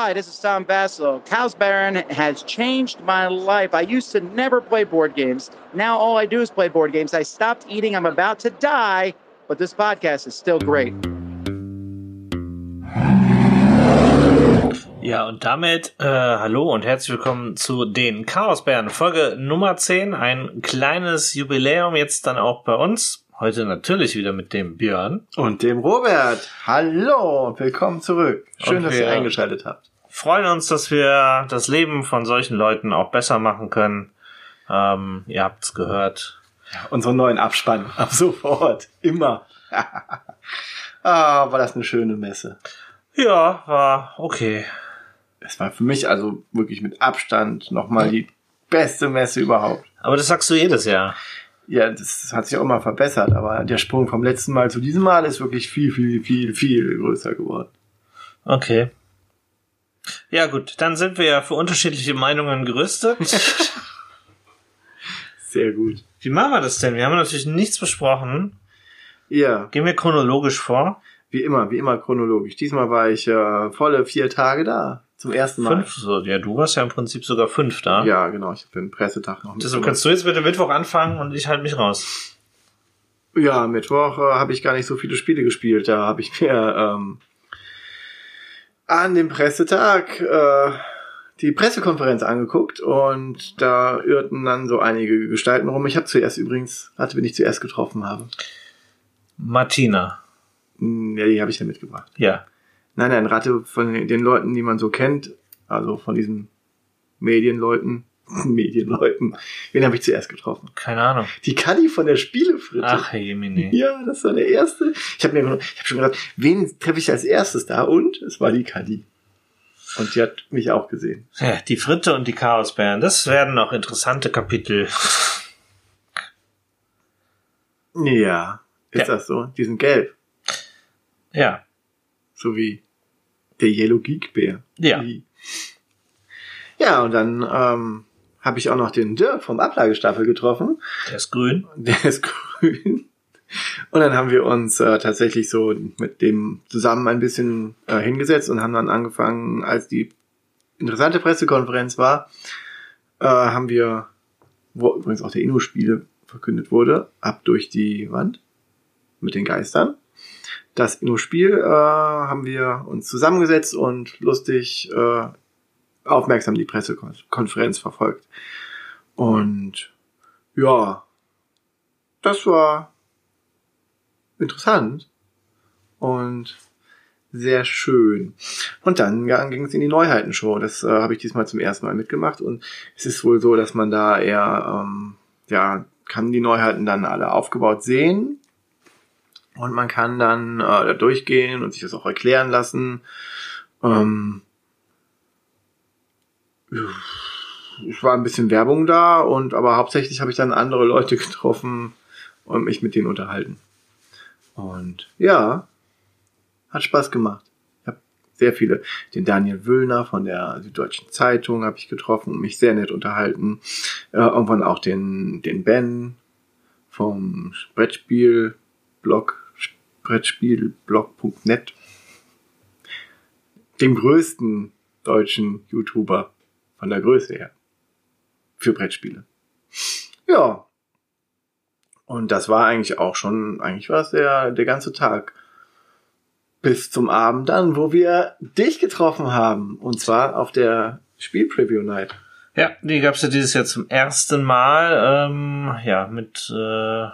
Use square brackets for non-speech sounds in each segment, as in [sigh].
Hi, this is Tom Vasilo. Cows Baron has changed my life. I used to never play board games. Now all I do is play board games. I stopped eating. I'm about to die, but this podcast is still great. Ja, und damit äh, hallo und herzlich willkommen zu den Chaosbären. Folge Nummer 10, ein kleines Jubiläum jetzt dann auch bei uns. Heute natürlich wieder mit dem Björn. Und dem Robert. Hallo, willkommen zurück. Schön, Und dass ihr eingeschaltet habt. Freuen uns, dass wir das Leben von solchen Leuten auch besser machen können. Ähm, ihr habt's gehört. Unseren neuen Abspann. [laughs] Ab sofort. Immer. [laughs] ah, war das eine schöne Messe. Ja, war okay. Es war für mich also wirklich mit Abstand nochmal die beste Messe überhaupt. Aber das sagst du jedes Jahr. Ja, das hat sich auch mal verbessert, aber der Sprung vom letzten Mal zu diesem Mal ist wirklich viel, viel, viel, viel größer geworden. Okay. Ja gut, dann sind wir ja für unterschiedliche Meinungen gerüstet. [laughs] Sehr gut. Wie machen wir das denn? Wir haben natürlich nichts besprochen. Ja, Gehen wir chronologisch vor. wie immer, wie immer chronologisch. Diesmal war ich äh, volle vier Tage da. Zum ersten Mal. Fünf, so, ja, du warst ja im Prinzip sogar fünf da. Ja, genau. Ich habe den Pressetag noch Deshalb mitgemacht. kannst du jetzt bitte Mittwoch anfangen und ich halte mich raus. Ja, Mittwoch äh, habe ich gar nicht so viele Spiele gespielt. Da habe ich mir ähm, an dem Pressetag äh, die Pressekonferenz angeguckt und da irrten dann so einige Gestalten rum. Ich habe zuerst übrigens, hatte, wen ich zuerst getroffen habe. Martina. Hm, Ja, die habe ich ja mitgebracht. Ja. Nein, nein, Ratte von den Leuten, die man so kennt, also von diesen Medienleuten. [laughs] Medienleuten. Wen habe ich zuerst getroffen? Keine Ahnung. Die Kadi von der Spielefritte. Ach, Jemini. Ja, das war der erste. Ich habe mir ich hab schon gedacht, wen treffe ich als erstes da? Und es war die Kadi. Und die hat mich auch gesehen. Ja, die Fritte und die Chaosbären. Das werden noch interessante Kapitel. Ja, ist Ja. das so? Die sind gelb. Ja. So wie der Yellow Geek Bär. Ja. Ja, und dann ähm, habe ich auch noch den Dirk vom Ablagestaffel getroffen. Der ist grün. Der ist [laughs] grün. Und dann haben wir uns äh, tatsächlich so mit dem zusammen ein bisschen äh, hingesetzt und haben dann angefangen, als die interessante Pressekonferenz war, äh, haben wir, wo übrigens auch der Inno-Spiele verkündet wurde, ab durch die Wand mit den Geistern. Das Inno-Spiel äh, haben wir uns zusammengesetzt und lustig äh, aufmerksam die Pressekonferenz verfolgt. Und ja, das war interessant und sehr schön. Und dann ging es in die Neuheitenshow. Das äh, habe ich diesmal zum ersten Mal mitgemacht und es ist wohl so, dass man da eher, ähm, ja, kann die Neuheiten dann alle aufgebaut sehen und man kann dann äh, da durchgehen und sich das auch erklären lassen. Ähm, es war ein bisschen Werbung da und aber hauptsächlich habe ich dann andere Leute [laughs] getroffen und mich mit denen unterhalten. Und ja, hat Spaß gemacht. Ich habe sehr viele, den Daniel Wöllner von der Süddeutschen Zeitung habe ich getroffen und mich sehr nett unterhalten. Äh, irgendwann auch den, den Ben vom Brettspielblog, Brettspielblog.net, dem größten deutschen YouTuber von der Größe her für Brettspiele. Ja. Und das war eigentlich auch schon, eigentlich war es der, der ganze Tag. Bis zum Abend dann, wo wir dich getroffen haben. Und zwar auf der Spiel-Preview Night. Ja, die gab's ja dieses Jahr zum ersten Mal. Ähm, ja, mit äh,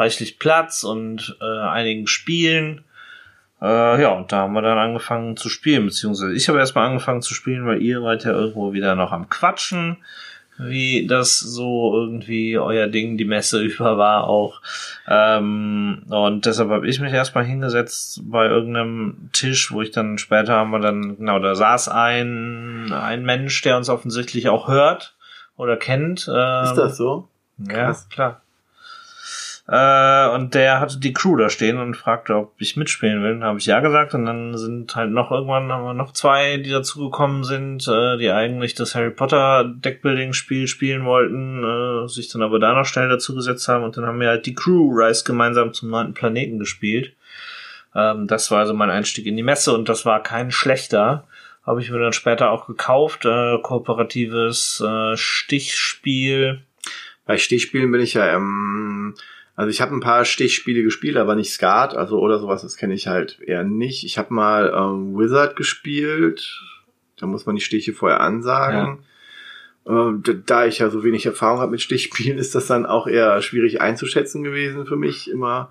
reichlich Platz und äh, einigen Spielen. Äh, ja, und da haben wir dann angefangen zu spielen, beziehungsweise ich habe erstmal angefangen zu spielen, weil ihr wart ja irgendwo wieder noch am Quatschen, wie das so irgendwie euer Ding die Messe [laughs] über war auch. Ähm, und deshalb habe ich mich erstmal hingesetzt bei irgendeinem Tisch, wo ich dann später haben wir dann, genau, da saß ein, ein Mensch, der uns offensichtlich auch hört oder kennt. Ähm, Ist das so? ja, Krass. klar. Äh, und der hatte die Crew da stehen und fragte, ob ich mitspielen will. Habe ich ja gesagt und dann sind halt noch irgendwann haben wir noch zwei, die dazugekommen sind, äh, die eigentlich das Harry Potter Deckbuilding-Spiel spielen wollten, äh, sich dann aber da noch schnell dazu gesetzt haben und dann haben wir halt die Crew Rise gemeinsam zum neunten Planeten gespielt. Ähm, das war also mein Einstieg in die Messe und das war kein schlechter. Habe ich mir dann später auch gekauft. Äh, kooperatives äh, Stichspiel. Bei Stichspielen bin ich ja, ähm, also ich habe ein paar Stichspiele gespielt, aber nicht Skat, also oder sowas, das kenne ich halt eher nicht. Ich habe mal ähm, Wizard gespielt, da muss man die Stiche vorher ansagen. Ja. Äh, da ich ja so wenig Erfahrung habe mit Stichspielen, ist das dann auch eher schwierig einzuschätzen gewesen für mich immer.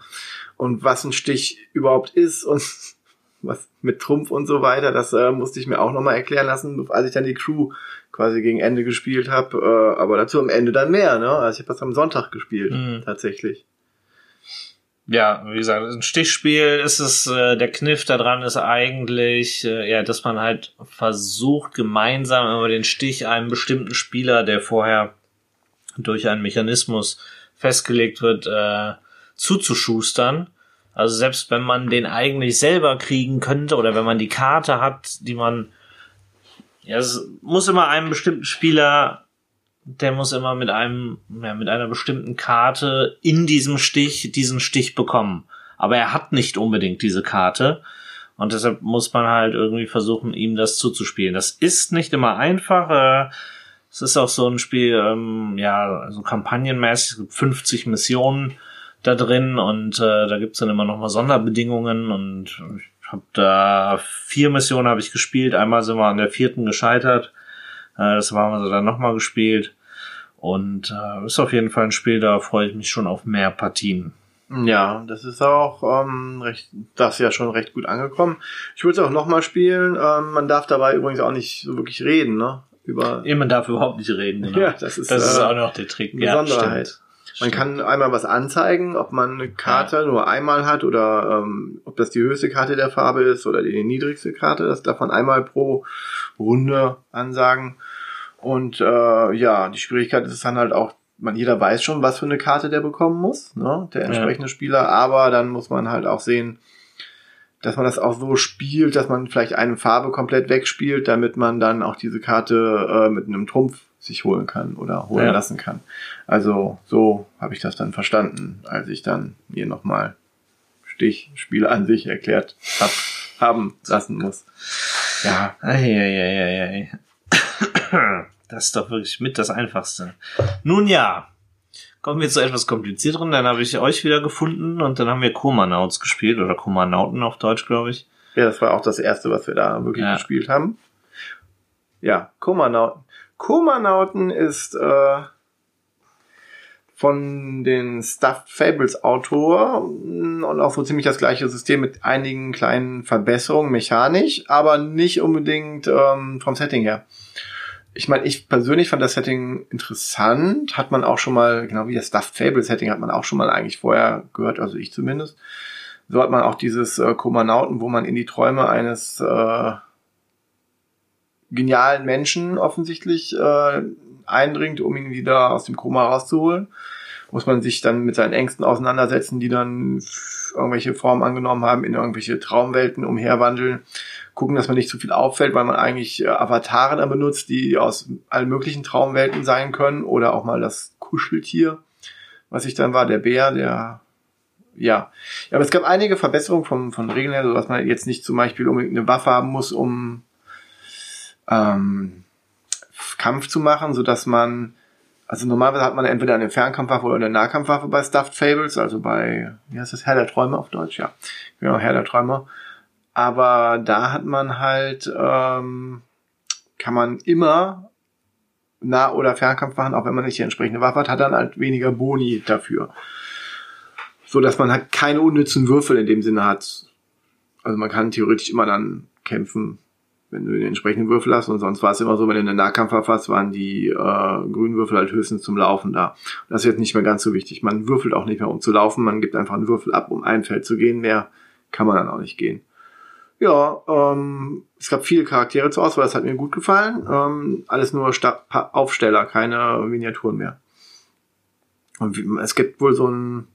Und was ein Stich überhaupt ist und [laughs] was mit Trumpf und so weiter, das äh, musste ich mir auch nochmal erklären lassen, als ich dann die Crew quasi gegen Ende gespielt habe. Äh, aber dazu am Ende dann mehr, ne? Also ich habe das am Sonntag gespielt, mhm. tatsächlich. Ja, wie gesagt, ein Stichspiel ist es, äh, der Kniff daran ist eigentlich, äh, ja, dass man halt versucht, gemeinsam über den Stich einem bestimmten Spieler, der vorher durch einen Mechanismus festgelegt wird, äh, zuzuschustern. Also selbst wenn man den eigentlich selber kriegen könnte oder wenn man die Karte hat, die man ja, es muss immer einem bestimmten Spieler, der muss immer mit einem, ja, mit einer bestimmten Karte in diesem Stich diesen Stich bekommen. Aber er hat nicht unbedingt diese Karte. Und deshalb muss man halt irgendwie versuchen, ihm das zuzuspielen. Das ist nicht immer einfach. Äh, es ist auch so ein Spiel, ähm, ja, so kampagnenmäßig, es gibt 50 Missionen da drin und äh, da gibt's dann immer noch mal Sonderbedingungen und ich habe da vier Missionen habe ich gespielt. Einmal sind wir an der vierten gescheitert. Äh, das haben wir dann nochmal gespielt. Und äh, ist auf jeden Fall ein Spiel, da freue ich mich schon auf mehr Partien. Ja, das ist auch ähm, recht, das ist ja schon recht gut angekommen. Ich würde es auch nochmal spielen. Ähm, man darf dabei übrigens auch nicht so wirklich reden, ne? Über ja, man darf überhaupt nicht reden. Genau. [laughs] Ja, das ist, das ist äh, auch noch der Trick. Besonderheit. Ja, man kann einmal was anzeigen, ob man eine Karte ja. nur einmal hat oder ähm, ob das die höchste Karte der Farbe ist oder die niedrigste Karte. Das darf man einmal pro Runde ansagen. Und äh, ja, die Schwierigkeit ist dann halt auch, man jeder weiß schon, was für eine Karte der bekommen muss, ne, der entsprechende ja. Spieler. Aber dann muss man halt auch sehen, dass man das auch so spielt, dass man vielleicht eine Farbe komplett wegspielt, damit man dann auch diese Karte äh, mit einem Trumpf sich holen kann oder holen ja. lassen kann. Also so habe ich das dann verstanden, als ich dann mir nochmal Stichspiel an sich erklärt hab, haben lassen muss. Ja. Eieieiei. Das ist doch wirklich mit das Einfachste. Nun ja, kommen wir zu etwas komplizierteren. Dann habe ich euch wieder gefunden und dann haben wir Komanauts gespielt oder Komanauten auf Deutsch, glaube ich. Ja, das war auch das erste, was wir da wirklich ja. gespielt haben. Ja, Komanauten. Komanauten ist äh, von den Stuffed Fables Autor und auch so ziemlich das gleiche System mit einigen kleinen Verbesserungen mechanisch, aber nicht unbedingt ähm, vom Setting her. Ich meine, ich persönlich fand das Setting interessant, hat man auch schon mal, genau wie das Stuffed Fable Setting hat man auch schon mal eigentlich vorher gehört, also ich zumindest. So hat man auch dieses äh, Komanauten, wo man in die Träume eines äh, genialen Menschen offensichtlich äh, eindringt, um ihn wieder aus dem Koma rauszuholen. Muss man sich dann mit seinen Ängsten auseinandersetzen, die dann irgendwelche Formen angenommen haben, in irgendwelche Traumwelten umherwandeln. Gucken, dass man nicht zu viel auffällt, weil man eigentlich äh, Avatare dann benutzt, die aus allen möglichen Traumwelten sein können. Oder auch mal das Kuscheltier, was ich dann war, der Bär, der ja. ja. Aber es gab einige Verbesserungen von, von Regeln her, so dass man jetzt nicht zum Beispiel unbedingt eine Waffe haben muss, um ähm, Kampf zu machen, so dass man, also normalerweise hat man entweder eine Fernkampfwaffe oder eine Nahkampfwaffe bei Stuffed Fables, also bei, wie heißt das, Herr der Träume auf Deutsch, ja. Genau, Herr der Träume. Aber da hat man halt, ähm, kann man immer Nah- oder Fernkampf machen, auch wenn man nicht die entsprechende Waffe hat, hat dann halt weniger Boni dafür. So dass man halt keine unnützen Würfel in dem Sinne hat. Also man kann theoretisch immer dann kämpfen, wenn du den entsprechenden Würfel hast. Und sonst war es immer so, wenn du eine Nahkampfwaffe hast, waren die äh, grünen Würfel halt höchstens zum Laufen da. Das ist jetzt nicht mehr ganz so wichtig. Man würfelt auch nicht mehr, um zu laufen. Man gibt einfach einen Würfel ab, um ein Feld zu gehen. Mehr kann man dann auch nicht gehen. Ja, ähm, es gab viele Charaktere zur Auswahl. Das hat mir gut gefallen. Ähm, alles nur Sta Aufsteller, keine Miniaturen mehr. Und es gibt wohl so ein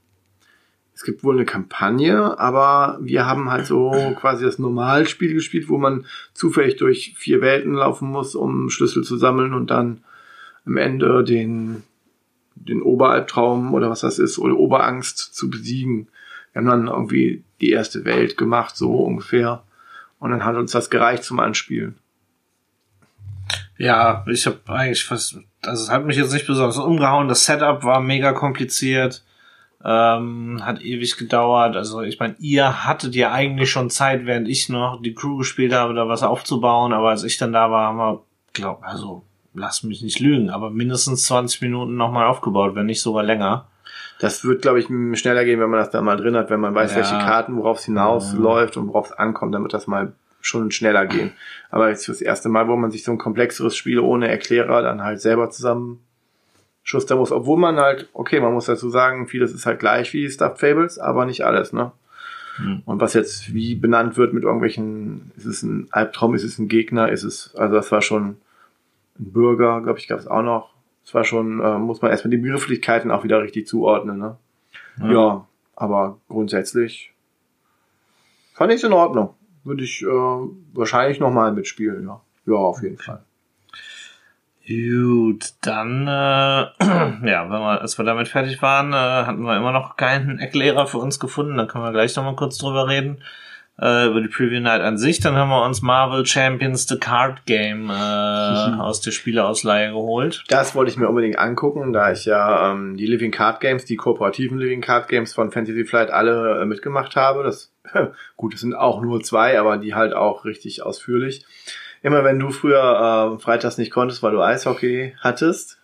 es gibt wohl eine Kampagne, aber wir haben halt so quasi das Normalspiel gespielt, wo man zufällig durch vier Welten laufen muss, um Schlüssel zu sammeln und dann am Ende den, den Oberalbtraum oder was das ist, oder Oberangst zu besiegen. Wir haben dann irgendwie die erste Welt gemacht, so ungefähr. Und dann hat uns das gereicht zum Anspielen. Ja, ich habe eigentlich fast, also es hat mich jetzt nicht besonders umgehauen. Das Setup war mega kompliziert, ähm, hat ewig gedauert. Also ich meine, ihr hattet ja eigentlich schon Zeit, während ich noch die Crew gespielt habe, da was aufzubauen. Aber als ich dann da war, haben wir, glaub, also lass mich nicht lügen, aber mindestens 20 Minuten nochmal aufgebaut, wenn nicht sogar länger. Das wird, glaube ich, schneller gehen, wenn man das da mal drin hat, wenn man weiß, Ja. welche Karten, worauf es hinausläuft und worauf es ankommt, dann wird das mal schon schneller gehen. Aber jetzt fürs erste Mal, wo man sich so ein komplexeres Spiel ohne Erklärer dann halt selber zusammen schustern muss, obwohl man halt, okay, man muss dazu sagen, vieles ist halt gleich wie Stuffed Fables, aber nicht alles, ne? Hm. Und was jetzt wie benannt wird mit irgendwelchen, ist es ein Albtraum, ist es ein Gegner, ist es, also das war schon ein Bürger, glaube ich, gab es auch noch. Es war schon, äh, muss man erstmal die Begrifflichkeiten auch wieder richtig zuordnen, ne? Ja. Ja, aber grundsätzlich fand ich in Ordnung. Würde ich äh, wahrscheinlich nochmal mitspielen, ja. Ja, auf jeden Fall. Gut, dann, äh, [clears throat] ja, wenn wir, als wir damit fertig waren, äh, hatten wir immer noch keinen Erklärer für uns gefunden. Dann können wir gleich nochmal kurz drüber reden. Äh, über die Preview Night an sich. Dann haben wir uns Marvel Champions The Card Game äh, [laughs] aus der Spieleausleihe geholt. Das wollte ich mir unbedingt angucken, da ich ja ähm, die Living Card Games, die kooperativen Living Card Games von Fantasy Flight alle äh, mitgemacht habe. Das [laughs] gut, es sind auch nur zwei, aber die halt auch richtig ausführlich. Immer wenn du früher äh, freitags nicht konntest, weil du Eishockey hattest,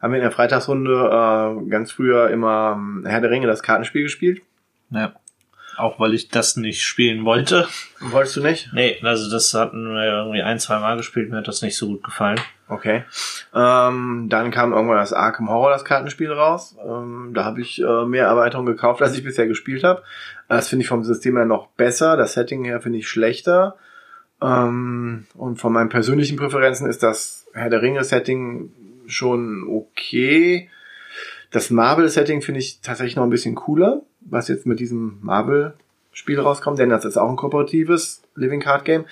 haben wir in der Freitagsrunde äh, ganz früher immer ähm, Herr der Ringe das Kartenspiel gespielt. Ja. Auch weil ich das nicht spielen wollte. Wolltest du nicht? Nee, also das hatten wir irgendwie ein, zwei Mal gespielt, mir hat das nicht so gut gefallen. Okay. Ähm, dann kam irgendwann das Arkham Horror, das Kartenspiel raus. Ähm, da habe ich äh, mehr Erweiterungen gekauft, als ich bisher gespielt habe. Das finde ich vom System her noch besser. Das Setting her finde ich schlechter. Ähm, und von meinen persönlichen Präferenzen ist das Herr der Ringe-Setting schon okay. Das Marvel-Setting finde ich tatsächlich noch ein bisschen cooler, was jetzt mit diesem Marvel-Spiel rauskommt, denn das ist auch ein kooperatives Living Card Game.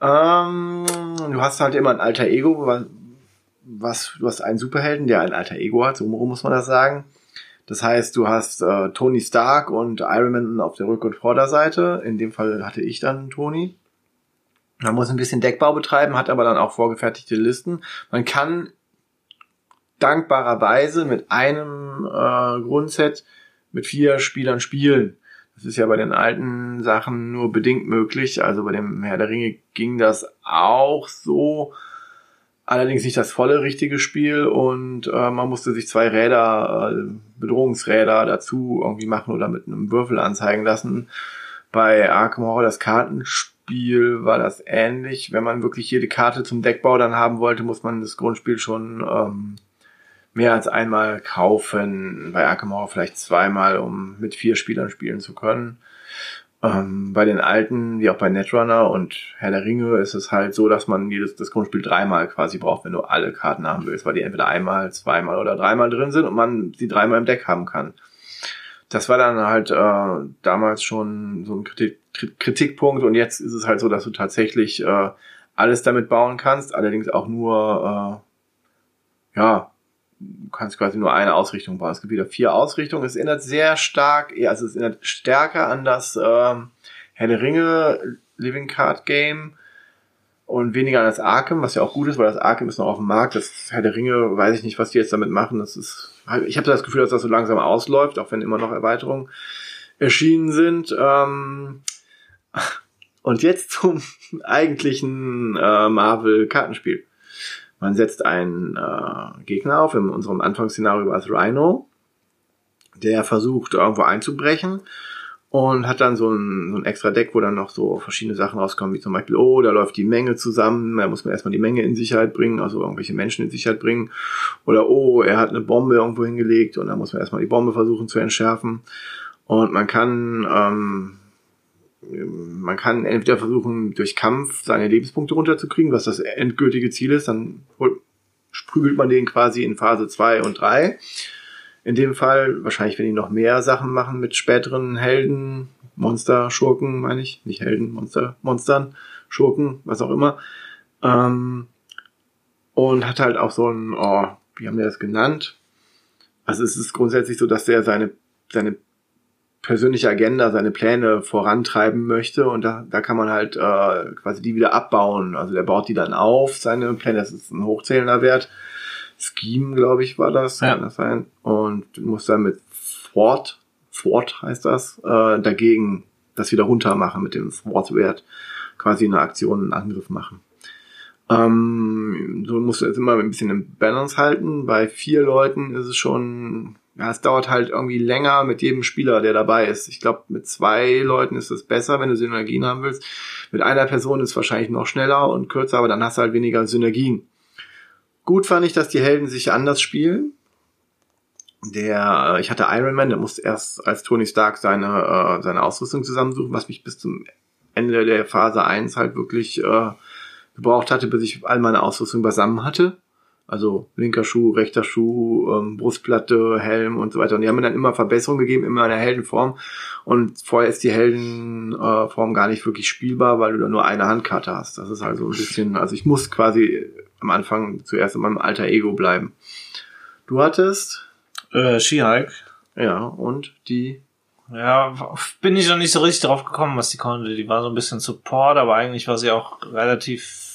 Ähm, du hast halt immer ein alter Ego, wa- was, du hast einen Superhelden, der ein alter Ego hat, so muss man das sagen. Das heißt, du hast äh, Tony Stark und Iron Man auf der Rück- und Vorderseite. In dem Fall hatte ich dann Tony. Man muss ein bisschen Deckbau betreiben, hat aber dann auch vorgefertigte Listen. Man kann dankbarerweise mit einem äh, Grundset mit vier Spielern spielen. Das ist ja bei den alten Sachen nur bedingt möglich. Also bei dem Herr der Ringe ging das auch so. Allerdings nicht das volle richtige Spiel und äh, man musste sich zwei Räder, äh, Bedrohungsräder dazu irgendwie machen oder mit einem Würfel anzeigen lassen. Bei Arkham Horror das Kartenspiel war das ähnlich. Wenn man wirklich jede Karte zum Deckbau dann haben wollte, muss man das Grundspiel schon ähm, mehr als einmal kaufen. Bei Arkham Horror vielleicht zweimal, um mit vier Spielern spielen zu können. Ähm, bei den alten, wie auch bei Netrunner und Herr der Ringe, ist es halt so, dass man jedes das Grundspiel dreimal quasi braucht, wenn du alle Karten haben willst, weil die entweder einmal, zweimal oder dreimal drin sind und man sie dreimal im Deck haben kann. Das war dann halt äh, damals schon so ein Kritik, Kritikpunkt und jetzt ist es halt so, dass du tatsächlich äh, alles damit bauen kannst, allerdings auch nur äh, ja du kannst quasi nur eine Ausrichtung bauen. Es gibt wieder vier Ausrichtungen. Es erinnert sehr stark, also es erinnert stärker an das ähm, Herr der Ringe Living Card Game und weniger an das Arkham, was ja auch gut ist, weil das Arkham ist noch auf dem Markt. Das Herr der Ringe, weiß ich nicht, was die jetzt damit machen. Das ist, ich habe das Gefühl, dass das so langsam ausläuft, auch wenn immer noch Erweiterungen erschienen sind. Ähm, und jetzt zum [laughs] eigentlichen äh, Marvel-Kartenspiel. Man setzt einen äh, Gegner auf, in unserem Anfangsszenario war es Rhino, der versucht irgendwo einzubrechen und hat dann so ein, so ein extra Deck, wo dann noch so verschiedene Sachen rauskommen, wie zum Beispiel, oh, da läuft die Menge zusammen, da muss man erstmal die Menge in Sicherheit bringen, also irgendwelche Menschen in Sicherheit bringen. Oder oh, er hat eine Bombe irgendwo hingelegt und da muss man erstmal die Bombe versuchen zu entschärfen. Und man kann, ähm, man kann entweder versuchen, durch Kampf seine Lebenspunkte runterzukriegen, was das endgültige Ziel ist, dann sprügelt man den quasi in Phase 2 und 3. In dem Fall, wahrscheinlich, wenn die noch mehr Sachen machen mit späteren Helden, Monster, Schurken, meine ich. Nicht Helden, Monster, Monstern, Schurken, was auch immer. Ähm, und hat halt auch so ein, oh, wie haben wir das genannt? Also es ist grundsätzlich so, dass der seine, seine persönliche Agenda, seine Pläne vorantreiben möchte und da, da kann man halt äh, quasi die wieder abbauen. Also der baut die dann auf, seine Pläne, das ist ein hochzählender Wert. Scheme, glaube ich, war das, Ja. kann das sein. Und muss dann mit Thwart, Thwart heißt das, äh, dagegen das wieder runter machen mit dem Thwart-Wert. Quasi eine Aktion, einen Angriff machen. Ähm, so musst du jetzt immer ein bisschen im Balance halten. Bei vier Leuten ist es schon, ja, es dauert halt irgendwie länger mit jedem Spieler, der dabei ist. Ich glaube, mit zwei Leuten ist es besser, wenn du Synergien haben willst. Mit einer Person ist es wahrscheinlich noch schneller und kürzer, aber dann hast du halt weniger Synergien. Gut fand ich, dass die Helden sich anders spielen. Der, äh, ich hatte Iron Man, der musste erst als Tony Stark seine, äh, seine Ausrüstung zusammensuchen, was mich bis zum Ende der Phase 1 halt wirklich äh, gebraucht hatte, bis ich all meine Ausrüstung beisammen hatte. Also linker Schuh, rechter Schuh, ähm, Brustplatte, Helm und so weiter. Und die haben mir dann immer Verbesserungen gegeben in meiner Heldenform. Und vorher ist die Heldenform gar nicht wirklich spielbar, weil du da nur eine Handkarte hast. Das ist also ein bisschen, also ich muss quasi am Anfang zuerst in meinem alter Ego bleiben. Du hattest, Äh, She-Hulk. ja, und die, Ja, bin ich noch nicht so richtig drauf gekommen, was die konnte. Die war so ein bisschen Support, aber eigentlich war sie auch relativ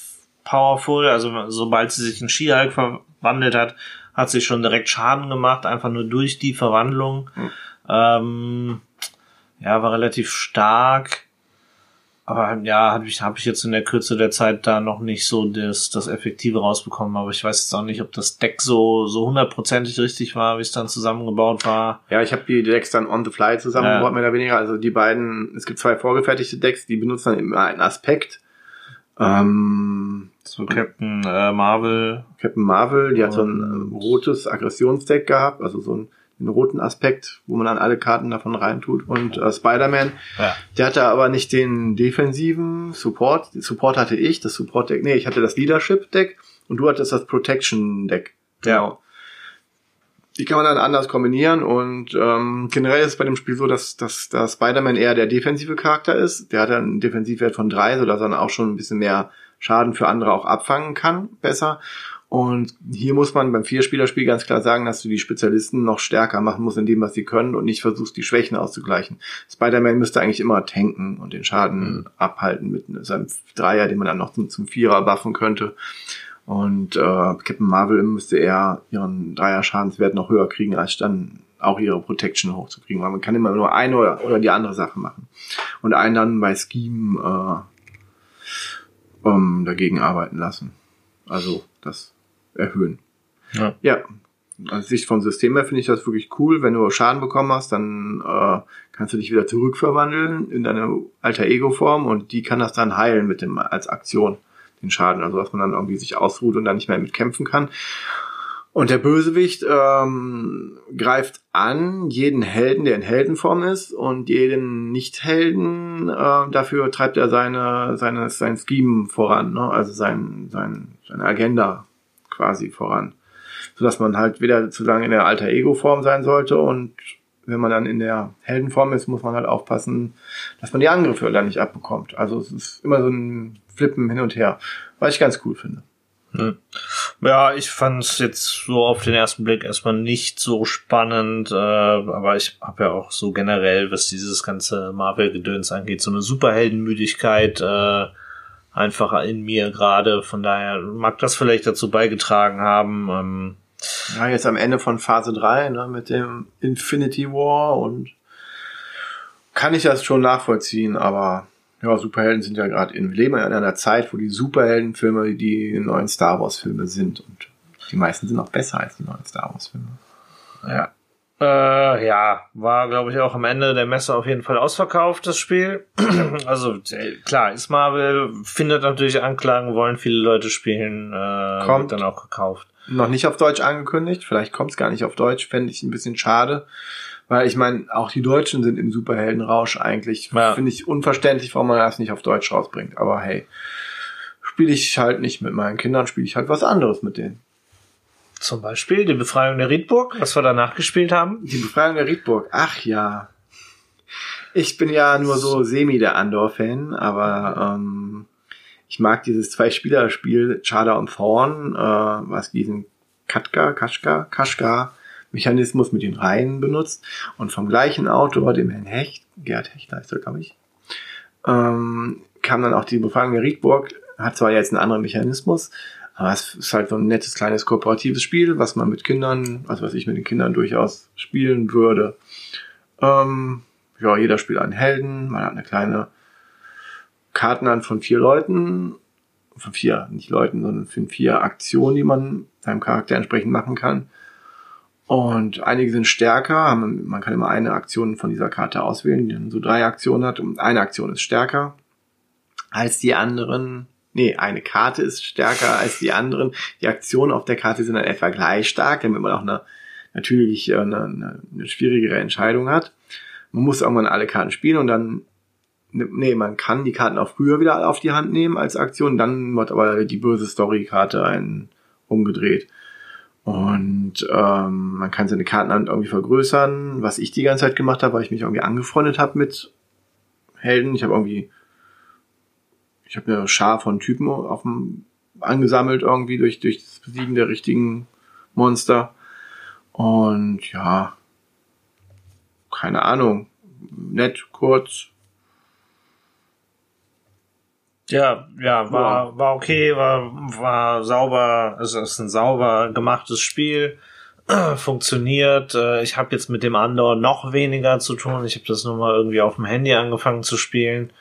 powerful. Also sobald sie sich in She-Hulk verwandelt hat, hat sie schon direkt Schaden gemacht, einfach nur durch die Verwandlung. Hm. Ähm, ja, war relativ stark. Aber ja, habe ich, hab ich jetzt in der Kürze der Zeit da noch nicht so das, das Effektive rausbekommen. Aber ich weiß jetzt auch nicht, ob das Deck so, so hundertprozentig richtig war, wie es dann zusammengebaut war. ja, ich habe die Decks dann on the fly zusammengebaut, Ja. mehr oder weniger. Also die beiden, es gibt zwei vorgefertigte Decks, die benutzen dann immer einen Aspekt. Ähm, So Captain äh, Marvel. Captain Marvel, die hat so ein ähm, rotes Aggressionsdeck gehabt, also so einen, einen roten Aspekt, wo man dann alle Karten davon reintut. Und äh, Spider-Man, Ja. der hatte aber nicht den defensiven Support. Den Support hatte ich, das Support-Deck, nee, ich hatte das Leadership-Deck und du hattest das Protection-Deck. Genau. Die kann man dann anders kombinieren und ähm, generell ist es bei dem Spiel so, dass, dass, dass Spider-Man eher der defensive Charakter ist. Der hat dann einen Defensivwert von drei, sodass er dann auch schon ein bisschen mehr Schaden für andere auch abfangen kann, besser. Und hier muss man beim Vierspielerspiel ganz klar sagen, dass du die Spezialisten noch stärker machen musst in dem, was sie können und nicht versuchst, die Schwächen auszugleichen. Spider-Man müsste eigentlich immer tanken und den Schaden abhalten mit seinem Dreier, den man dann noch zum, zum Vierer buffen könnte. Und äh, Captain Marvel müsste eher ihren Dreier-Schadenswert noch höher kriegen, als dann auch ihre Protection hochzukriegen, weil man kann immer nur eine oder, oder die andere Sache machen. Und einen dann bei Scheme äh, ähm, dagegen arbeiten lassen. Also das erhöhen. Ja. Ja, aus Sicht vom System her finde ich das wirklich cool. Wenn du Schaden bekommen hast, dann äh, kannst du dich wieder zurückverwandeln in deine alter Ego-Form und die kann das dann heilen mit dem als Aktion den Schaden, also dass man dann irgendwie sich ausruht und dann nicht mehr mitkämpfen kann. Und der Bösewicht ähm, greift an jeden Helden, der in Heldenform ist, und jeden Nicht-Helden, äh, dafür treibt er seine, seine, sein Scheme voran, ne? also sein, sein, seine Agenda quasi voran. Sodass man halt wieder zu lange in der alter Ego-Form sein sollte und wenn man dann in der Heldenform ist, muss man halt aufpassen, dass man die Angriffe dann nicht abbekommt. Also es ist immer so ein Flippen hin und her, was ich ganz cool finde. Hm. Ja, ich fand es jetzt so auf den ersten Blick erstmal nicht so spannend, äh, aber ich habe ja auch so generell, was dieses ganze Marvel-Gedöns angeht, so eine Superheldenmüdigkeit äh, einfach in mir gerade. Von daher mag das vielleicht dazu beigetragen haben. Ähm, Ja, jetzt am Ende von Phase 3, ne, mit dem Infinity War und kann ich das schon nachvollziehen, aber ja, Superhelden sind ja gerade in, wir leben in einer Zeit, wo die Superheldenfilme die neuen Star Wars Filme sind und die meisten sind auch besser als die neuen Star Wars Filme. Ja. Äh, ja, war, glaube ich, auch am Ende der Messe auf jeden Fall ausverkauft, das Spiel. [clears throat] also, äh, klar, ist Marvel, findet natürlich Anklagen, wollen viele Leute spielen, äh, Kommt. dann auch gekauft. Noch nicht auf Deutsch angekündigt, vielleicht kommt es gar nicht auf Deutsch, fände ich ein bisschen schade. Weil ich meine, auch die Deutschen sind im Superheldenrausch eigentlich. Ja. Finde ich unverständlich, warum man das nicht auf Deutsch rausbringt. Aber hey, spiele ich halt nicht mit meinen Kindern, spiele ich halt was anderes mit denen. Zum Beispiel die Befreiung der Riedburg, was wir danach gespielt haben. Die Befreiung der Riedburg. Ach ja. Ich bin ja nur so semi der Andor-Fan, aber ähm, ich mag dieses Zwei-Spieler-Spiel Chada und Thorn, äh, was diesen Katka, Kaschka, Kaschka Mechanismus mit den Reihen benutzt. Und vom gleichen Autor, dem Herrn Hecht, Gerd Hecht heißt er, glaube ich, ähm, kam dann auch die Befragung der Riedburg, hat zwar jetzt einen anderen Mechanismus, aber es ist halt so ein nettes kleines kooperatives Spiel, was man mit Kindern, also was ich mit den Kindern durchaus spielen würde. Ähm, ja, jeder spielt einen Helden, man hat eine kleine Kartenhand von vier Leuten, von vier, nicht Leuten, sondern von vier Aktionen, die man seinem Charakter entsprechend machen kann. Und einige sind stärker, man kann immer eine Aktion von dieser Karte auswählen, die dann so drei Aktionen hat und eine Aktion ist stärker als die anderen. Nee, eine Karte ist stärker als die anderen. Die Aktionen auf der Karte sind dann etwa gleich stark, damit man auch eine natürlich äh, eine, eine, eine schwierigere Entscheidung hat. Man muss irgendwann alle Karten spielen und dann nee, man kann die Karten auch früher wieder auf die Hand nehmen als Aktion, dann wird aber die böse Story-Karte einen umgedreht. Und ähm, man kann seine Kartenhand irgendwie vergrößern, was ich die ganze Zeit gemacht habe, weil ich mich irgendwie angefreundet habe mit Helden. Ich habe irgendwie, ich habe eine Schar von Typen auf dem, angesammelt irgendwie durch, durch das Besiegen der richtigen Monster. Und ja, keine Ahnung, nett, kurz, Ja, ja, war, war okay, war, war sauber, es ist ein sauber gemachtes Spiel, [clears throat] funktioniert. Äh, ich habe jetzt mit dem Andor noch weniger zu tun. Ich habe das nur mal irgendwie auf dem Handy angefangen zu spielen.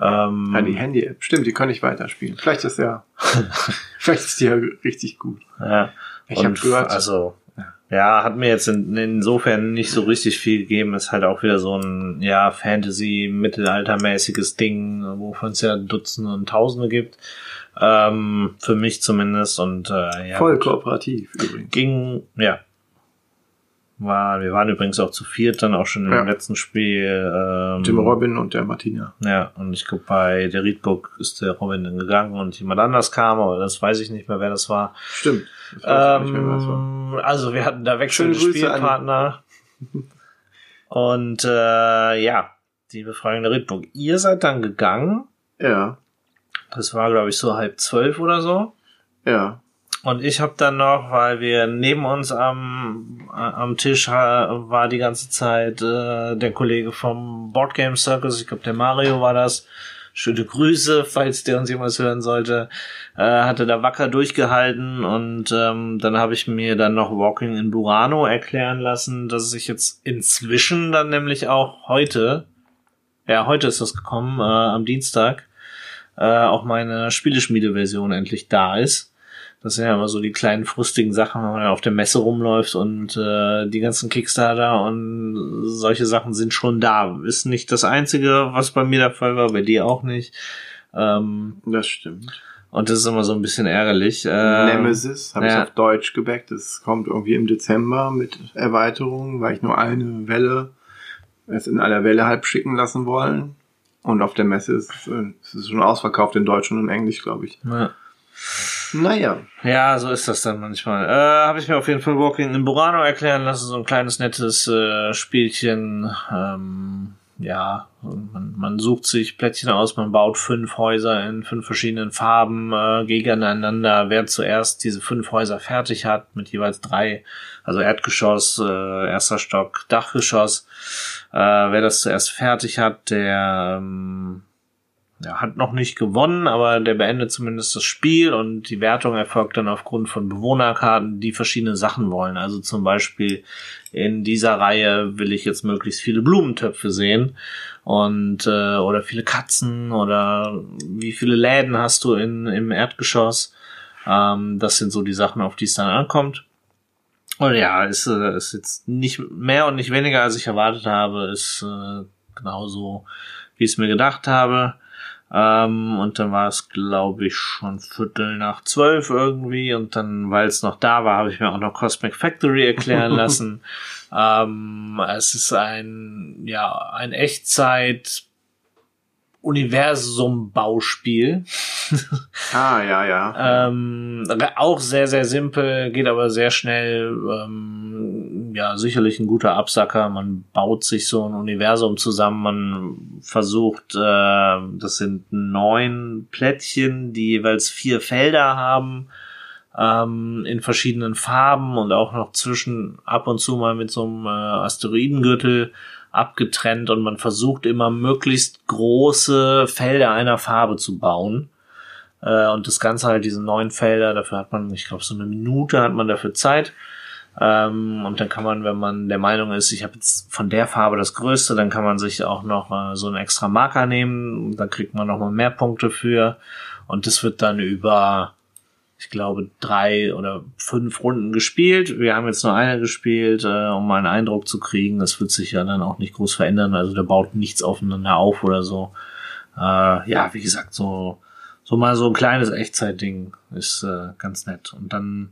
Ähm, ja, die Handy-App, stimmt, die kann ich weiterspielen. Vielleicht ist ja, [laughs] vielleicht ist die ja richtig gut. Ja. Ich habe gehört. Also, ja, hat mir jetzt in, insofern nicht so richtig viel gegeben. Ist halt auch wieder so ein, ja, Fantasy-Mittelaltermäßiges Ding, wovon es ja Dutzende und Tausende gibt. Ähm, für mich zumindest. Und äh, ja. Voll kooperativ übrigens. Ging, ja, war, wir waren übrigens auch zu viert dann auch schon ja. im letzten Spiel. Ähm, Dem Robin und der Martina. Ja, und ich glaube, bei der Riedburg ist der Robin dann gegangen und jemand anders kam, aber das weiß ich nicht mehr, wer das war. Stimmt. Ähm, mehr, war. Also wir hatten da wechselnde Spielpartner. [laughs] und äh, ja, die Befreiung der Riedburg. Ihr seid dann gegangen. Ja. Das war, glaube ich, so halb zwölf oder so. Ja. Und ich habe dann noch, weil wir neben uns am, am Tisch war die ganze Zeit äh, der Kollege vom Boardgame Circus, ich glaube der Mario war das. Schöne Grüße, falls der uns jemals hören sollte. Äh, hatte da wacker durchgehalten und ähm, dann habe ich mir dann noch Walking in Burano erklären lassen, dass ich jetzt inzwischen dann nämlich auch heute, ja heute ist das gekommen, äh, am Dienstag, äh, auch meine Spieleschmiede-Version endlich da ist das sind ja immer so die kleinen frustigen Sachen, wenn man auf der Messe rumläuft und äh, die ganzen Kickstarter und solche Sachen sind schon da. Ist nicht das Einzige, was bei mir der Fall war, bei dir auch nicht. Ähm, das stimmt. Und das ist immer so ein bisschen ärgerlich. Ähm, Nemesis habe ja. ich auf Deutsch gebackt. Das kommt irgendwie im Dezember mit Erweiterungen, weil ich nur eine Welle es in aller Welle halb schicken lassen wollen. Und auf der Messe ist, ist es schon ausverkauft in Deutsch und in Englisch, glaube ich. Ja. Naja. Ja, so ist das dann manchmal. Äh, Habe ich mir auf jeden Fall Walking in Burano erklären lassen, so ein kleines nettes äh, Spielchen. Ähm, ja, man, man sucht sich Plättchen aus, man baut fünf Häuser in fünf verschiedenen Farben äh, gegeneinander. Wer zuerst diese fünf Häuser fertig hat, mit jeweils drei, also Erdgeschoss, äh, erster Stock, Dachgeschoss, äh, wer das zuerst fertig hat, der ähm, ja, hat noch nicht gewonnen, aber der beendet zumindest das Spiel und die Wertung erfolgt dann aufgrund von Bewohnerkarten, die verschiedene Sachen wollen. Also zum Beispiel in dieser Reihe will ich jetzt möglichst viele Blumentöpfe sehen und äh, oder viele Katzen oder wie viele Läden hast du in, im Erdgeschoss. Ähm, das sind so die Sachen, auf die es dann ankommt. Und ja, ist, äh, ist jetzt nicht mehr und nicht weniger, als ich erwartet habe, ist äh, genauso, wie ich es mir gedacht habe. Ähm, und dann war es, glaube ich, schon Viertel nach zwölf irgendwie. Und dann, weil es noch da war, habe ich mir auch noch Cosmic Factory erklären [laughs] lassen. ähm, es ist ein, ja, ein Echtzeit Universum-Bauspiel. [laughs] ah, ja, ja. ähm, auch sehr, sehr simpel, geht aber sehr schnell. Ähm, ja, sicherlich ein guter Absacker. Man baut sich so ein Universum zusammen. Man versucht, äh, das sind neun Plättchen, die jeweils vier Felder haben. ähm, in verschiedenen Farben und auch noch zwischen ab und zu mal mit so einem äh, Asteroidengürtel abgetrennt und man versucht immer möglichst große Felder einer Farbe zu bauen. Äh, und das Ganze halt diese neun Felder, dafür hat man, ich glaube, so eine Minute hat man dafür Zeit. Ähm, und dann kann man, wenn man der Meinung ist, ich habe jetzt von der Farbe das Größte, dann kann man sich auch noch äh, so einen extra Marker nehmen. Dann kriegt man noch mal mehr Punkte für. Und das wird dann über ich glaube, drei oder fünf Runden gespielt. Wir haben jetzt nur eine gespielt, äh, um mal einen Eindruck zu kriegen. Das wird sich ja dann auch nicht groß verändern. Also der baut nichts aufeinander auf oder so. Äh, ja, wie gesagt, so, so mal so ein kleines Echtzeitding ist äh, ganz nett. Und dann,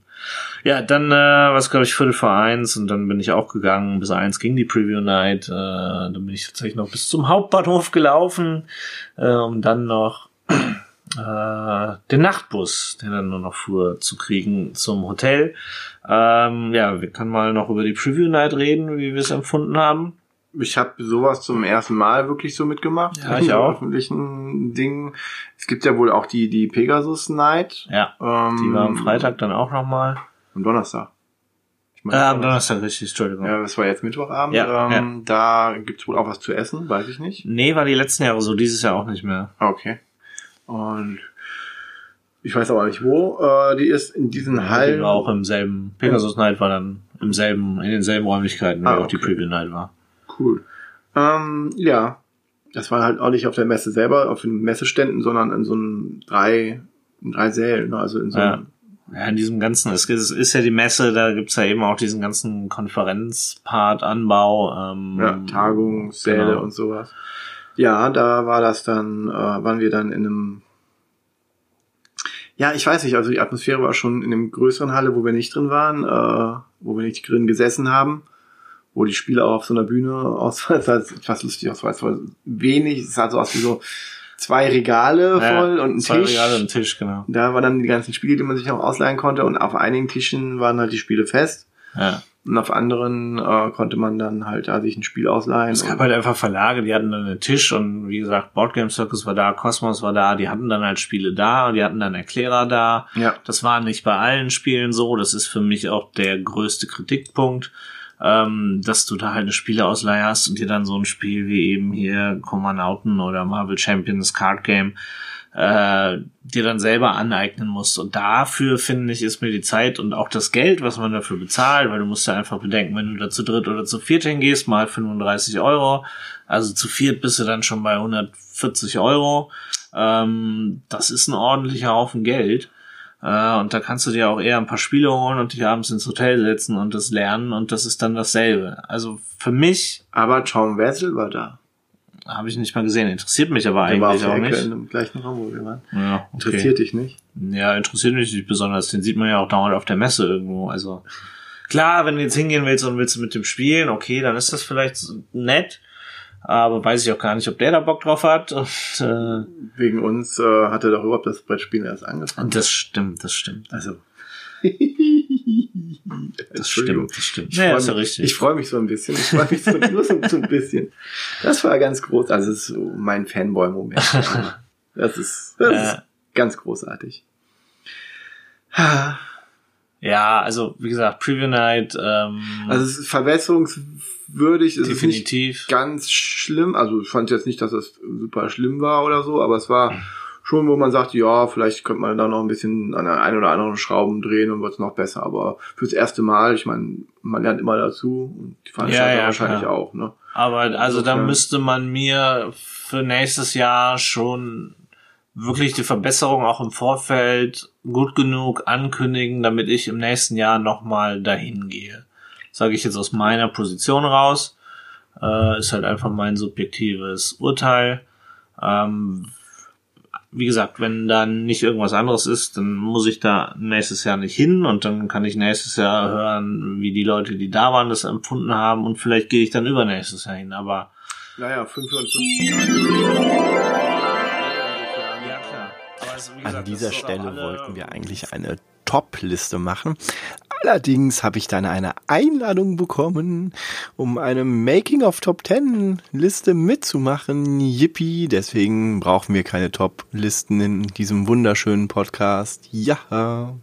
ja, dann, äh, was glaube ich, Viertel vor eins und dann bin ich auch gegangen. Bis eins ging die Preview Night. Äh, dann bin ich tatsächlich noch bis zum Hauptbahnhof gelaufen, äh, um dann noch äh, den Nachtbus, der dann nur noch fuhr, zu kriegen zum Hotel. Ähm, ja, wir können mal noch über die Preview Night reden, wie wir es empfunden haben. Ich habe sowas zum ersten Mal wirklich so mitgemacht. Ja, ich auch. öffentlichen Dingen. Es gibt ja wohl auch die, die Pegasus Night. Ja, Ähm, die war am Freitag dann auch nochmal. Am Donnerstag. Ich Äh, am Donnerstag, richtig, Entschuldigung. Ja, das war jetzt Mittwochabend. Ja, ähm, Da gibt's wohl auch was zu essen, weiß ich nicht. Nee, war die letzten Jahre so, dieses Jahr auch nicht mehr. Ah, Okay. Und ich weiß aber nicht, wo äh, die ist. In diesen Die Hallen. war auch im selben, Pegasus Night war dann im selben, in denselben Räumlichkeiten, wie Ah, auch die okay. Preview Night war. Cool. Ähm, ja. Das war halt auch nicht auf der Messe selber, auf den Messeständen, sondern in so einem drei, in drei Sälen, ne? also in so Ja. einem, Ja, in diesem ganzen, es ist, es ist ja die Messe, da gibt's ja eben auch diesen ganzen Konferenzpart, Anbau, ähm, ja, Tagungssäle genau. und sowas. Ja, da war das dann, äh, waren wir dann in einem, ja, ich weiß nicht, also die Atmosphäre war schon in einem größeren Halle, wo wir nicht drin waren, äh, wo wir nicht drin gesessen haben, wo die Spiele auch auf so einer Bühne aus, es sah etwas lustig aus, weil es wenig, es sah so aus wie so zwei Regale voll ja, und ein zwei Tisch. Regale und ein Tisch, genau. Da waren dann die ganzen Spiele, die man sich auch ausleihen konnte und auf einigen Tischen waren halt die Spiele fest. Ja. Und auf anderen äh, konnte man dann halt da sich ein Spiel ausleihen. Es gab halt einfach Verlage, die hatten dann einen Tisch und wie gesagt, Boardgame Circus war da, Cosmos war da, die hatten dann halt Spiele da und die hatten dann Erklärer da. ja. Das war nicht bei allen Spielen so. Das ist für mich auch der größte Kritikpunkt, ähm, dass du da halt eine Spieleausleihe hast und dir dann so ein Spiel wie eben hier Komanauten oder Marvel Champions Card Game äh, dir dann selber aneignen musst. Und dafür, finde ich, ist mir die Zeit und auch das Geld, was man dafür bezahlt, weil du musst ja einfach bedenken, wenn du da zu dritt oder zu viert hingehst, mal 35 Euro, also zu viert bist du dann schon bei 140 Euro. Ähm, das ist ein ordentlicher Haufen Geld. Äh, und da kannst du dir auch eher ein paar Spiele holen und dich abends ins Hotel setzen und das lernen und das ist dann dasselbe. Also für mich Aber Tom Wessel war da. habe ich nicht mal gesehen, interessiert mich aber Der war auf eigentlich der auch Ecke nicht. in dem gleichen Raum, wo wir waren. Ja, okay. Interessiert dich nicht? Ja, interessiert mich nicht besonders. Den sieht man ja auch dauernd auf der Messe irgendwo. Also klar, wenn du jetzt hingehen willst und willst mit dem spielen, okay, dann ist das vielleicht nett. Aber weiß ich auch gar nicht, ob der da Bock drauf hat. Und, äh, Wegen uns äh, hat er doch überhaupt das Brettspielen erst angefangen. und das stimmt, das stimmt. Also. [laughs] Das stimmt, das stimmt. Ich Ja, freue ist ja mich, richtig. ich mich so ein bisschen. Ich freue mich so, [laughs] nur so, so ein bisschen. Das war ganz groß. Also, das ist so mein Fanboy-Moment. [laughs] Das ist, das Ja. ist ganz großartig. Ja, also wie gesagt, Preview Night, ähm, Also, es ist verbesserungswürdig. Es ist nicht definitiv. ganz schlimm. Also, ich fand jetzt nicht, dass es super schlimm war oder so, aber es war schon, wo man sagt, ja, vielleicht könnte man da noch ein bisschen an der einen oder anderen Schrauben drehen und wird es noch besser. Aber fürs erste Mal, ich meine, man lernt immer dazu und die Veranstalter Ja, ja, wahrscheinlich klar. auch, ne? Aber also da müsste man mir für nächstes Jahr schon wirklich die Verbesserung auch im Vorfeld gut genug ankündigen, damit ich im nächsten Jahr nochmal dahin gehe. Sage ich jetzt aus meiner Position raus. Äh, ist halt einfach mein subjektives Urteil. Ähm, wie gesagt, wenn dann nicht irgendwas anderes ist, dann muss ich da nächstes Jahr nicht hin und dann kann ich nächstes Jahr hören, wie die Leute, die da waren, das empfunden haben und vielleicht gehe ich dann übernächstes Jahr hin. Aber Naja, 55 Jahre. ja es, wie An gesagt, dieser Stelle wollten wir eigentlich eine Top-Liste machen. Allerdings habe ich dann eine Einladung bekommen, um eine Making of Top 10 Liste mitzumachen. Yippie, deswegen brauchen wir keine Top-Listen in diesem wunderschönen Podcast. Ja.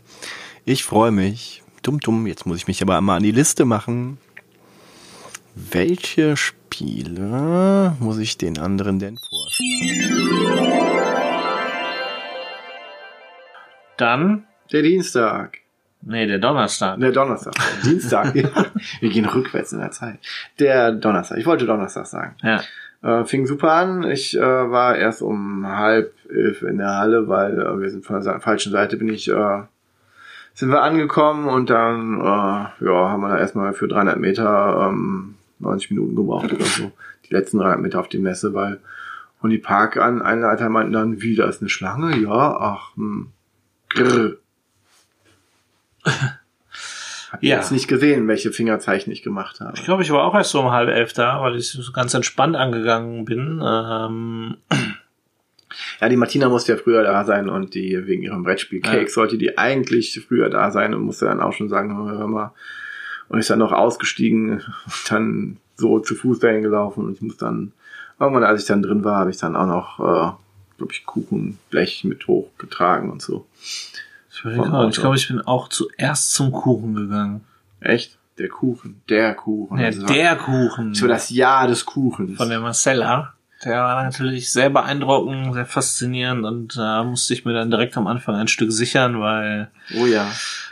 Ich freue mich. Dumm, dumm. Jetzt muss ich mich aber einmal an die Liste machen. Welche Spiele muss ich den anderen denn vorschlagen? Dann, Der Dienstag. nee, der Donnerstag. Der Donnerstag. Dienstag. ja. [laughs] Wir gehen rückwärts in der Zeit. Der Donnerstag. Ich wollte Donnerstag sagen. Ja. Äh, fing super an. Ich äh, war erst um halb elf in der Halle, weil äh, wir sind von der falschen Seite bin ich, äh, sind wir angekommen und dann, äh, ja, haben wir da erstmal für 300 Meter ähm, 90 Minuten gebraucht oder so. Die letzten 300 Meter auf die Messe, weil und die Parkanleiter meinten dann, wie, da ist eine Schlange? Ja, ach, hm. Grrr. Hab Ja. jetzt nicht gesehen, welche Fingerzeichen ich gemacht habe. Ich glaube, ich war auch erst so um halb elf da, weil ich so ganz entspannt angegangen bin. Ähm, Ja, die Martina musste ja früher da sein und die wegen ihrem Brettspiel Cake Ja. sollte die eigentlich früher da sein und musste dann auch schon sagen, hör mal. Und ist dann noch ausgestiegen und [laughs] dann so zu Fuß dahin gelaufen und ich muss dann, irgendwann als ich dann drin war, habe ich dann auch noch, äh, glaube ich, Kuchenblech mit hochgetragen und so. ich glaube, ich bin auch zuerst zum Kuchen gegangen. Echt? Der Kuchen, der Kuchen. Ja, war- der Kuchen war das Jahr des Kuchens. von der Marcella. Der war natürlich sehr beeindruckend, sehr faszinierend und da musste ich mir dann direkt am Anfang ein Stück sichern, weil oh ja.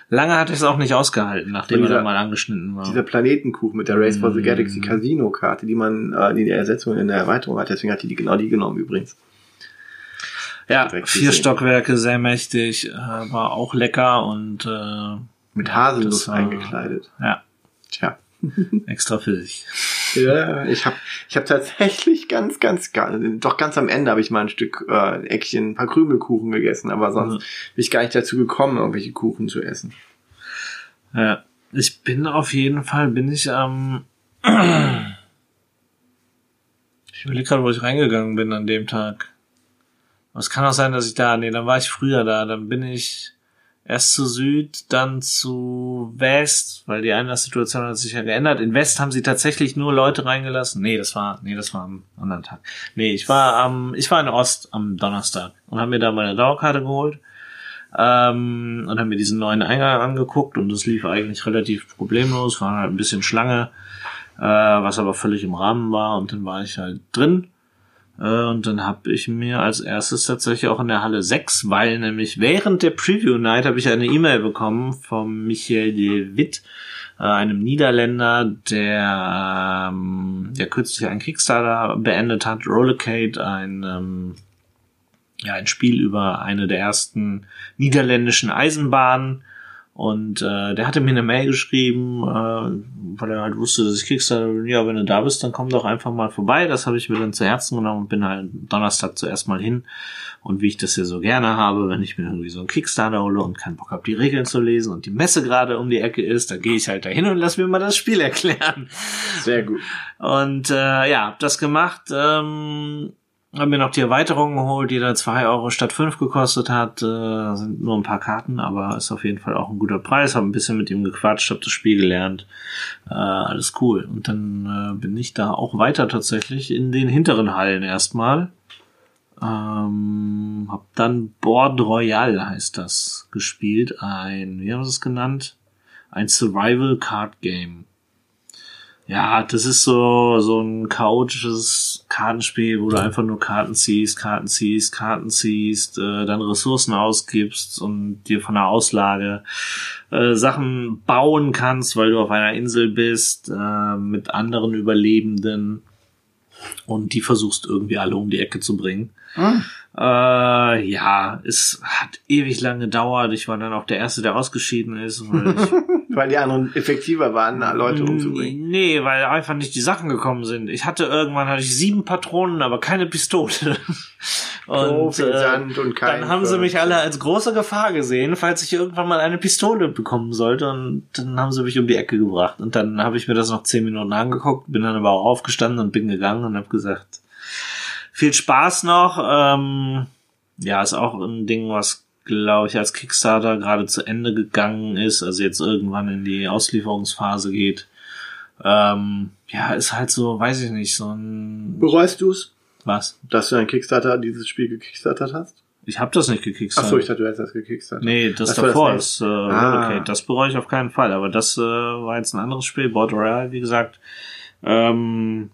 lange hatte ich es auch nicht ausgehalten, nachdem er Dieser- dann mal angeschnitten war. Dieser Planetenkuchen mit der Race for the Mm. Galaxy Casino-Karte, die man, äh, die die Ersetzung in der Erweiterung hat, deswegen hat die, die genau die genommen übrigens. Ja, vier gesehen. Stockwerke, sehr mächtig, äh, war auch lecker und äh, Mit Haselnuss war- eingekleidet. ja, Tja. [laughs] extra für dich. Ja, ich habe ich hab tatsächlich ganz, ganz, ganz, doch ganz am Ende habe ich mal ein Stück äh, Eckchen, ein paar Krümelkuchen gegessen, aber sonst Mhm. bin ich gar nicht dazu gekommen, irgendwelche Kuchen zu essen. Ja, ich bin auf jeden Fall, bin ich am, [clears throat] ich überlege gerade, wo ich reingegangen bin an dem Tag. Aber es kann auch sein, dass ich da, nee, dann war ich früher da, dann bin ich erst zu Süd, dann zu West, weil die Einlasssituation hat sich ja geändert. In West haben sie tatsächlich nur Leute reingelassen. Nee, das war, nee, das war am anderen Tag. Nee, ich war am, ich war in Ost am Donnerstag und habe mir da meine Dauerkarte geholt ähm, und haben mir diesen neuen Eingang angeguckt und das lief eigentlich relativ problemlos, war halt ein bisschen Schlange, äh, was aber völlig im Rahmen war und dann war ich halt drin und dann habe ich mir als erstes tatsächlich auch in der Halle 6, weil nämlich während der Preview Night habe ich eine E-Mail bekommen vom Michael de Witt, äh, einem Niederländer, der, ähm, der kürzlich einen Kickstarter beendet hat, Rollercade, ein ähm, ja, ein Spiel über eine der ersten niederländischen Eisenbahnen. Und äh, der hatte mir eine Mail geschrieben, äh, weil er halt wusste, dass ich Kickstarter bin. Ja, wenn du da bist, dann komm doch einfach mal vorbei. Das habe ich mir dann zu Herzen genommen und bin halt Donnerstag zuerst mal hin. Und wie ich das ja so gerne habe, wenn ich mir irgendwie so einen Kickstarter hole und keinen Bock habe, die Regeln zu lesen und die Messe gerade um die Ecke ist, dann gehe ich halt dahin und lass mir mal das Spiel erklären. Sehr gut. Und äh, ja, hab das gemacht. Ähm, hab mir noch die Erweiterung geholt, die da zwei Euro statt fünf gekostet hat. Äh, sind nur ein paar Karten, aber ist auf jeden Fall auch ein guter Preis. Hab ein bisschen mit ihm gequatscht, hab das Spiel gelernt. Äh, alles cool. Und dann äh, bin ich da auch weiter tatsächlich in den hinteren Hallen erstmal. Ähm, hab dann Board Royale heißt das gespielt. Ein, wie haben sie es genannt? Ein Survival Card Game. Ja, das ist so, so ein chaotisches Kartenspiel, wo du einfach nur Karten ziehst, Karten ziehst, Karten ziehst, äh, dann Ressourcen ausgibst und dir von der Auslage äh, Sachen bauen kannst, weil du auf einer Insel bist, äh, mit anderen Überlebenden und die versuchst irgendwie alle um die Ecke zu bringen. Hm. Äh, ja, es hat ewig lang gedauert. Ich war dann auch der Erste, der ausgeschieden ist, weil ich [laughs] Weil die anderen effektiver waren, Leute umzubringen. Nee, weil einfach nicht die Sachen gekommen sind. Ich hatte irgendwann hatte ich sieben Patronen, aber keine Pistole. [laughs] Und äh, und dann haben sie mich alle als große Gefahr gesehen, falls ich irgendwann mal eine Pistole bekommen sollte. Und dann haben sie mich um die Ecke gebracht. Und dann habe ich mir das noch zehn Minuten angeguckt, bin dann aber auch aufgestanden und bin gegangen und habe gesagt, viel Spaß noch. Ähm, ja, ist auch ein Ding, was glaube ich als Kickstarter gerade zu Ende gegangen ist, also jetzt irgendwann in die Auslieferungsphase geht. Ähm, ja, ist halt so, weiß ich nicht, so ein Bereust du es, was? dass du ein Kickstarter dieses Spiel gekickstartert hast? Ich habe das nicht gekickstartet. Achso, ich dachte, du hättest das gekickstartet. Nee, das, Das davor, das das, äh, Ah. okay, das bereue ich auf keinen Fall. Aber das äh, war jetzt ein anderes Spiel, Border Royale, wie gesagt. Ähm,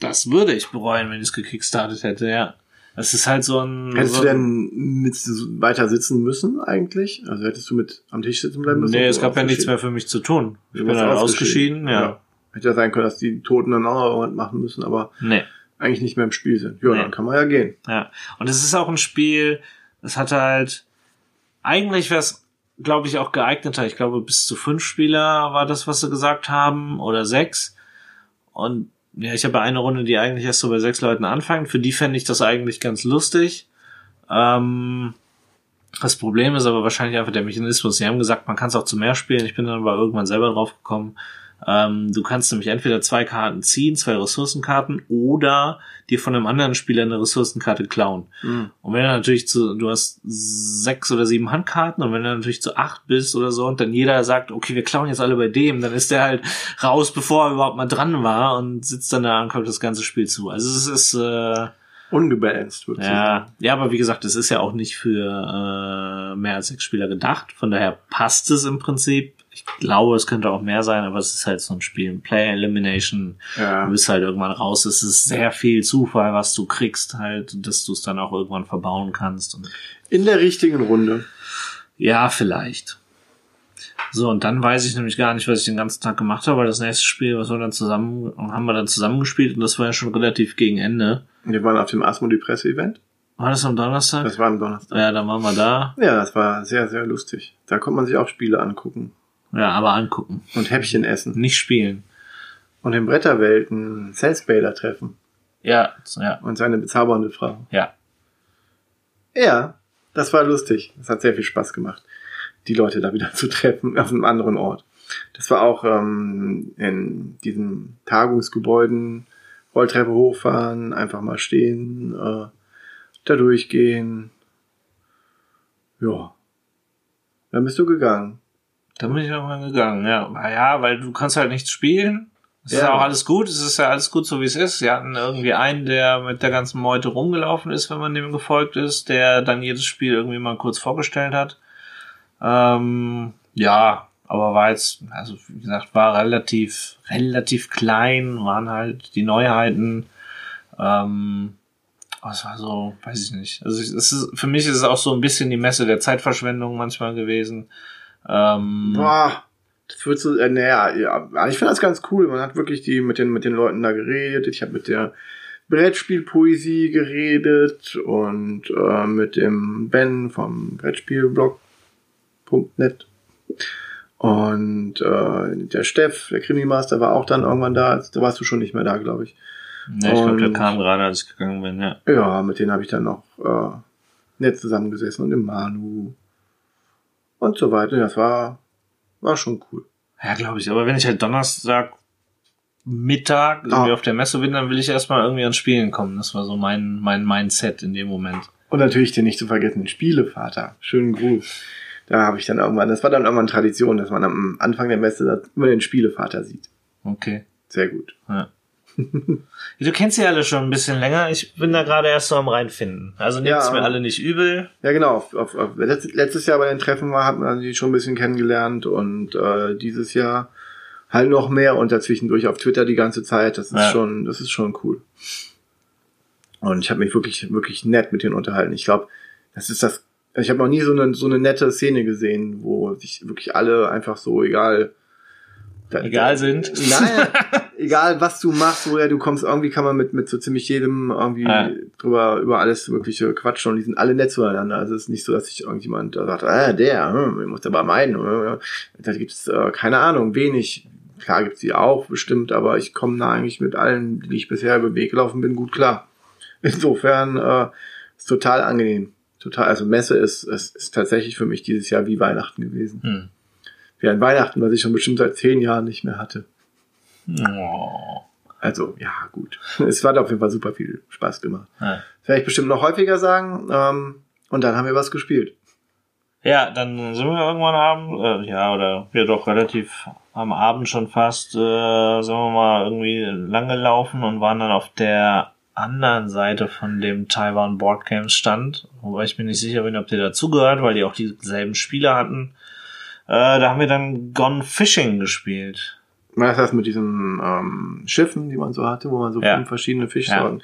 das würde ich bereuen, wenn ich es gekickstartet hätte, ja. Das ist halt so ein. Hättest so du denn mit weiter sitzen müssen eigentlich? Also hättest du mit am Tisch sitzen bleiben müssen? Nee, es gab ja nichts ausgeschieden? mehr für mich zu tun. Ich Du bin warst halt ausgeschieden, ja. Hätte ja sein können, dass die Toten dann auch noch irgendwas machen müssen, aber Nee. eigentlich nicht mehr im Spiel sind. Ja, Nee. dann kann man ja gehen. Ja. Und es ist auch ein Spiel, es hat halt, eigentlich wäre es, glaube ich, auch geeigneter. Ich glaube, bis zu fünf Spieler war das, was sie gesagt haben, oder sechs. Und ja, ich habe eine Runde, die eigentlich erst so bei sechs Leuten anfängt. Für die fände ich das eigentlich ganz lustig. Ähm, das Problem ist aber wahrscheinlich einfach der Mechanismus. Sie haben gesagt, man kann es auch zu mehr spielen. Ich bin dann aber irgendwann selber drauf gekommen. Ähm, du kannst nämlich entweder zwei Karten ziehen, zwei Ressourcenkarten, oder dir von einem anderen Spieler eine Ressourcenkarte klauen. Mhm. Und wenn du natürlich zu, du hast sechs oder sieben Handkarten und wenn du natürlich zu acht bist oder so und dann jeder sagt, okay, wir klauen jetzt alle bei dem, dann ist der halt raus, bevor er überhaupt mal dran war und sitzt dann da und kommt das ganze Spiel zu. Also es ist, äh, Ungebalanced, würde ich sagen. ja, ja, aber wie gesagt, es ist ja auch nicht für äh, mehr als sechs Spieler gedacht. Von daher passt es im Prinzip. Ich glaube, es könnte auch mehr sein, aber es ist halt so ein Spiel. Player Elimination. Ja. Du bist halt irgendwann raus. Es ist sehr viel Zufall, was du kriegst, halt, dass du es dann auch irgendwann verbauen kannst. Und In der richtigen Runde. ja, vielleicht. So, und dann weiß ich nämlich gar nicht, was ich den ganzen Tag gemacht habe, weil das nächste Spiel, was wir dann zusammen, haben wir dann zusammengespielt und das war ja schon relativ gegen Ende. Wir waren auf dem Asmodee Presse-Event. War das am Donnerstag? Das war am Donnerstag. ja, dann waren wir da. Ja, das war sehr, sehr lustig. Da konnte man sich auch Spiele angucken Ja, aber angucken. und Häppchen essen. Nicht spielen. Und in Bretterwelten Sales-Bader treffen Ja, ja, und seine bezaubernde Frau. ja. Ja, das war lustig. Das hat sehr viel Spaß gemacht, die Leute da wieder [laughs] zu treffen auf einem anderen Ort. Das war auch ähm, in diesen Tagungsgebäuden, Rolltreppe hochfahren, einfach mal stehen, äh, da durchgehen. Ja. Dann bist du gegangen. Da bin ich irgendwann gegangen, ja. Na Ja, weil du kannst halt nichts spielen. Es ist Ja. auch alles gut, es ist ja alles gut, so wie es ist. Sie hatten irgendwie einen, der mit der ganzen Meute rumgelaufen ist, wenn man dem gefolgt ist, der dann jedes Spiel irgendwie mal kurz vorgestellt hat. Ähm, ja, aber war jetzt, also wie gesagt, war relativ, relativ klein, waren halt die Neuheiten. Ähm, es war so, weiß ich nicht. Also es ist, für mich ist es auch so ein bisschen die Messe der Zeitverschwendung manchmal gewesen. Ähm, Boah, das wird so, äh, naja, ja, ich finde das ganz cool. Man hat wirklich die mit den, mit den Leuten da geredet. Ich habe mit der Brettspielpoesie geredet und äh, mit dem Ben vom Brettspielblog.net. Und äh, der Steff, der Krimi-Master, war auch dann irgendwann da. Da warst du schon nicht mehr da, glaube ich. Ja, ich glaube, der kam gerade, als ich gegangen bin, ja. Ja, mit denen habe ich dann noch äh, nett zusammengesessen und im Manu und so weiter. Das war, war schon cool. Ja, glaube ich. Aber wenn ich halt Donnerstag Mittag irgendwie Ah. auf der Messe bin, dann will ich erstmal irgendwie ans Spielen kommen. Das war so mein, mein Mindset in dem Moment. Und natürlich den nicht zu vergessen, den Spielevater. Schönen Gruß. Da habe ich dann irgendwann, das war dann irgendwann Tradition, dass man am Anfang der Messe immer den Spielevater sieht. Okay. Sehr gut. Ja. [laughs] du kennst sie alle schon ein bisschen länger. Ich bin da gerade erst so am reinfinden. Also nehmt's Ja. mir alle nicht übel. Ja, genau. Auf, auf, auf, letztes, Jahr bei den Treffen war, hat man die schon ein bisschen kennengelernt und äh, dieses Jahr halt noch mehr und dazwischendurch auf Twitter die ganze Zeit. Das ist Ja. schon, das ist schon cool. Und ich habe mich wirklich, wirklich nett mit denen unterhalten. Ich glaube, das ist das. Ich habe noch nie so eine, so eine nette Szene gesehen, wo sich wirklich alle einfach so egal. Da- Egal sind. Nein, [laughs] egal was du machst, woher du kommst, irgendwie kann man mit, mit so ziemlich jedem irgendwie Ja. drüber, über alles wirkliche quatschen und die sind alle nett zueinander. Also es ist nicht so, dass sich irgendjemand da sagt, ah, der, hm, ich muss aber meinen. hm, Da gibt's äh, keine Ahnung, wenig. Klar gibt's die auch, bestimmt, aber ich komme da eigentlich mit allen, die ich bisher über den Weg gelaufen bin, gut klar. Insofern äh, ist total angenehm. Total, also Messe ist, ist, ist tatsächlich für mich dieses Jahr wie Weihnachten gewesen. Hm. Wie ein Weihnachten, was ich schon bestimmt seit zehn Jahren nicht mehr hatte. Oh. Also, ja, gut. [laughs] Es hat auf jeden Fall super viel Spaß gemacht. Ja. Ich bestimmt noch häufiger sagen. Ähm, und dann haben wir was gespielt. Ja, dann sind wir irgendwann abend, äh, ja, oder wir doch relativ am Abend schon fast, äh, sagen wir mal, irgendwie lang gelaufen und waren dann auf der anderen Seite von dem Taiwan Board Games stand, wobei ich mir nicht sicher bin, ob der dazugehört, weil die auch dieselben Spiele hatten. Äh, da haben wir dann Gone Fishing gespielt. Was das mit diesen ähm, Schiffen, die man so hatte, wo man so Ja. fünf verschiedene Fischsorten.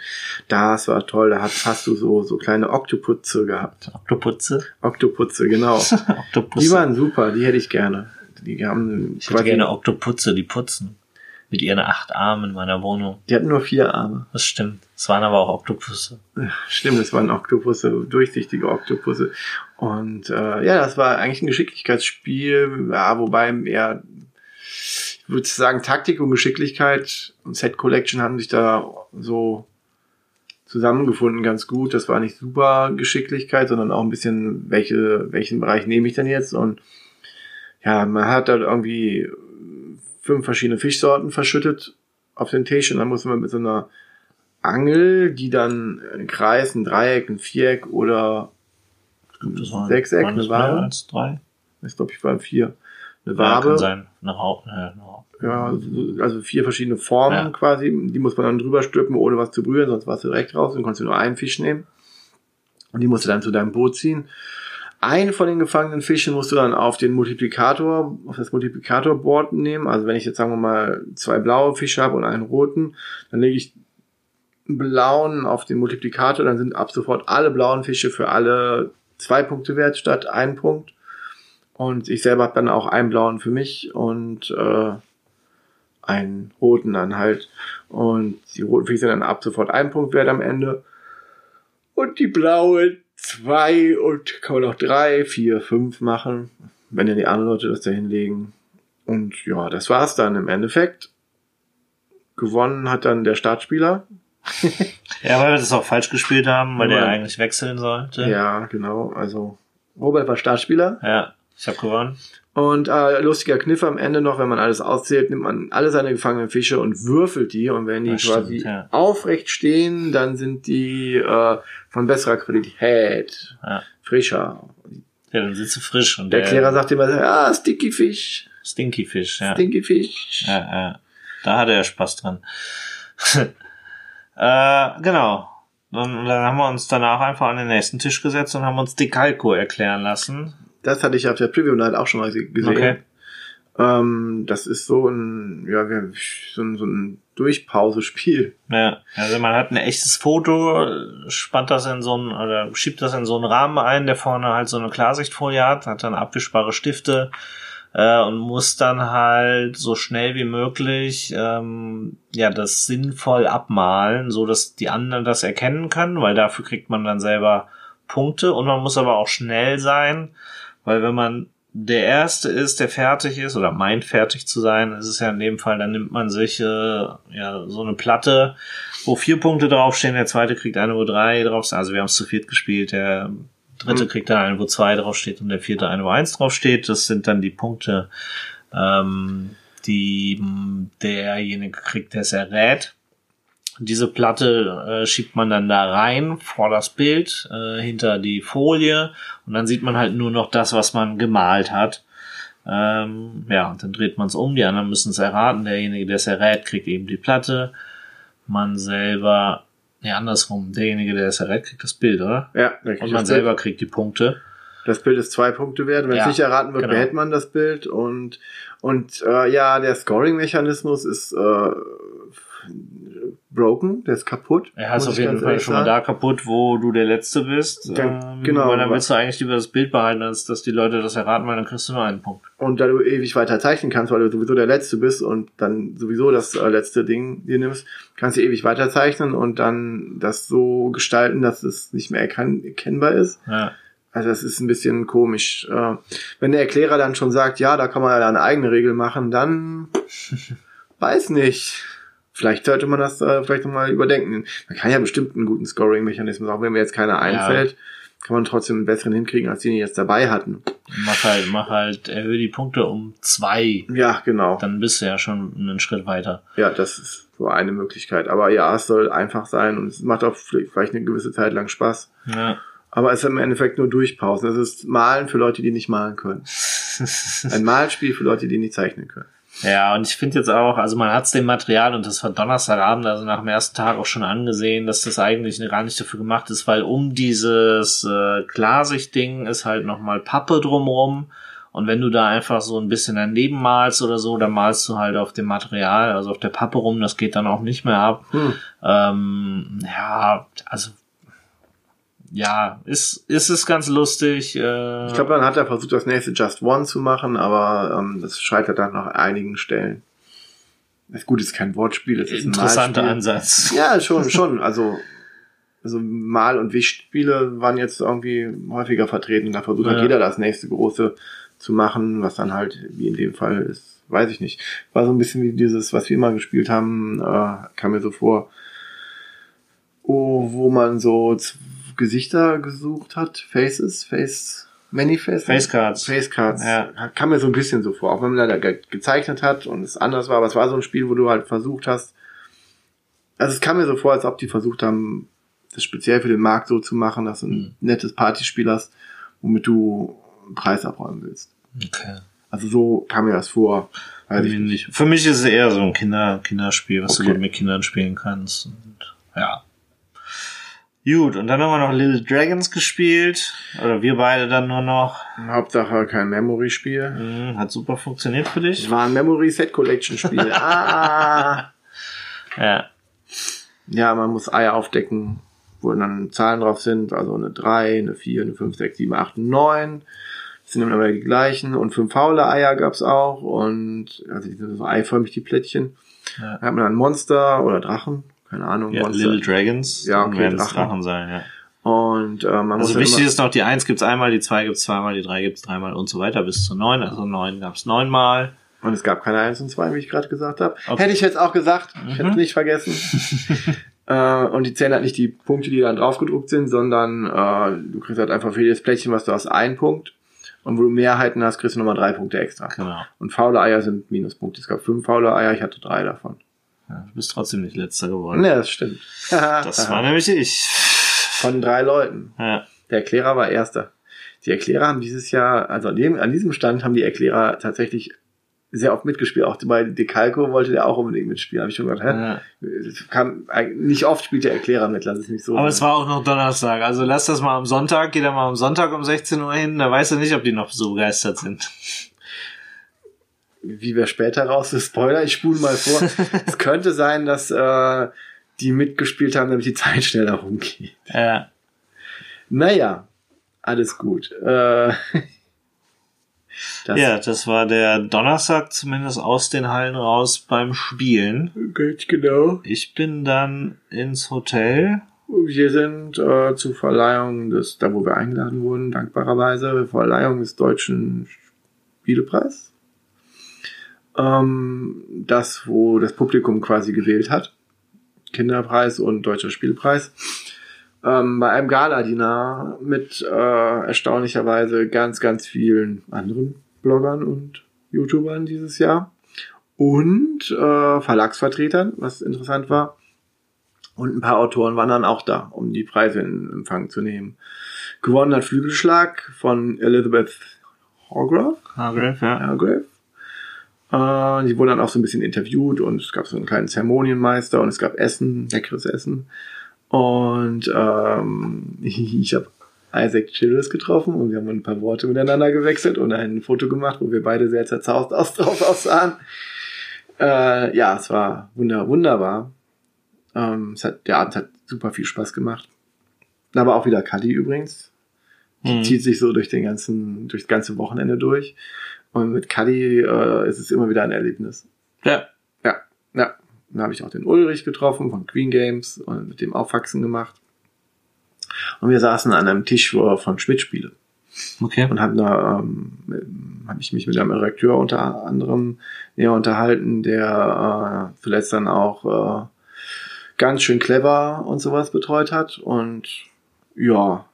Das war toll. Da hast, hast du so so kleine Oktoputze gehabt. Oktoputze. Oktoputze, genau. [laughs] Oktoputze. Die waren super. Die hätte ich gerne. Die haben ich hätte gerne Oktoputze, die putzen. Mit ihren acht Armen in meiner Wohnung. Die hatten nur vier Arme. Das stimmt. Es waren aber auch Oktopusse. Stimmt, es waren Oktopusse, durchsichtige Oktopusse. Und äh, ja, das war eigentlich ein Geschicklichkeitsspiel, ja, wobei eher, ich würde sagen, Taktik und Geschicklichkeit und Set Collection haben sich da so zusammengefunden ganz gut. Das war nicht super Geschicklichkeit, sondern auch ein bisschen, welche, welchen Bereich nehme ich denn jetzt? Und ja, man hat da irgendwie fünf verschiedene Fischsorten verschüttet auf den Tisch und dann muss man mit so einer Angel, die dann ein Kreis, ein Dreieck, ein Viereck oder Waren, Sechseck, waren das eine Wabe. als drei? ich glaube, ich war vier, eine Ja, Wabe. kann sein. Eine Haut. Äh, eine Haut. Ja, so- also vier verschiedene Formen Ja. quasi. Die muss man dann drüber stülpen, ohne was zu brühen, sonst warst du direkt raus und konntest du nur einen Fisch nehmen. Und die musst du dann zu deinem Boot ziehen. Einen von den gefangenen Fischen musst du dann auf den Multiplikator, auf das Multiplikatorboard nehmen. Also wenn ich jetzt sagen wir mal zwei blaue Fische habe und einen roten, dann lege ich einen blauen auf den Multiplikator, dann sind ab sofort alle blauen Fische für alle zwei Punkte wert statt ein Punkt. Und ich selber habe dann auch einen blauen für mich und äh, einen roten dann halt. Und die roten Fische sind dann ab sofort ein Punkt wert am Ende. Und die blauen zwei und kann man auch drei, vier, fünf machen, wenn ja die anderen Leute das da hinlegen. Und ja, das war's dann im Endeffekt. Gewonnen hat dann der Startspieler. [laughs] Ja, weil wir das auch falsch gespielt haben, weil der eigentlich wechseln sollte. Ja, genau. Also Robert war Startspieler. Ja, ich habe gewonnen. Und äh, lustiger Kniff am Ende noch, wenn man alles auszählt, nimmt man alle seine gefangenen Fische und würfelt die. Und wenn die Das quasi stimmt, ja. aufrecht stehen, dann sind die äh, von besserer Qualität, Ja. frischer. Ja, dann sitzt du frisch und Der Klärer sagt immer, ah, Sticky Fisch, Stinky Fish, ja. Stinky Fisch. Ja, ja. Da hatte er Spaß dran. [laughs] äh, genau. Dann, dann haben wir uns danach einfach an den nächsten Tisch gesetzt und haben uns Decalco erklären lassen. Das hatte ich auf der Preview Night auch schon mal gesehen. Okay. Ähm, das ist so ein, ja, so ein, so ein Durchpausespiel. Ja, also man hat ein echtes Foto, spannt das in so einen, oder schiebt das in so einen Rahmen ein, der vorne halt so eine Klarsichtfolie hat, hat dann abwischbare Stifte äh, und muss dann halt so schnell wie möglich ähm, ja das sinnvoll abmalen, so dass die anderen das erkennen können, weil dafür kriegt man dann selber Punkte und man muss aber auch schnell sein, weil wenn man der erste ist, der fertig ist oder meint fertig zu sein, ist es ja in dem Fall, dann nimmt man sich äh, ja so eine Platte, wo vier Punkte draufstehen, der zweite kriegt eine, wo drei draufstehen. Also wir haben es zu viert gespielt, der dritte Mhm. kriegt dann eine, wo zwei draufsteht und der vierte eine, wo eins draufsteht. Das sind dann die Punkte, ähm, die derjenige kriegt, der es errät. Diese Platte äh, schiebt man dann da rein vor das Bild, äh, hinter die Folie und dann sieht man halt nur noch das, was man gemalt hat. Ähm, ja, und dann dreht man es um, die anderen müssen es erraten. Derjenige, der es errät, kriegt eben die Platte. Man selber, ja, andersrum, derjenige, der es errät, kriegt das Bild, oder? Ja, der kriegt Und man selber Bild. kriegt die Punkte. Das Bild ist zwei Punkte wert. Wenn Ja, es nicht erraten wird, genau. behält man das Bild. Und, und äh, ja, der Scoring-Mechanismus ist äh, broken, der ist kaputt. Er ist muss auf jeden Fall schon mal sagen. da kaputt, wo du der Letzte bist. Dann- ähm, genau, Weil dann willst du eigentlich lieber das Bild behalten, als dass die Leute das erraten, weil dann kriegst du nur einen Punkt. Und da du ewig weiter zeichnen kannst, weil du sowieso der Letzte bist und dann sowieso das äh, letzte Ding dir nimmst, kannst du ewig weiter zeichnen und dann das so gestalten, dass es nicht mehr erkan erkennbar ist. Ja. Also das ist ein bisschen komisch. Äh, wenn der Erklärer dann schon sagt, ja, da kann man ja eine eigene Regel machen, dann [laughs] weiß nicht. Vielleicht sollte man das äh, vielleicht nochmal überdenken. Man kann ja bestimmt einen guten Scoring-Mechanismus, auch wenn mir jetzt keiner einfällt, kann man trotzdem einen besseren hinkriegen, als die, die jetzt dabei hatten. Mach halt, mach halt, erhöhe die Punkte um zwei. Ja, genau. Dann bist du ja schon einen Schritt weiter. Ja, das ist so eine Möglichkeit. Aber ja, es soll einfach sein und es macht auch vielleicht eine gewisse Zeit lang Spaß. Ja. Aber es ist im Endeffekt nur Durchpausen. Es ist Malen für Leute, die nicht malen können. [laughs] Ein Malspiel für Leute, die nicht zeichnen können. Ja, und ich finde jetzt auch, also man hat es dem Material und das war Donnerstagabend, also nach dem ersten Tag auch schon angesehen, dass das eigentlich gar nicht dafür gemacht ist, weil um dieses äh, Klarsicht-Ding ist halt nochmal Pappe drumrum. Und wenn du da einfach so ein bisschen daneben malst oder so, dann malst du halt auf dem Material, also auf der Pappe rum, das geht dann auch nicht mehr ab. Hm. Ähm, ja, also ja, ist, ist es ganz lustig. Äh, Ich glaube, dann hat er versucht, das nächste Just One zu machen, aber ähm, das scheitert dann nach einigen Stellen. Das gut ist kein Wortspiel, es ist ein interessanter Malspiel. Ansatz. [laughs] Ja, schon, schon. Also, also Mal- und Wichtspiele waren jetzt irgendwie häufiger vertreten. Da versucht Ja. halt jeder das nächste große zu machen, was dann halt, wie in dem Fall ist, weiß ich nicht. War so ein bisschen wie dieses, was wir immer gespielt haben, äh, kam mir so vor, oh, wo man so Gesichter gesucht hat, Faces, Face, Manifest. Facecards. Facecards. Ja. Kam mir so ein bisschen so vor, auch wenn man da ge gezeichnet hat und es anders war, aber es war so ein Spiel, wo du halt versucht hast, also es kam mir so vor, als ob die versucht haben, das speziell für den Markt so zu machen, dass du ein Mhm. nettes Partyspiel hast, womit du einen Preis abräumen willst. Okay. Also so kam mir das vor. Weiß ich nicht. Für mich ist es eher so ein Kinder, Kinderspiel, was Okay. du gut mit Kindern spielen kannst. Und, ja. Gut, und dann haben wir noch Little Dragons gespielt. Oder wir beide dann nur noch. Hauptsache kein Memory-Spiel. Hm, hat super funktioniert für Es dich. war ein Memory-Set-Collection-Spiel. [laughs] ah! Ja. Ja, man muss Eier aufdecken, wo dann Zahlen drauf sind. Also eine 3, eine 4, eine 5, 6, 7, 8, 9. Das sind immer die gleichen. Und fünf faule Eier gab's auch. Und also die sind so eiförmig, die Plättchen. Ja. Da hat man dann Monster oder Drachen. Keine Ahnung. ja Monster. Little Dragons. Ja, okay, werden es Drachen. Drachen sein, ja. Und äh, man Also muss dann wichtig ist noch, die 1 gibt's einmal, die 2 gibt's zweimal, die 3 gibt's dreimal und so weiter bis zu 9. Also 9 gab's neunmal. Und es gab keine 1 und 2, wie ich gerade gesagt habe. Okay. Hätte ich jetzt auch gesagt. Ich hätte Mhm. es nicht vergessen. [laughs] äh, und die zählen halt nicht die Punkte, die dann drauf gedruckt sind, sondern äh, du kriegst halt einfach für jedes Plättchen, was du hast, einen Punkt. Und wo du Mehrheiten hast, kriegst du nochmal drei Punkte extra. Genau. Und faule Eier sind Minuspunkte. Es gab fünf faule Eier, ich hatte drei davon. Ja, du bist trotzdem nicht letzter geworden. Ne, das stimmt. [laughs] Das war nämlich ich. Von drei Leuten. Ja. Der Erklärer war erster. Die Erklärer haben dieses Jahr, also an, dem, an diesem Stand haben die Erklärer tatsächlich sehr oft mitgespielt. Auch bei Decalco wollte der auch unbedingt mitspielen. Habe ich schon gedacht, hä? ja. Kam, nicht oft spielt der Erklärer mit, lass es nicht so Aber sein. es war auch noch Donnerstag. Also lass das mal am Sonntag, geh da mal am Sonntag um 16 Uhr hin, da weißt du nicht, ob die noch so begeistert sind. Wie wir später raus, Spoiler, ich spule mal vor. [laughs] es könnte sein, dass äh, die mitgespielt haben, damit die Zeit schneller rumgeht. Ja. Naja, alles gut. Äh, das ja, das war der Donnerstag zumindest aus den Hallen raus beim Spielen. geht genau. Ich bin dann ins Hotel. Wir sind äh, zur Verleihung des, da wo wir eingeladen wurden, dankbarerweise, Verleihung des deutschen Spielepreis. Ähm, das, wo das Publikum quasi gewählt hat. Kinderpreis und Deutscher Spielpreis. Ähm, bei einem Gala-Dinner mit äh, erstaunlicherweise ganz, ganz vielen anderen Bloggern und YouTubern dieses Jahr. Und äh, Verlagsvertretern, was interessant war. Und ein paar Autoren waren dann auch da, um die Preise in Empfang zu nehmen. Gewonnen hat Flügelschlag von Elizabeth Hargrave. Hargrave, ja. Hargrave. Äh, die wurden dann auch so ein bisschen interviewt und es gab so einen kleinen Zeremonienmeister und es gab Essen, leckeres Essen. Und ähm, [laughs] ich habe Isaac Childress getroffen und wir haben ein paar Worte miteinander gewechselt und ein Foto gemacht, wo wir beide sehr zerzaust aus [laughs] drauf aussahen. Äh, ja, es war wunder, wunderbar. Ähm, es hat, der Abend hat super viel Spaß gemacht. Da war auch wieder Cuddy übrigens. Die Mhm. zieht sich so durch den ganzen, durch das ganze Wochenende durch. Und mit Cuddy äh, ist es immer wieder ein Erlebnis. Ja. Ja, ja. Dann habe ich auch den Ulrich getroffen von Queen Games und mit dem Aufwachsen gemacht. Und wir saßen an einem Tisch von Schmidt-Spiele Okay. und haben da ähm, habe ich mich mit einem Redakteur unter anderem näher unterhalten, der äh, zuletzt dann auch äh, ganz schön clever und sowas betreut hat und ja,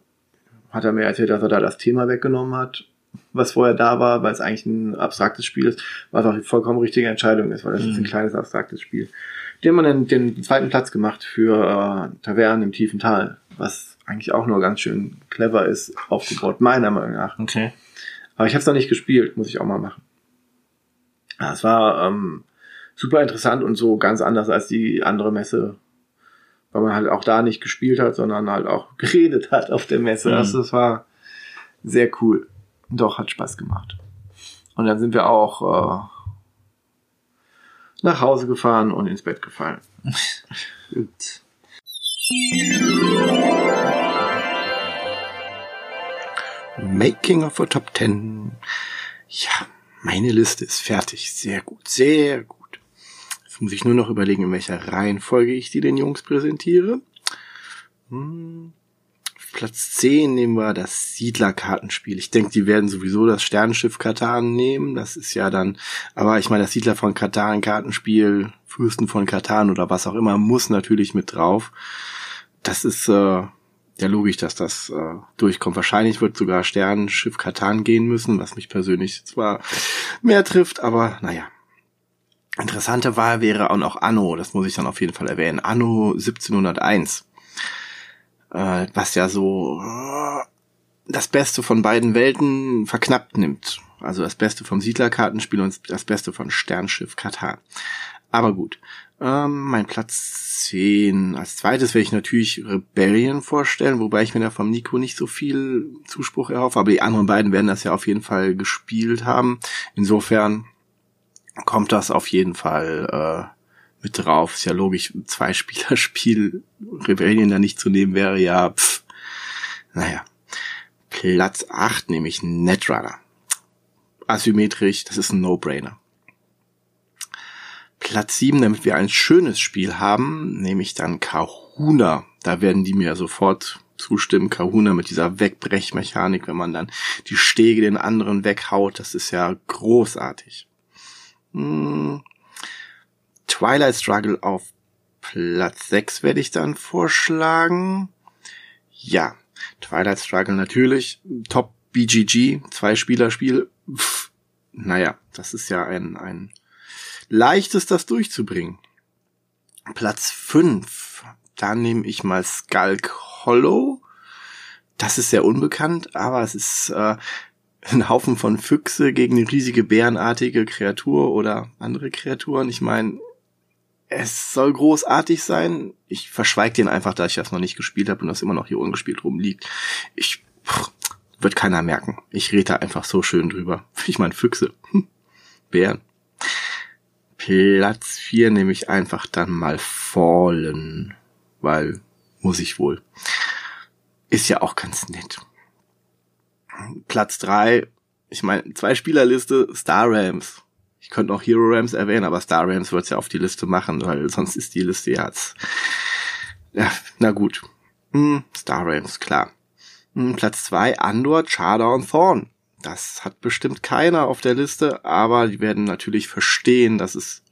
hat er mir erzählt, dass er da das Thema weggenommen hat, was vorher da war, weil es eigentlich ein abstraktes Spiel ist, was auch die vollkommen richtige Entscheidung ist, weil das ist ein Mhm. kleines abstraktes Spiel. Die haben dann den zweiten Platz gemacht für äh, Tavernen im tiefen Tal, was eigentlich auch nur ganz schön clever ist, aufgebaut, meiner Meinung nach. Okay. Aber ich habe es noch nicht gespielt, muss ich auch mal machen. Ja, es war ähm, super interessant und so ganz anders als die andere Messe, weil man halt auch da nicht gespielt hat, sondern halt auch [laughs] geredet hat auf der Messe. Mhm. Also es war sehr cool. Doch, hat Spaß gemacht. Und dann sind wir auch äh, nach Hause gefahren und ins Bett gefallen. [laughs] Making of a Top 10. Ja, meine Liste ist fertig. Sehr gut, sehr gut. Jetzt muss ich nur noch überlegen, in welcher Reihenfolge ich die den Jungs präsentiere. Hm. Platz 10 nehmen wir das Siedlerkartenspiel. Ich denke, die werden sowieso das Sternenschiff Katan nehmen. Das ist ja dann, aber ich meine, das Siedler von Katan Kartenspiel, Fürsten von Katan oder was auch immer, muss natürlich mit drauf. Das ist äh, ja logisch, dass das äh, durchkommt. Wahrscheinlich wird sogar Sternenschiff Katan gehen müssen, was mich persönlich zwar mehr trifft, aber naja. Interessante Wahl wäre auch noch Anno, das muss ich dann auf jeden Fall erwähnen. Anno 1701. Äh, was ja so äh, das Beste von beiden Welten verknappt nimmt. Also das Beste vom Siedlerkartenspiel und das Beste von Sternschiff Katar. Aber gut. Ähm, mein Platz 10. Als zweites werde ich natürlich Rebellion vorstellen, wobei ich mir da vom Nico nicht so viel Zuspruch erhoffe. Aber die anderen beiden werden das ja auf jeden Fall gespielt haben. Insofern kommt das auf jeden Fall äh, mit drauf. Ist ja logisch, ein Zwei-Spieler-Spiel Rebellion da nicht zu nehmen wäre ja, pff, naja. Platz 8 nämlich Netrunner. Asymmetrisch, das ist ein No-Brainer. Platz 7, damit wir ein schönes Spiel haben, nehme ich dann Kahuna. Da werden die mir sofort zustimmen. Kahuna mit dieser Wegbrechmechanik, wenn man dann die Stege den anderen weghaut, das ist ja großartig. Hm. Twilight Struggle auf Platz 6 werde ich dann vorschlagen. Ja, Twilight Struggle natürlich. Top BGG, Zwei-Spieler-Spiel. Naja, das ist ja ein, ein leichtes, das durchzubringen. Platz 5. Da nehme ich mal Skulk Hollow. Das ist sehr unbekannt, aber es ist äh, ein Haufen von Füchse gegen eine riesige bärenartige Kreatur oder andere Kreaturen. Ich meine, es soll großartig sein. Ich verschweige den einfach, da ich das noch nicht gespielt habe und das immer noch hier ungespielt rumliegt. Ich pff, wird keiner merken. Ich rede da einfach so schön drüber. [laughs] Ich meine Füchse, Hm. [laughs] Bären. Platz 4 nehme ich einfach dann mal Fallen, weil muss ich wohl. Ist ja auch ganz nett. Platz 3, ich meine, zwei Spielerliste, Star Rams. Ich könnte noch Hero Rams erwähnen, aber Star Rams wird's ja auf die Liste machen, weil sonst ist die Liste ja jetzt. Ja, na gut. Hm, Star Rams, klar. Hm, Platz 2, Andor, Chada und Thorn. Das hat bestimmt keiner auf der Liste, aber die werden natürlich verstehen, dass es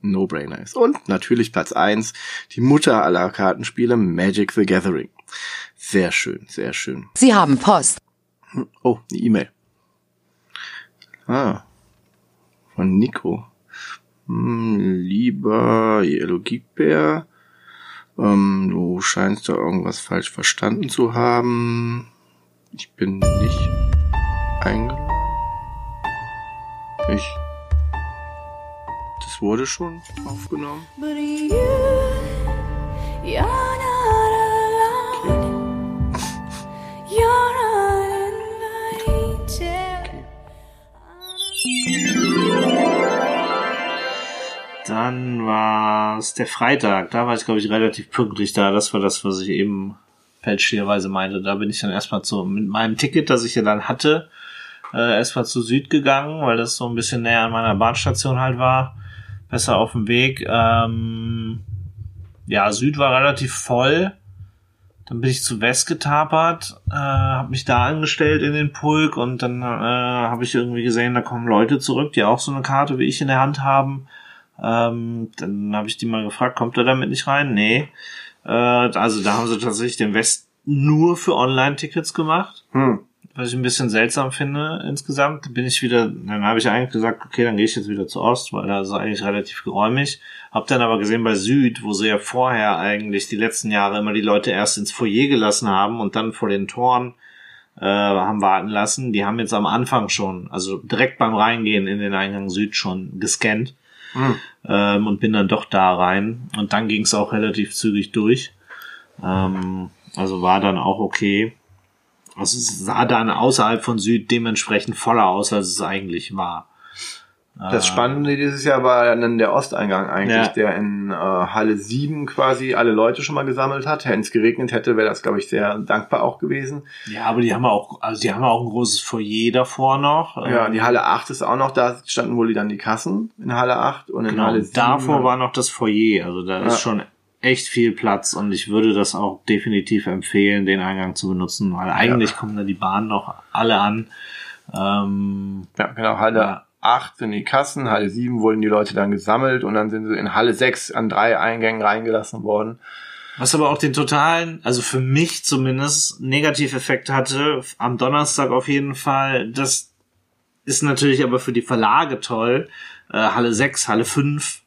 No-Brainer ist. Und natürlich Platz 1, die Mutter aller Kartenspiele, Magic the Gathering. Sehr schön, sehr schön. Sie haben Post. Oh, eine E-Mail. Ah. Von Nico. Hm, lieber Yellow Geek Bear, ähm, du scheinst da irgendwas falsch verstanden zu haben. Ich bin nicht eingeladen. Ich. Das wurde schon aufgenommen. But you, Dann war es der Freitag. Da war ich, glaube ich, relativ pünktlich da. Das war das, was ich eben fälschlicherweise meinte. Da bin ich dann erstmal zu, mit meinem Ticket, das ich ja dann hatte, äh, erstmal zu Süd gegangen, weil das so ein bisschen näher an meiner Bahnstation halt war. Besser auf dem Weg. Ähm, ja, Süd war relativ voll. Dann bin ich zu West getapert, äh, habe mich da angestellt in den Pulk und dann äh, habe ich irgendwie gesehen, da kommen Leute zurück, die auch so eine Karte wie ich in der Hand haben. Ähm, dann habe ich die mal gefragt, kommt er damit nicht rein? Nee. Äh, also da haben sie tatsächlich den West nur für Online-Tickets gemacht, Hm. was ich ein bisschen seltsam finde insgesamt. Bin ich wieder, dann habe ich eigentlich gesagt, okay, dann gehe ich jetzt wieder zu Ost, weil da ist es eigentlich relativ geräumig. Hab dann aber gesehen bei Süd, wo sie ja vorher eigentlich die letzten Jahre immer die Leute erst ins Foyer gelassen haben und dann vor den Toren äh, haben warten lassen. Die haben jetzt am Anfang schon, also direkt beim Reingehen in den Eingang Süd schon gescannt Hm. ähm, und bin dann doch da rein. Und dann ging es auch relativ zügig durch. Ähm, also war dann auch okay. Also es sah dann außerhalb von Süd dementsprechend voller aus, als es eigentlich war. Das Spannende dieses Jahr war dann der Osteingang eigentlich, Ja. der in äh, Halle 7 quasi alle Leute schon mal gesammelt hat. Wenn es geregnet hätte, wäre das, glaube ich, sehr dankbar auch gewesen. Ja, aber die haben auch, also die haben auch ein großes Foyer davor noch. Ja, Ähm, die Halle 8 ist auch noch, da standen wohl dann die Kassen in Halle 8 und in Genau, Halle 7. davor war noch das Foyer, also da Ja. ist schon echt viel Platz und ich würde das auch definitiv empfehlen, den Eingang zu benutzen, weil eigentlich kommen da die Bahnen noch alle an. Ähm, Ja, genau, Halle Ja. 8 sind die Kassen, Halle 7 wurden die Leute dann gesammelt und dann sind sie in Halle 6 an drei Eingängen reingelassen worden. was aber auch den totalen, also für mich zumindest, Negativeffekt hatte, am Donnerstag auf jeden Fall, das ist natürlich aber für die Verlage toll, äh, Halle 6, Halle 5,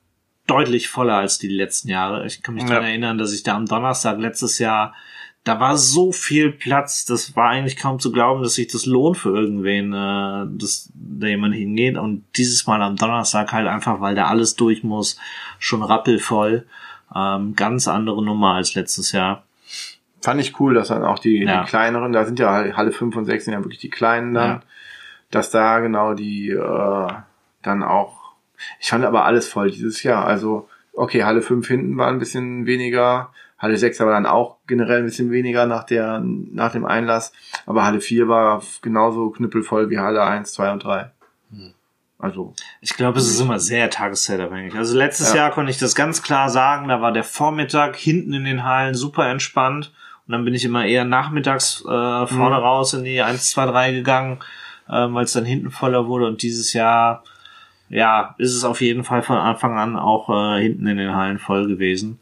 deutlich voller als die letzten Jahre. Ich kann mich Ja. daran erinnern, dass ich da am Donnerstag letztes Jahr, da war so viel Platz, das war eigentlich kaum zu glauben, dass sich das lohnt für irgendwen, äh, dass da jemand hingeht. Und dieses Mal am Donnerstag halt einfach, weil da alles durch muss, schon rappelvoll. Ähm, ganz andere Nummer als letztes Jahr. Fand ich cool, dass dann auch die, Ja. die kleineren, da sind ja Halle 5 und 6 sind ja wirklich die kleinen dann, Ja. dass da genau die äh, dann auch, ich fand aber alles voll dieses Jahr. Also, okay, Halle 5 hinten war ein bisschen weniger, Halle 6 aber dann auch generell ein bisschen weniger nach der, nach dem Einlass, aber Halle 4 war genauso knüppelvoll wie Halle 1, 2 und 3. Hm. Also, Ich glaube, es ist immer sehr tageszeitabhängig. Also letztes Ja. Jahr konnte ich das ganz klar sagen, da war der Vormittag hinten in den Hallen super entspannt und dann bin ich immer eher nachmittags äh, vorne Mhm. raus in die 1, 2, 3 gegangen, ähm, weil es dann hinten voller wurde und dieses Jahr ja, ist es auf jeden Fall von Anfang an auch äh, hinten in den Hallen voll gewesen.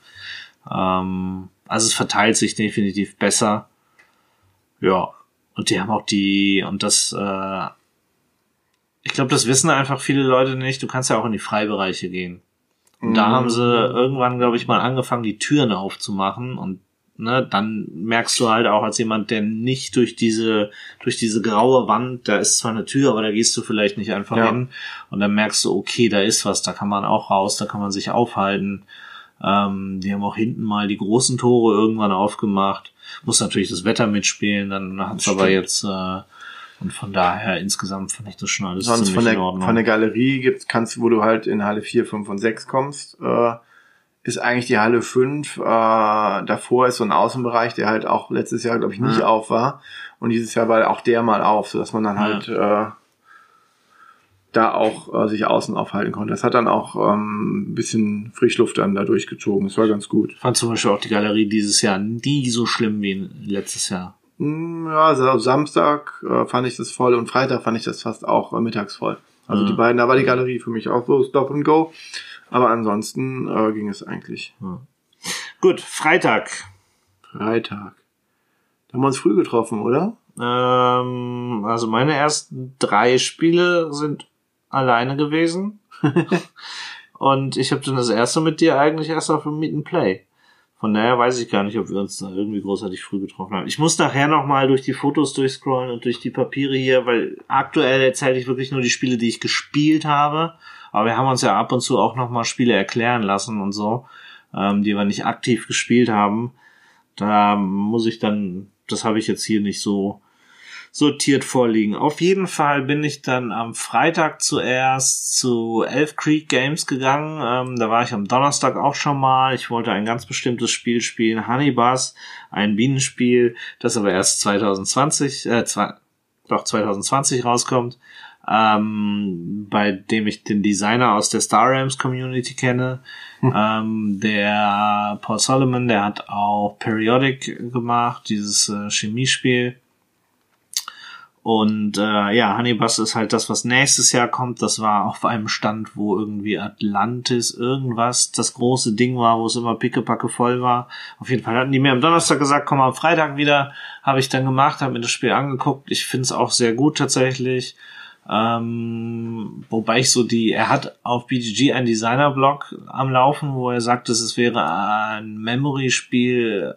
Ähm, also es verteilt sich definitiv besser. Ja, und die haben auch die, und das, äh, ich glaube, das wissen einfach viele Leute nicht. Du kannst ja auch in die Freibereiche gehen. Und da Mhm. haben sie irgendwann, glaube ich, mal angefangen, die Türen aufzumachen und ne, dann merkst du halt auch als jemand, der nicht durch diese, durch diese graue Wand, da ist zwar eine Tür, aber da gehst du vielleicht nicht einfach Ja. hin. Und dann merkst du, okay, da ist was, da kann man auch raus, da kann man sich aufhalten. Ähm, die haben auch hinten mal die großen Tore irgendwann aufgemacht. Muss natürlich das Wetter mitspielen, dann hat's aber jetzt, äh, und von daher insgesamt fand ich das schon alles sonst von der, in Ordnung. von der Galerie gibt's, kannst, wo du halt in Halle 4, 5 und 6 kommst, äh, ist eigentlich die Halle 5. Äh, davor ist so ein Außenbereich, der halt auch letztes Jahr, glaube ich, nicht Ja. auf war. Und dieses Jahr war auch der mal auf, sodass man dann Ja. halt äh, da auch äh, sich außen aufhalten konnte. Das hat dann auch ähm, ein bisschen Frischluft dann da durchgezogen. Das war ganz gut. Ich fand zum Beispiel auch die Galerie dieses Jahr nie so schlimm wie letztes Jahr. Mm, Ja, also Samstag äh, fand ich das voll und Freitag fand ich das fast auch äh, mittags voll. Also Mhm. die beiden, da war die Galerie für mich auch so Stop and Go. Aber ansonsten äh, ging es eigentlich. Gut, Freitag. Freitag. Da haben wir uns früh getroffen, oder? Ähm, also meine ersten drei Spiele sind alleine gewesen. [laughs] Und ich habe dann das erste mit dir eigentlich erst auf dem Meet and Play. Von daher weiß ich gar nicht, ob wir uns da irgendwie großartig früh getroffen haben. Ich muss nachher nochmal durch die Fotos durchscrollen und durch die Papiere hier, weil aktuell erzähle ich wirklich nur die Spiele, die ich gespielt habe. Aber wir haben uns ja ab und zu auch nochmal Spiele erklären lassen und so, ähm, die wir nicht aktiv gespielt haben. Da muss ich dann, das habe ich jetzt hier nicht so sortiert vorliegen. Auf jeden Fall bin ich dann am Freitag zuerst zu Elf Creek Games gegangen. Ähm, da war ich am Donnerstag auch schon mal. Ich wollte ein ganz bestimmtes Spiel spielen, Honey Buzz, ein Bienenspiel, das aber erst 2020, äh, zwei, doch 2020 rauskommt, ähm, bei dem ich den Designer aus der Star Realms Community kenne. ähm, der Paul Solomon, der hat auch Periodic gemacht, dieses äh, Chemiespiel. Und äh, ja, Honeybus ist halt das, was nächstes Jahr kommt. Das war auf einem Stand, wo irgendwie Atlantis irgendwas das große Ding war, wo es immer pickepacke voll war. Auf jeden Fall hatten die mir am Donnerstag gesagt, komm am Freitag wieder. Habe ich dann gemacht, habe mir das Spiel angeguckt. Ich finde es auch sehr gut tatsächlich. Ähm, wobei ich so die, er hat auf BGG einen Designer-Blog am Laufen, wo er sagt, dass es wäre ein Memory-Spiel,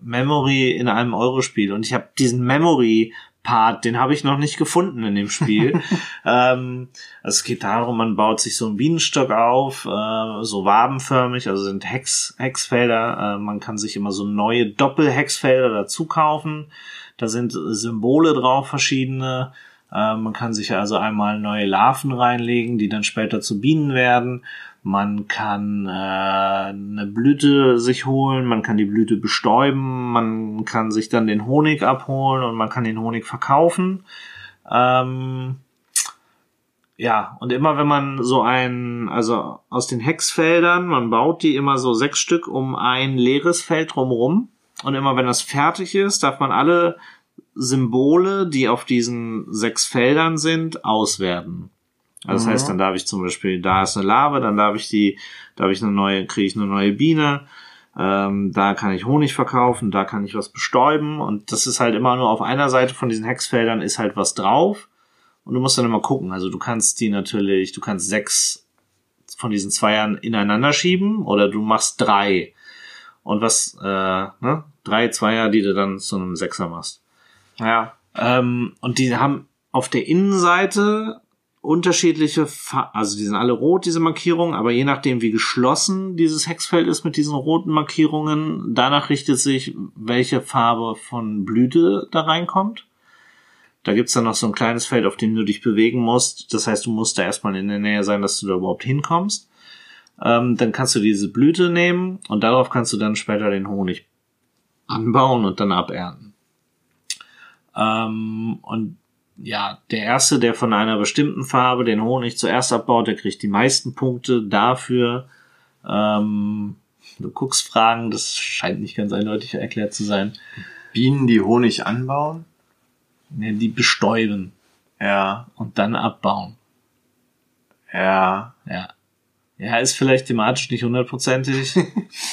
Memory in einem Euro-Spiel. Und ich habe diesen Memory Part, den habe ich noch nicht gefunden in dem Spiel. [laughs] ähm, also es geht darum, man baut sich so einen Bienenstock auf, äh, so wabenförmig, also sind Hex, Hexfelder. Äh, man kann sich immer so neue Doppelhexfelder dazu kaufen. Da sind Symbole drauf, verschiedene. Äh, man kann sich also einmal neue Larven reinlegen, die dann später zu Bienen werden. Man kann äh, eine Blüte sich holen, man kann die Blüte bestäuben, man kann sich dann den Honig abholen und man kann den Honig verkaufen. Ähm, ja, und immer wenn man so ein, also aus den Hexfeldern, man baut die immer so sechs Stück um ein leeres Feld drumherum. Und immer wenn das fertig ist, darf man alle Symbole, die auf diesen sechs Feldern sind, auswerten. Also das heißt, dann darf ich zum Beispiel, da ist eine Larve, dann darf ich die, darf ich eine neue, kriege ich eine neue Biene, ähm, da kann ich Honig verkaufen, da kann ich was bestäuben und das ist halt immer nur auf einer Seite von diesen Hexfeldern ist halt was drauf und du musst dann immer gucken. Also du kannst die natürlich, du kannst sechs von diesen Zweiern ineinander schieben oder du machst drei und was, äh, ne, drei Zweier, die du dann zu einem Sechser machst. Ja. Ähm, und die haben auf der Innenseite unterschiedliche, Fa also die sind alle rot, diese Markierungen, aber je nachdem, wie geschlossen dieses Hexfeld ist mit diesen roten Markierungen, danach richtet sich, welche Farbe von Blüte da reinkommt. Da gibt's dann noch so ein kleines Feld, auf dem du dich bewegen musst. Das heißt, du musst da erstmal in der Nähe sein, dass du da überhaupt hinkommst. Ähm, dann kannst du diese Blüte nehmen und darauf kannst du dann später den Honig anbauen und dann abernten. Ähm, und ja, der erste, der von einer bestimmten Farbe den Honig zuerst abbaut, der kriegt die meisten Punkte dafür. Ähm, du guckst Fragen, das scheint nicht ganz eindeutig erklärt zu sein. Bienen, die Honig anbauen. Nee, die bestäuben Ja. und dann abbauen. Ja. Ja. Ja, ist vielleicht thematisch nicht hundertprozentig.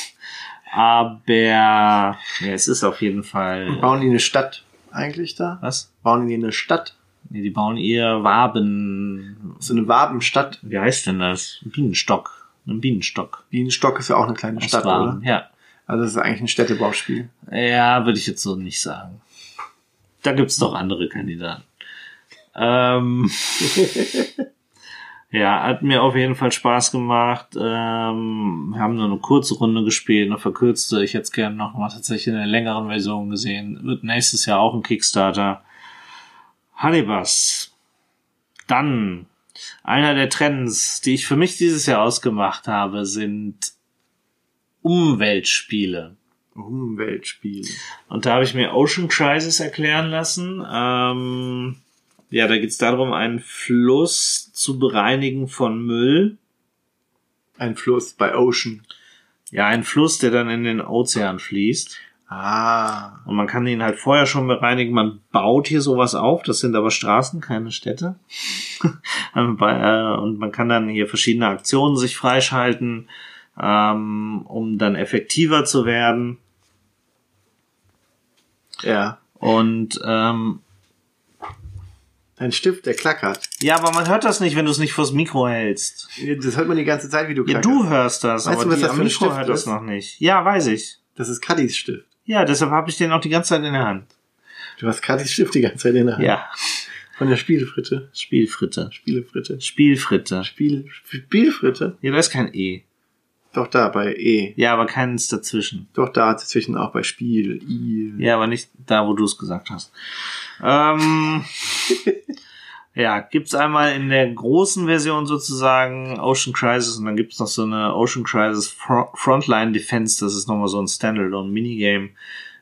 [laughs] aber ja, es ist auf jeden Fall. Bauen die eine Stadt eigentlich da? Was? Bauen die eine Stadt? Nee, die bauen eher Waben. So eine Wabenstadt. Wie heißt denn das? Bienenstock. Ein Bienenstock. Bienenstock ist ja auch eine kleine Aus Stadt, Waben. oder? Ja. Also das ist eigentlich ein Städtebauspiel. Ja, würde ich jetzt so nicht sagen. Da gibt's doch andere Kandidaten. Ähm, [laughs] ja, hat mir auf jeden Fall Spaß gemacht. Ähm, wir haben nur eine kurze Runde gespielt, eine verkürzte. Ich hätte es gerne noch mal tatsächlich in einer längeren Version gesehen. Wird nächstes Jahr auch ein Kickstarter. Hannibas. Dann einer der Trends, die ich für mich dieses Jahr ausgemacht habe, sind Umweltspiele. Umweltspiel. Und da habe ich mir Ocean Crisis erklären lassen. Ähm, ja, da geht es darum, einen Fluss zu bereinigen von Müll. Ein Fluss bei Ocean. Ja, ein Fluss, der dann in den Ozean fließt. Ah. Und man kann ihn halt vorher schon bereinigen. Man baut hier sowas auf. Das sind aber Straßen, keine Städte. [laughs] Und man kann dann hier verschiedene Aktionen sich freischalten, ähm, um dann effektiver zu werden. Ja. Und ähm, Dein Stift, der klackert. ja, aber man hört das nicht, wenn du es nicht vors Mikro hältst. Das hört man die ganze Zeit, wie du Ja, klackerst. du hörst das, Weißt aber du, was die das am Mikro Stift hört das ist? noch nicht. Ja, weiß ich. Das ist Kadis Stift. Ja, deshalb habe ich den auch die ganze Zeit in der Hand. Du hast Kadis Stift die ganze Zeit in der Hand. Ja, Von der Spielfritte. Spielfritte. Spielefritte. Spielfritte. Spiel, Spielfritte? Ja, da ist kein E. Doch da, bei E. Ja, aber keins dazwischen. Doch da dazwischen auch bei Spiel, I. Ja, aber nicht da, wo du es gesagt hast. Ähm, [laughs] ja, gibt's einmal in der großen Version sozusagen Ocean Crisis und dann gibt's noch so eine Ocean Crisis Fro- Frontline Defense. Das ist nochmal so ein Standalone Minigame.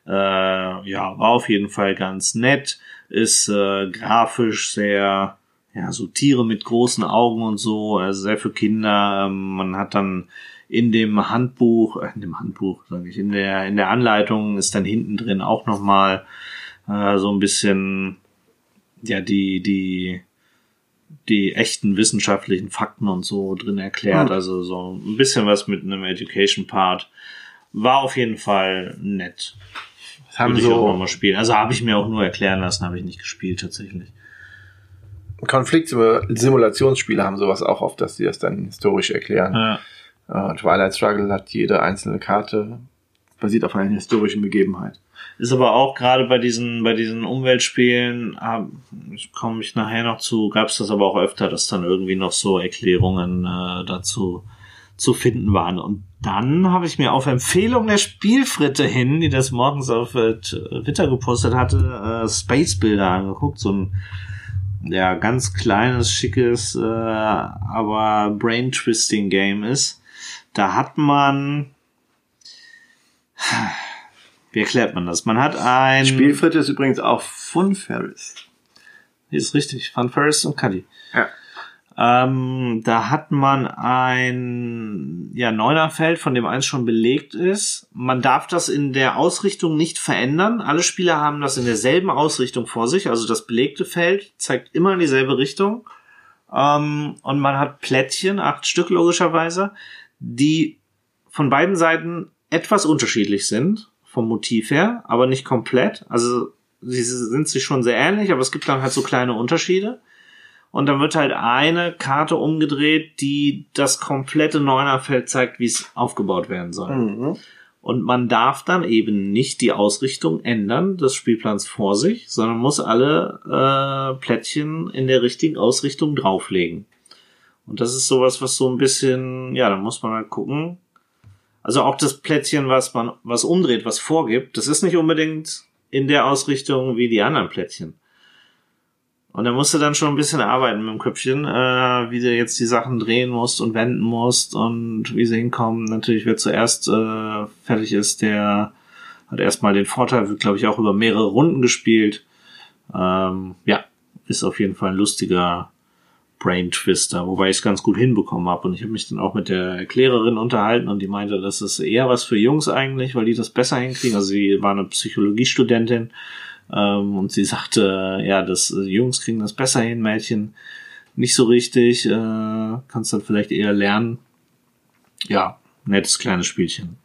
Äh, ja, war auf jeden Fall ganz nett. Ist äh, grafisch sehr, ja, so Tiere mit großen Augen und so, also sehr für Kinder. Ähm, man hat dann in dem Handbuch, äh, in dem Handbuch, sage ich, in der in der Anleitung ist dann hinten drin auch noch mal äh, so ein bisschen ja die die die echten wissenschaftlichen Fakten und so drin erklärt, Hm. also so ein bisschen was mit einem Education Part. War auf jeden Fall nett. Das haben Würde ich auch noch so mal spielen. Also habe ich mir auch nur erklären lassen, habe ich nicht gespielt tatsächlich. Konfliktsimulationsspiele haben sowas auch oft, dass sie das dann historisch erklären. Ja. Äh, Twilight Struggle hat jede einzelne Karte basiert auf einer historischen Begebenheit. Ist aber auch gerade bei diesen, bei diesen Umweltspielen, komme ich nachher noch zu, gab es das aber auch öfter, dass dann irgendwie noch so Erklärungen äh, dazu zu finden waren. Und dann habe ich mir auf Empfehlung der Spielfritte hin, die das morgens auf äh, Twitter gepostet hatte, äh, Space Builder angeguckt. So ein ja, ganz kleines, schickes, äh, aber Brain-Twisting-Game ist. Da hat man wie erklärt man das? Man hat ein. Spielfritte ist übrigens auch Fun Ferris. Ist richtig. Fun Ferris und Cuddy. Ja. Ähm, da hat man ein ja, Neunerfeld, von dem eins schon belegt ist. Man darf das in der Ausrichtung nicht verändern. Alle Spieler haben das in derselben Ausrichtung vor sich. Also das belegte Feld zeigt immer in dieselbe Richtung. Ähm, und man hat Plättchen, acht Stück logischerweise, die von beiden Seiten etwas unterschiedlich sind vom Motiv her, aber nicht komplett. Also sie sind sich schon sehr ähnlich, aber es gibt dann halt so kleine Unterschiede. Und dann wird halt eine Karte umgedreht, die das komplette Neunerfeld zeigt, wie es aufgebaut werden soll. Mhm. Und man darf dann eben nicht die Ausrichtung ändern des Spielplans vor sich, sondern muss alle äh, Plättchen in der richtigen Ausrichtung drauflegen. Und das ist sowas, was so ein bisschen, ja, da muss man halt gucken. Also auch das Plättchen, was man, was umdreht, was vorgibt, das ist nicht unbedingt in der Ausrichtung wie die anderen Plättchen. Und da musst du dann schon ein bisschen arbeiten mit dem Köpfchen, äh, wie du jetzt die Sachen drehen musst und wenden musst und wie sie hinkommen. Natürlich, wer zuerst äh, fertig ist, der hat erstmal den Vorteil, wird, glaube ich, auch über mehrere Runden gespielt. Ähm, ja, ist auf jeden Fall ein lustiger Brain Twister, wobei ich es ganz gut hinbekommen habe. Und ich habe mich dann auch mit der Erklärerin unterhalten und die meinte, das ist eher was für Jungs eigentlich, weil die das besser hinkriegen. Also sie war eine Psychologiestudentin ähm, und sie sagte, ja, das äh, Jungs kriegen das besser hin, Mädchen nicht so richtig. Äh, kannst dann vielleicht eher lernen. Ja, nettes kleines Spielchen.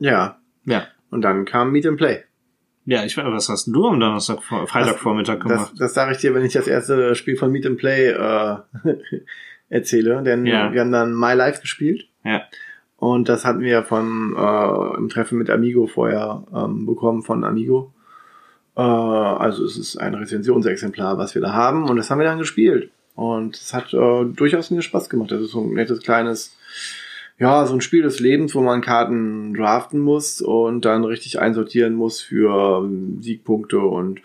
Ja. Ja. Und dann kam Meet and Play. Ja, ich weiß, was hast du am Donnerstag, vor- Freitagvormittag gemacht? Das, das sage ich dir, wenn ich das erste Spiel von Meet and Play äh, [laughs] erzähle. Denn Ja. wir haben dann My Life gespielt. ja. Und das hatten wir von äh, im Treffen mit Amigo vorher ähm, bekommen von Amigo. Äh, also es ist ein Rezensionsexemplar, was wir da haben. Und das haben wir dann gespielt. Und es hat äh, durchaus mir Spaß gemacht. Das ist so ein nettes kleines, ja, so ein Spiel des Lebens, wo man Karten draften muss und dann richtig einsortieren muss für ähm, Siegpunkte und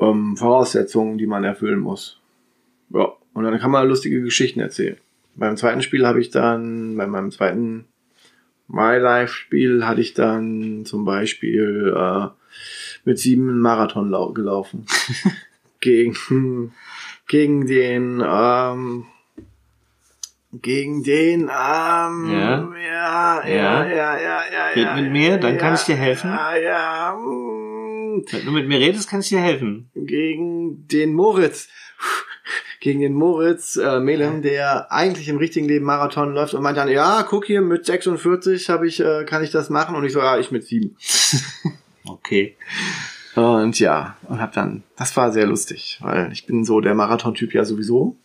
ähm, Voraussetzungen, die man erfüllen muss. Ja, und dann kann man lustige Geschichten erzählen. Beim zweiten Spiel habe ich dann, bei meinem zweiten My Life Spiel hatte ich dann zum Beispiel äh, mit sieben einen Marathon lau gelaufen. [laughs] gegen, gegen den, ähm, gegen den, ähm, Ja. ja, ja, Ja. ja, ja, ja, ja. Red mit mir, dann kann ich dir helfen. Ja, ja, mm, Wenn du mit mir redest, kann ich dir helfen. gegen den Moritz. [laughs] Gegen den Moritz äh, Melem, der eigentlich im richtigen Leben Marathon läuft und meint dann, ja, guck hier, mit 46 habe ich, äh, kann ich das machen und ich so, ja, ich mit sieben. [laughs] Okay. Und ja, und hab dann, das war sehr lustig, weil ich bin so der Marathon-Typ ja sowieso.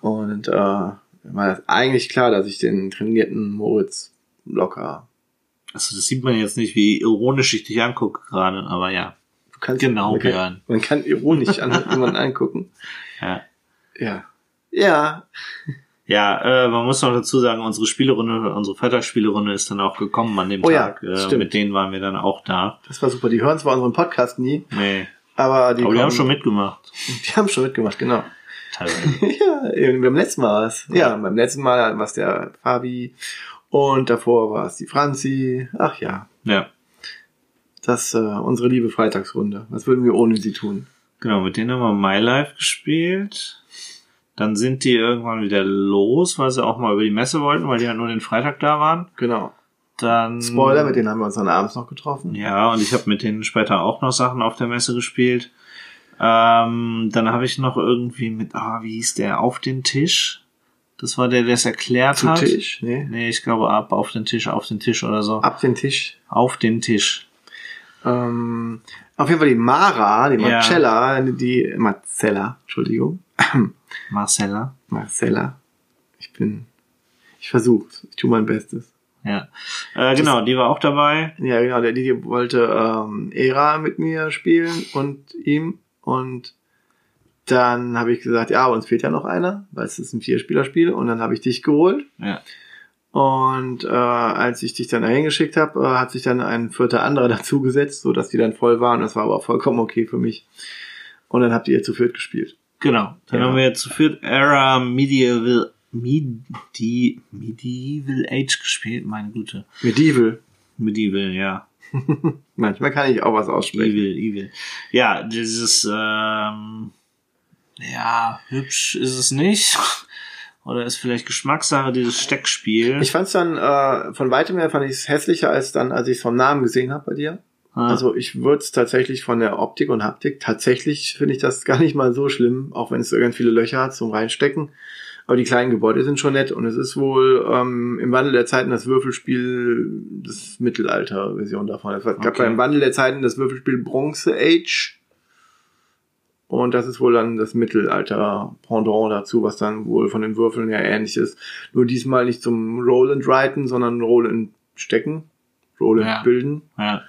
Und äh, war das eigentlich klar, dass ich den trainierten Moritz locker. Also das sieht man jetzt nicht, wie ironisch ich dich angucke gerade, aber ja. Du kannst, Genau, man kann, man kann ironisch an [laughs] jemanden angucken. Ja. Ja. Ja, Ja, äh, man muss noch dazu sagen, unsere Spielerunde, unsere Freitagsspielerunde ist dann auch gekommen an dem Oh ja, Tag. äh, stimmt. mit denen waren wir dann auch da. das war super. Die hören zwar unseren Podcast nie, Nee. aber die, aber die haben kommen- schon mitgemacht. [laughs] Die haben schon mitgemacht, genau. Teilweise. [laughs] ja, beim letzten Mal war es. Ja, beim letzten Mal war es der Fabi und davor war es die Franzi. Ach ja, ja. das äh, unsere liebe Freitagsrunde. Was würden wir ohne sie tun? Genau, mit denen haben wir My Life gespielt. Dann sind die irgendwann wieder los, weil sie auch mal über die Messe wollten, weil die halt nur den Freitag da waren. Genau. Dann Spoiler, mit denen haben wir uns dann abends noch getroffen. Ja, und ich habe mit denen später auch noch Sachen auf der Messe gespielt. Ähm, dann habe ich noch irgendwie mit, ah, wie hieß der, auf den Tisch. Das war der, der es erklärt Zu hat. Tisch, nee. Nee, ich glaube ab auf den Tisch, auf den Tisch oder so. Ab den Tisch. Auf den Tisch. Ähm, auf jeden Fall die Mara, die Ja. Marcella, die Marcella, Entschuldigung. [clears throat] Marcella. Marcella. Ich bin, ich versuch's. Ich tue mein Bestes. Ja. Äh, genau, die war auch dabei. Ja, genau, der Didi wollte ähm, Era mit mir spielen und ihm. Und dann habe ich gesagt, ja, uns fehlt ja noch einer, weil es ist ein Vierspielerspiel. Und dann habe ich dich geholt. Ja. Und äh, als ich dich dann dahin geschickt habe, äh, hat sich dann ein vierter anderer [laughs] dazugesetzt, so dass die dann voll waren. Das war aber vollkommen okay für mich. Und dann habt ihr zu viert gespielt. Genau. Dann Ja. haben wir jetzt zu viert Era Medieval Medi, Medieval Age gespielt, meine Güte. Medieval. Medieval, ja. [laughs] Manchmal kann ich auch was aussprechen. Evil, evil. Ja, dieses, ähm, ja, hübsch ist es nicht. [laughs] Oder ist vielleicht Geschmackssache, dieses Steckspiel. Ich fand's dann, äh, von weitem her fand ich es hässlicher als dann, als ich es vom Namen gesehen habe bei dir. Ah, Also ich würde es tatsächlich von der Optik und Haptik, tatsächlich finde ich das gar nicht mal so schlimm, auch wenn es so ganz viele Löcher hat zum Reinstecken. Aber die kleinen Gebäude sind schon nett und es ist wohl ähm, im Wandel der Zeiten das Würfelspiel das Mittelalter-Version davon. Es gab Okay. beim Wandel der Zeiten das Würfelspiel Bronze Age und das ist wohl dann das Mittelalter-Pendant dazu, was dann wohl von den Würfeln her ähnlich ist. Nur diesmal nicht zum Roll and Writen, sondern Roll and Stecken, Roll and Ja. Bilden. ja.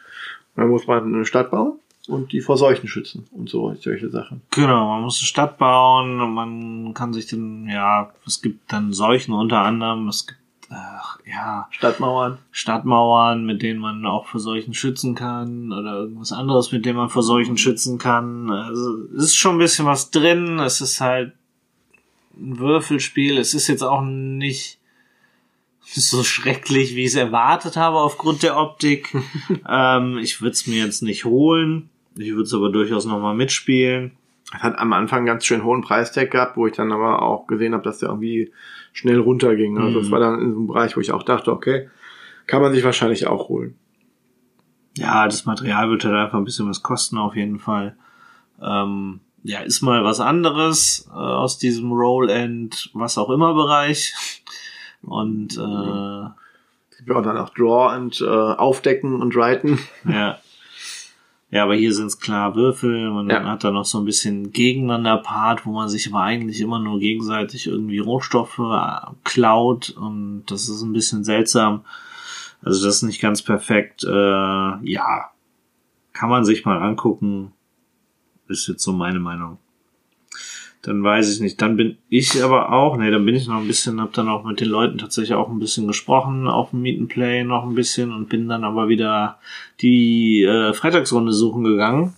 Dann muss man eine Stadt bauen und die vor Seuchen schützen und so solche Sachen. Genau, man muss eine Stadt bauen und man kann sich dann, ja, es gibt dann Seuchen unter anderem, es gibt, ach, ja, Stadtmauern. Stadtmauern, mit denen man auch vor Seuchen schützen kann oder irgendwas anderes, mit dem man vor Seuchen schützen kann. Also es ist schon ein bisschen was drin. Es ist halt ein Würfelspiel. Es ist jetzt auch nicht so schrecklich, wie ich es erwartet habe aufgrund der Optik. [laughs] ähm, ich würde es mir jetzt nicht holen. Ich würde es aber durchaus nochmal mitspielen. Es hat am Anfang ganz schön hohen Preistag gehabt, wo ich dann aber auch gesehen habe, dass der irgendwie schnell runterging. Also es Mhm. war dann in so einem Bereich, wo ich auch dachte, okay, kann man sich wahrscheinlich auch holen. Ja, das Material wird halt einfach ein bisschen was kosten auf jeden Fall. Ähm, ja, ist mal was anderes äh, aus diesem Roll-End, was auch immer Bereich. [laughs] Und äh, ja auch dann auch Draw und äh, Aufdecken und Writen. ja. Ja, aber hier sind es klar Würfel. Man Ja. hat da noch so ein bisschen Gegeneinander-Part, wo man sich aber eigentlich immer nur gegenseitig irgendwie Rohstoffe äh, klaut. Und das ist ein bisschen seltsam. Also das ist nicht ganz perfekt. Äh, ja, kann man sich mal angucken. Ist jetzt so meine Meinung. Dann weiß ich nicht. Dann bin ich aber auch, nee, dann bin ich noch ein bisschen, hab dann auch mit den Leuten tatsächlich auch ein bisschen gesprochen, auf dem Meet and Play noch ein bisschen und bin dann aber wieder die äh, Freitagsrunde suchen gegangen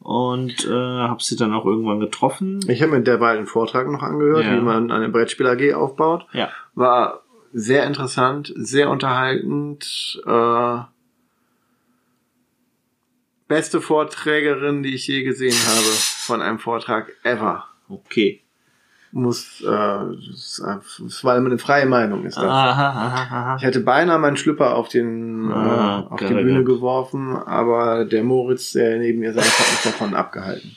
und äh, habe sie dann auch irgendwann getroffen. Ich habe mir derweil einen Vortrag noch angehört, Ja. wie man eine Brettspiel AG aufbaut. Ja. War sehr interessant, sehr unterhaltend. Äh, beste Vorträgerin, die ich je gesehen habe von einem Vortrag ever. Okay. Muss, äh, das das war immer eine freie Meinung, ist das. Aha, aha, aha. Ich hätte beinahe meinen Schlüpper auf den Ah, äh, auf die Bühne geworfen, aber der Moritz, der neben mir saß, hat mich davon abgehalten.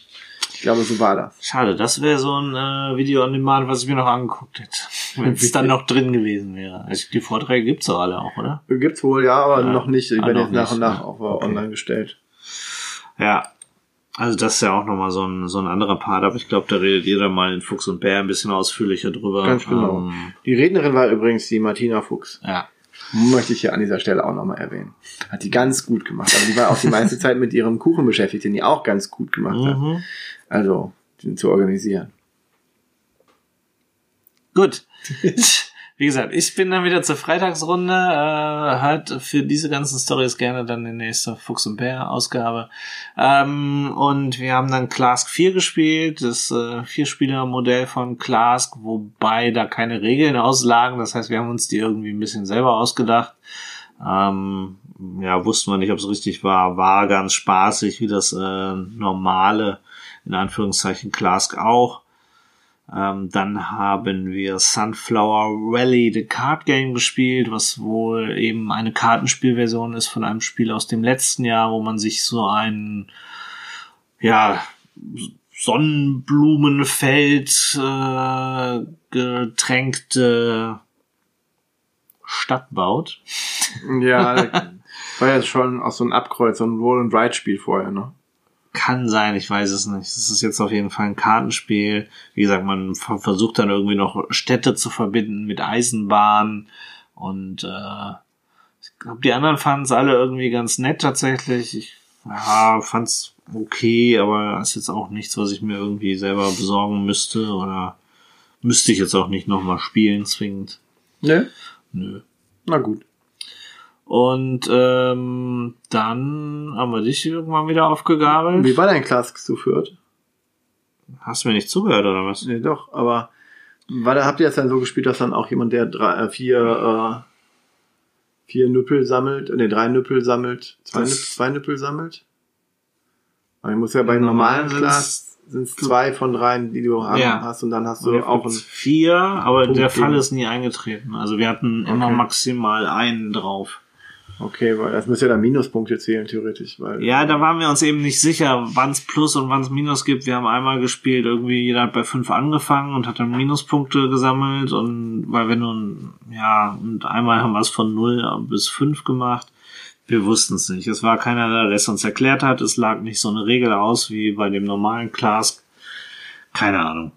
Ich glaube, so war das. Schade, das wäre so ein äh, Video on Demand, was ich mir noch angeguckt hätte. [laughs] Wenn es dann noch drin gewesen wäre. Also die Vorträge gibt's doch alle auch, oder? Gibt's wohl, ja, aber Ja. noch nicht. Die Ah, werden jetzt nach und nach ja. auch Okay. online gestellt. Ja. Also das ist ja auch nochmal so ein, so ein anderer Part, aber ich glaube, da redet jeder mal in Fuchs und Bär ein bisschen ausführlicher drüber. Ganz genau. Ähm, Die Rednerin war übrigens die Martina Fuchs. ja. Möchte ich hier an dieser Stelle auch nochmal erwähnen. Hat die ganz gut gemacht. Aber die war auch die meiste [laughs] Zeit mit ihrem Kuchen beschäftigt, den die auch ganz gut gemacht hat. Mhm. Also, den zu organisieren. Gut. [laughs] Wie gesagt, ich bin dann wieder zur Freitagsrunde. Äh, hört für diese ganzen Stories gerne dann die nächste Fuchs und Bär Ausgabe. Ähm, und wir haben dann Clask 4 gespielt, das äh, Vierspieler-Modell von Clask, wobei da keine Regeln auslagen. Das heißt, wir haben uns die irgendwie ein bisschen selber ausgedacht. Ähm, ja, wussten wir nicht, ob es richtig war. War ganz spaßig, wie das äh, normale, in Anführungszeichen, Clask auch. Ähm, dann haben wir Sunflower Rally, the Card Game gespielt, was wohl eben eine Kartenspielversion ist von einem Spiel aus dem letzten Jahr, wo man sich so ein, ja, Sonnenblumenfeld äh, getränkte Stadt baut. Ja, [laughs] war ja schon auch so ein Abkreuz, so ein Roll-and-Ride-Spiel vorher, ne? Kann sein, ich weiß es nicht. Es ist jetzt auf jeden Fall ein Kartenspiel. Wie gesagt, man ver- versucht dann irgendwie noch Städte zu verbinden mit Eisenbahn und äh, Ich glaube, die anderen fanden es alle irgendwie ganz nett tatsächlich. Ich ja, fand's okay, aber ist jetzt auch nichts, was ich mir irgendwie selber besorgen müsste oder müsste ich jetzt auch nicht nochmal spielen zwingend. Ne? Nö. Na gut. Und ähm, dann haben wir dich irgendwann wieder aufgegabelt. Wie war dein Clask zu Fürth? Hast du mir nicht zugehört oder was? Nee, doch, aber war da, habt ihr das dann so gespielt, dass dann auch jemand, der drei, äh, vier, äh, vier Nüppel sammelt, ne, drei Nüppel sammelt, zwei, Nüppel, zwei Nüppel sammelt? Aber ich muss ja bei normalen Class sind es zwei von drei, die du haben Ja. hast und dann hast du So, auch vier, aber Punkt der Fall ist nie eingetreten. Also wir hatten immer Okay. maximal einen drauf. Okay, weil das müsste ja dann Minuspunkte zählen, theoretisch, weil, Ja, da waren wir uns eben nicht sicher, wann es Plus und wann es Minus gibt. Wir haben einmal gespielt, irgendwie jeder hat bei fünf angefangen und hat dann Minuspunkte gesammelt und weil wir nun, ja, und einmal haben wir es von null bis fünf gemacht. Wir wussten es nicht. Es war keiner da, der es uns erklärt hat. Es lag nicht so eine Regel aus wie bei dem normalen Class. Keine Ahnung.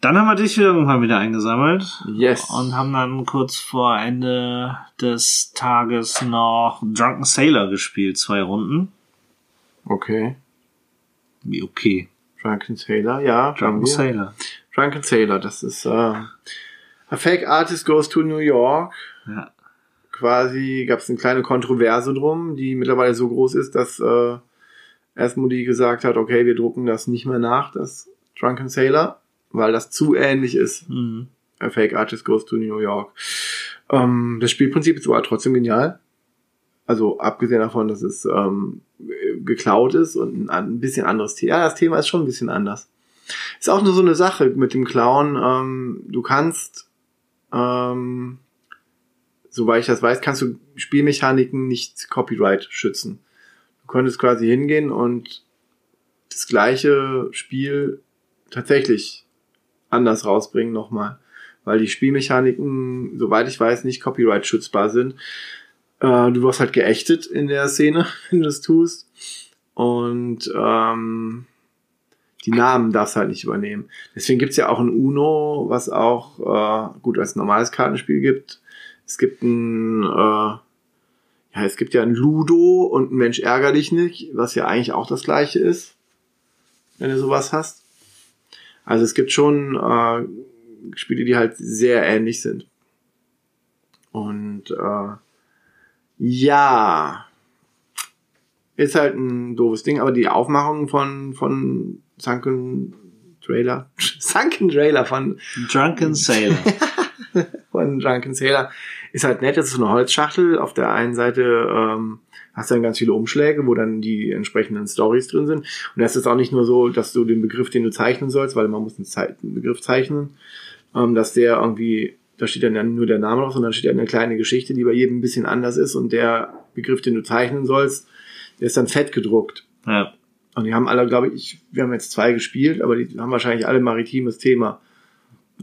Dann haben wir dich irgendwann wieder eingesammelt. Yes. Und haben dann kurz vor Ende des Tages noch Drunken Sailor gespielt, zwei Runden. okay. Wie okay. Drunken Sailor, ja, Drunken. Sailor. Drunken Sailor, das ist, äh, a Fake Artist Goes to New York. Ja. quasi gab es eine kleine Kontroverse drum, die mittlerweile so groß ist, dass äh, Asmodee gesagt hat, okay, wir drucken das nicht mehr nach, das Drunken Sailor, weil das zu ähnlich ist. Mhm. A Fake Artist Goes to New York. Ähm, das Spielprinzip ist aber trotzdem genial. Also abgesehen davon, dass es ähm, geklaut ist und ein, ein bisschen anderes Thema. Ja, das Thema ist schon ein bisschen anders. Ist auch nur so eine Sache mit dem Klauen. Ähm, du kannst, ähm, soweit ich das weiß, kannst du Spielmechaniken nicht Copyright schützen. Du könntest quasi hingehen und das gleiche Spiel tatsächlich anders rausbringen nochmal. Weil die Spielmechaniken, soweit ich weiß, nicht Copyright schützbar sind. Äh, du wirst halt geächtet in der Szene, [laughs] wenn du das tust. Und ähm, die Namen darfst halt nicht übernehmen. Deswegen gibt's ja auch ein Uno, was auch äh, gut als normales Kartenspiel gibt. Es gibt ein, äh, ja, es gibt ja ein Ludo und ein Mensch ärger dich nicht, was ja eigentlich auch das gleiche ist, wenn du sowas hast. Also es gibt schon äh, Spiele, die halt sehr ähnlich sind. Und äh, ja, ist halt ein doofes Ding, aber die Aufmachung von von Sunken Trailer, [laughs] Sunken Trailer von Drunken Sailor. [laughs] von Drunken Sailor ist halt nett. Das ist so eine Holzschachtel. Auf der einen Seite ähm, hast dann ganz viele Umschläge, wo dann die entsprechenden Stories drin sind. Und das ist auch nicht nur so, dass du den Begriff, den du zeichnen sollst, weil man muss einen, Zei einen Begriff zeichnen, ähm, dass der irgendwie, da steht dann ja nur der Name drauf, sondern da steht ja eine kleine Geschichte, die bei jedem ein bisschen anders ist. Und der Begriff, den du zeichnen sollst, der ist dann fett gedruckt. ja. Und die haben alle, glaube ich, wir haben jetzt zwei gespielt, aber die haben wahrscheinlich alle maritimes Thema.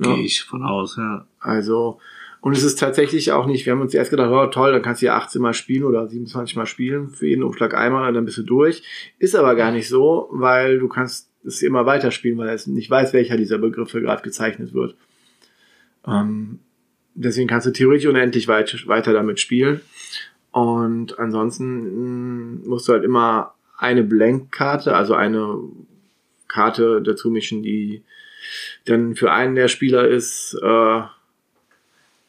Ja. Gehe ich von aus, ja. Also, und es ist tatsächlich auch nicht, wir haben uns erst gedacht, oh toll, dann kannst du ja 18 Mal spielen oder 27 Mal spielen, für jeden Umschlag einmal, dann bist du durch. Ist aber gar nicht so, weil du kannst es immer weiterspielen, weil es nicht weiß, welcher dieser Begriffe gerade gezeichnet wird. Ähm, deswegen kannst du theoretisch unendlich weit, weiter damit spielen. Und ansonsten mh, musst du halt immer eine Blankkarte, also eine Karte dazu mischen, die dann für einen der Spieler ist, äh,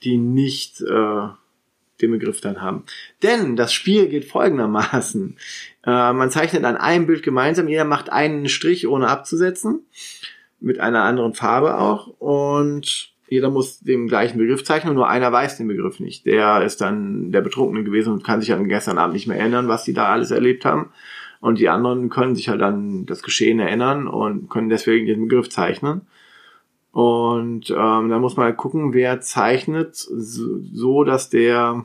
die nicht äh, den Begriff dann haben. Denn das Spiel geht folgendermaßen. Äh, man zeichnet an einem Bild gemeinsam, jeder macht einen Strich ohne abzusetzen, mit einer anderen Farbe auch und jeder muss den gleichen Begriff zeichnen, nur einer weiß den Begriff nicht. Der ist dann der Betrunkene gewesen und kann sich an gestern Abend nicht mehr erinnern, was die da alles erlebt haben. Und die anderen können sich halt an das Geschehen erinnern und können deswegen den Begriff zeichnen. Und ähm, da muss man halt gucken, wer zeichnet, so, dass der,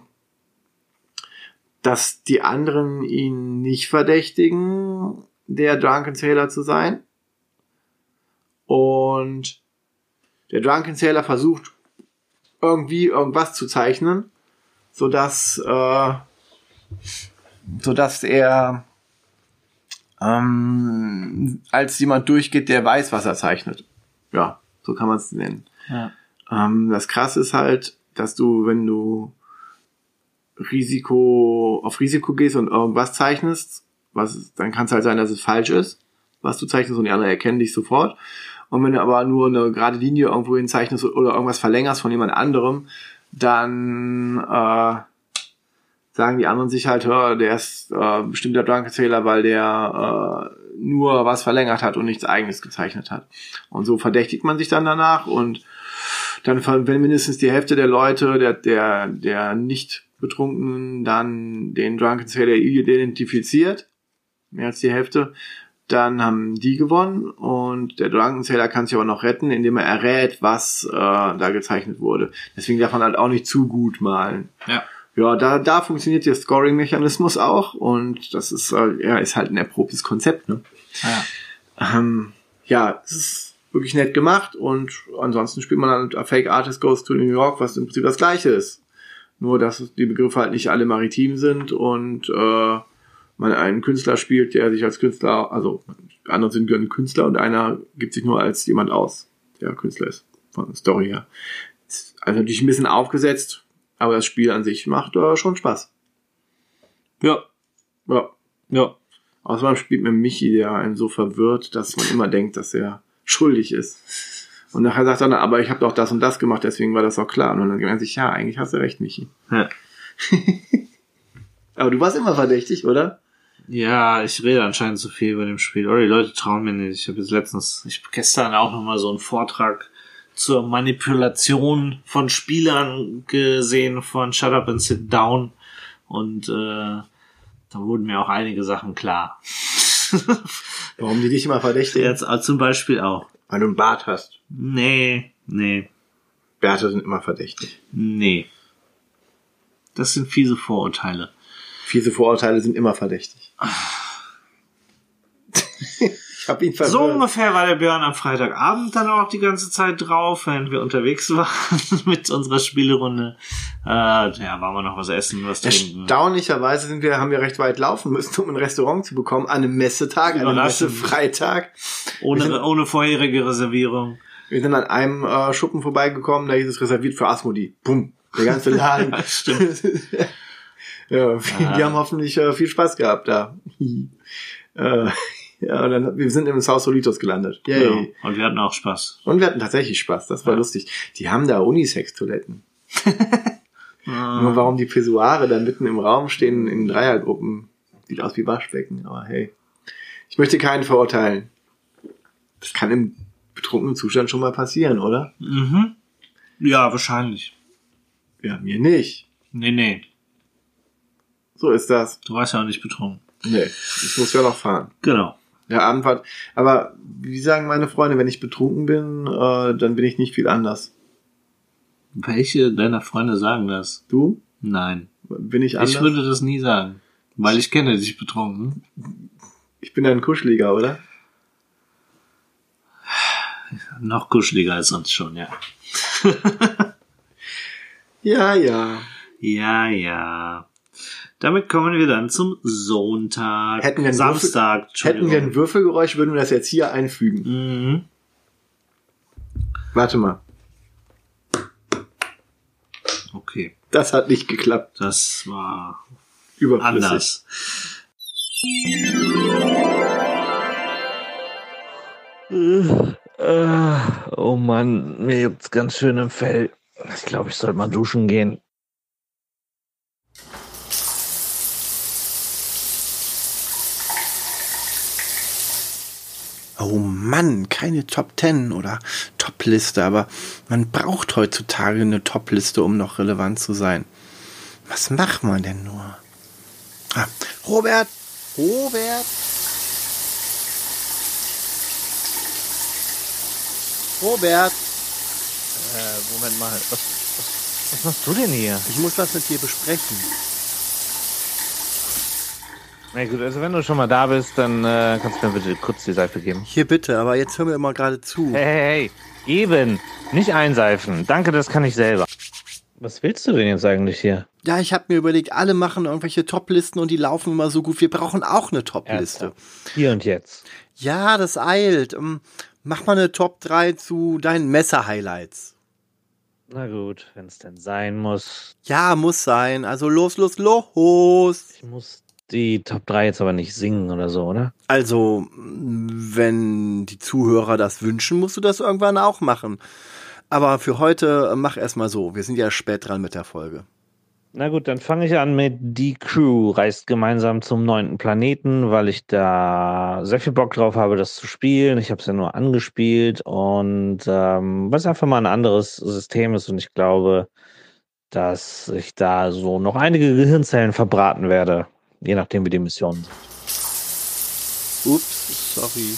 dass die anderen ihn nicht verdächtigen, der Drunken Sailor zu sein. Und der Drunken Sailor versucht irgendwie irgendwas zu zeichnen, so dass, äh, so dass er ähm, als jemand durchgeht, der weiß, was er zeichnet. Ja, so kann man es nennen. Ja. Ähm, das Krasse ist halt, dass du, wenn du Risiko, auf Risiko gehst und irgendwas zeichnest, was, dann kann es halt sein, dass es falsch ist, was du zeichnest und die anderen erkennen dich sofort. Und wenn du aber nur eine gerade Linie irgendwo hin zeichnest oder irgendwas verlängerst von jemand anderem, dann äh, sagen die anderen sich halt, hör, der ist äh, bestimmt der Drunkenzähler, weil der äh, nur was verlängert hat und nichts eigenes gezeichnet hat. Und so verdächtigt man sich dann danach und dann, wenn mindestens die Hälfte der Leute, der, der, der nicht Betrunkenen dann den Drunken Sailor identifiziert, mehr als die Hälfte, dann haben die gewonnen und der Drunken Sailor kann sich aber noch retten, indem er errät, was äh, da gezeichnet wurde. Deswegen darf man halt auch nicht zu gut malen. Ja. Ja, da, da funktioniert der Scoring-Mechanismus auch und das ist, äh, ja, ist halt ein erprobtes Konzept, ne? Ja. Ähm, ja, es ist wirklich nett gemacht und ansonsten spielt man dann Fake Artist Goes to New York, was im Prinzip das gleiche ist. Nur, dass die Begriffe halt nicht alle maritim sind und äh, man einen Künstler spielt, der sich als Künstler, also andere sind ein Künstler und einer gibt sich nur als jemand aus, der Künstler ist, von der Story her. Ist also natürlich ein bisschen aufgesetzt, aber das Spiel an sich macht äh, schon Spaß. Ja. Ja. Ja. Außerdem spielt mit Michi, der einen so verwirrt, dass man immer denkt, dass er schuldig ist. Und nachher sagt er dann, aber ich habe doch das und das gemacht, deswegen war das auch klar. Und dann denkt man sich, ja, eigentlich hast du recht, Michi. Ja. [laughs] aber du warst immer verdächtig, oder? Ja, ich rede anscheinend zu viel bei dem Spiel. Oder die Leute trauen mir nicht. Ich habe jetzt letztens, ich hab gestern auch nochmal so einen Vortrag zur Manipulation von Spielern gesehen von Shut Up and Sit Down. Und äh, da wurden mir auch einige Sachen klar. [laughs] Warum die dich immer verdächtigen? Jetzt äh, zum Beispiel auch. Weil du einen Bart hast. Nee, nee, Bärte sind immer verdächtig. nee. Das sind fiese Vorurteile. Fiese Vorurteile sind immer verdächtig. Ich habe ihn verwirrt. So ungefähr war der Björn am Freitagabend dann auch die ganze Zeit drauf, während wir unterwegs [laughs] waren mit unserer Spielerunde. Äh, ja, waren wir noch was essen, was trinken. Erstaunlicherweise sind wir, haben wir recht weit laufen müssen, um ein Restaurant zu bekommen, an einem Messetag, an einem. Messefreitag. Ohne, sind- ohne vorherige Reservierung. Wir sind an einem äh, Schuppen vorbeigekommen, da hieß es reserviert für Asmodi. Bumm, der ganze Laden. [laughs] Stimmt. [laughs] ja, die Ah. haben hoffentlich äh, viel Spaß gehabt da. äh, ja, und dann, wir sind im South Solitos gelandet. Yay. Ja. Und wir hatten auch Spaß. Und wir hatten tatsächlich Spaß, das war Ja. lustig. Die haben da Unisex-Toiletten. [laughs] Ah. Nur warum die Pissoire da mitten im Raum stehen in Dreiergruppen, sieht aus wie Waschbecken, aber hey. Ich möchte keinen verurteilen. Das kann im betrunkenen Zustand schon mal passieren, oder? Mhm. Ja, wahrscheinlich. Ja, mir nicht. Nee, nee. So ist das. Du warst ja auch nicht betrunken. Nee, ich muss ja noch fahren. Genau. Der Abend war, aber wie sagen meine Freunde, wenn ich betrunken bin, äh, dann bin ich nicht viel anders. Welche deiner Freunde sagen das? Du? Nein. Bin ich anders? Ich würde das nie sagen. Weil ich kenne dich betrunken. ich bin ein Kuscheliger, oder? Noch kuscheliger als sonst schon, ja. [laughs] Ja, ja. Ja, ja. Damit kommen wir dann zum Sonntag. Hätten wir einen Samstag. Hätten wir ein Würfelgeräusch, würden wir das jetzt hier einfügen. Mhm. Warte mal. Okay. Das hat nicht geklappt. Das war Überflüssig. anders. Oh Mann, mir juckt's ganz schön im Fell. Ich glaube, ich sollte mal duschen gehen. Oh Mann, keine Top 10 oder Top-Liste, aber man braucht heutzutage eine Top-Liste, um noch relevant zu sein. Was macht man denn nur? Ah, Robert! Robert! Robert! Äh, Moment mal. Was, was, was machst du denn hier? Ich muss was mit dir besprechen. Na gut, also wenn du schon mal da bist, dann äh, kannst du mir bitte kurz die Seife geben. Hier bitte, aber jetzt hör mir mal gerade zu. Hey, hey, hey. Geben, nicht einseifen. Danke, das kann ich selber. Was willst du denn jetzt eigentlich hier? Ja, ich habe mir überlegt, alle machen irgendwelche Top-Listen und die laufen immer so gut. Wir brauchen auch eine Top-Liste. Hier und jetzt. Ja, das eilt. Ähm, Mach mal eine Top 3 zu deinen Messer-Highlights. Na gut, wenn es denn sein muss. Ja, muss sein. Also los, los, los. Ich muss die Top 3 jetzt aber nicht singen oder so, oder? Also, wenn die Zuhörer das wünschen, musst du das irgendwann auch machen. Aber für heute äh, mach erstmal so. Wir sind ja spät dran mit der Folge. Na gut, dann fange ich an mit Die Crew reist gemeinsam zum neunten Planeten, weil ich da sehr viel Bock drauf habe, das zu spielen. Ich habe es ja nur angespielt und ähm, was einfach mal ein anderes System ist und ich glaube, dass ich da so noch einige Gehirnzellen verbraten werde, je nachdem wie die Missionen sind. Ups, sorry.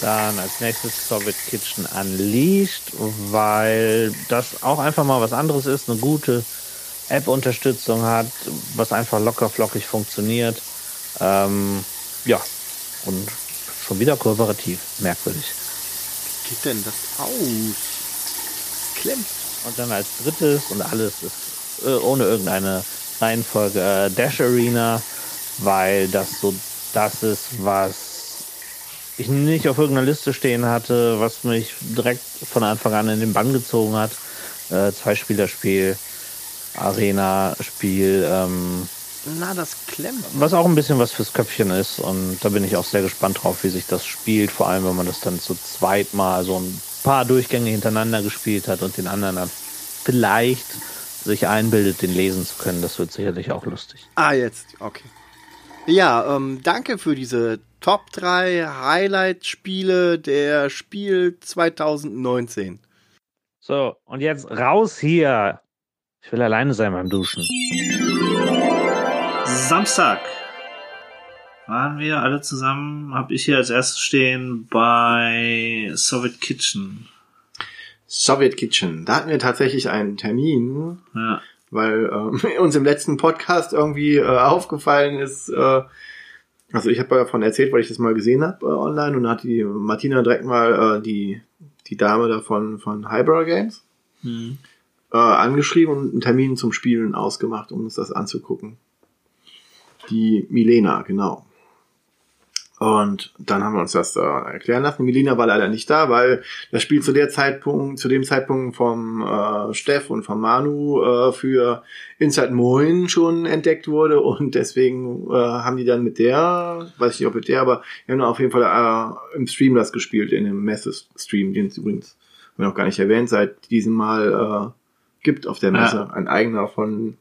Dann als nächstes Soviet Kitchen Unleashed, weil das auch einfach mal was anderes ist, eine gute App-Unterstützung hat, was einfach locker flockig funktioniert. Ähm, ja, und schon wieder kooperativ, merkwürdig. Wie geht denn das aus? Klemmt. Und dann als drittes und alles ist äh, ohne irgendeine Reihenfolge äh, Dash Arena, weil das so das ist, was ich nicht auf irgendeiner Liste stehen hatte, was mich direkt von Anfang an in den Bann gezogen hat. Äh, Zweispielerspiel, Arena-Spiel, ähm, Na, das klemmt. was auch ein bisschen was fürs Köpfchen ist. Und da bin ich auch sehr gespannt drauf, wie sich das spielt. Vor allem, wenn man das dann zu zweit mal so ein paar Durchgänge hintereinander gespielt hat und den anderen dann vielleicht sich einbildet, den lesen zu können. Das wird sicherlich auch lustig. Ah, jetzt. Okay. Ja, ähm, danke für diese Top 3 Highlight-Spiele der Spiel 2019. So, und jetzt raus hier. Ich will alleine sein beim Duschen. Samstag waren wir alle zusammen, habe ich hier als erstes stehen bei Soviet Kitchen. Soviet Kitchen. Da hatten wir tatsächlich einen Termin, Ja. Weil ähm, [laughs] uns im letzten Podcast irgendwie äh, aufgefallen ist, äh, also ich habe davon erzählt, weil ich das mal gesehen habe äh, online und dann hat die Martina direkt mal äh, die, die Dame davon von Hybrid Games Hm. äh, angeschrieben und einen Termin zum Spielen ausgemacht, um uns das anzugucken. Die Milena, genau. Und dann haben wir uns das äh, erklären lassen. Milena war leider nicht da, weil das Spiel zu der Zeitpunkt, zu dem Zeitpunkt vom äh, Steff und vom Manu äh, für Inside Moin schon entdeckt wurde und deswegen äh, haben die dann mit der, weiß ich nicht ob mit der, aber wir haben auf jeden Fall äh, im Stream das gespielt, in dem Messe-Stream, den es übrigens noch gar nicht erwähnt, seit diesem Mal äh, gibt auf der Messe Ja. ein eigener von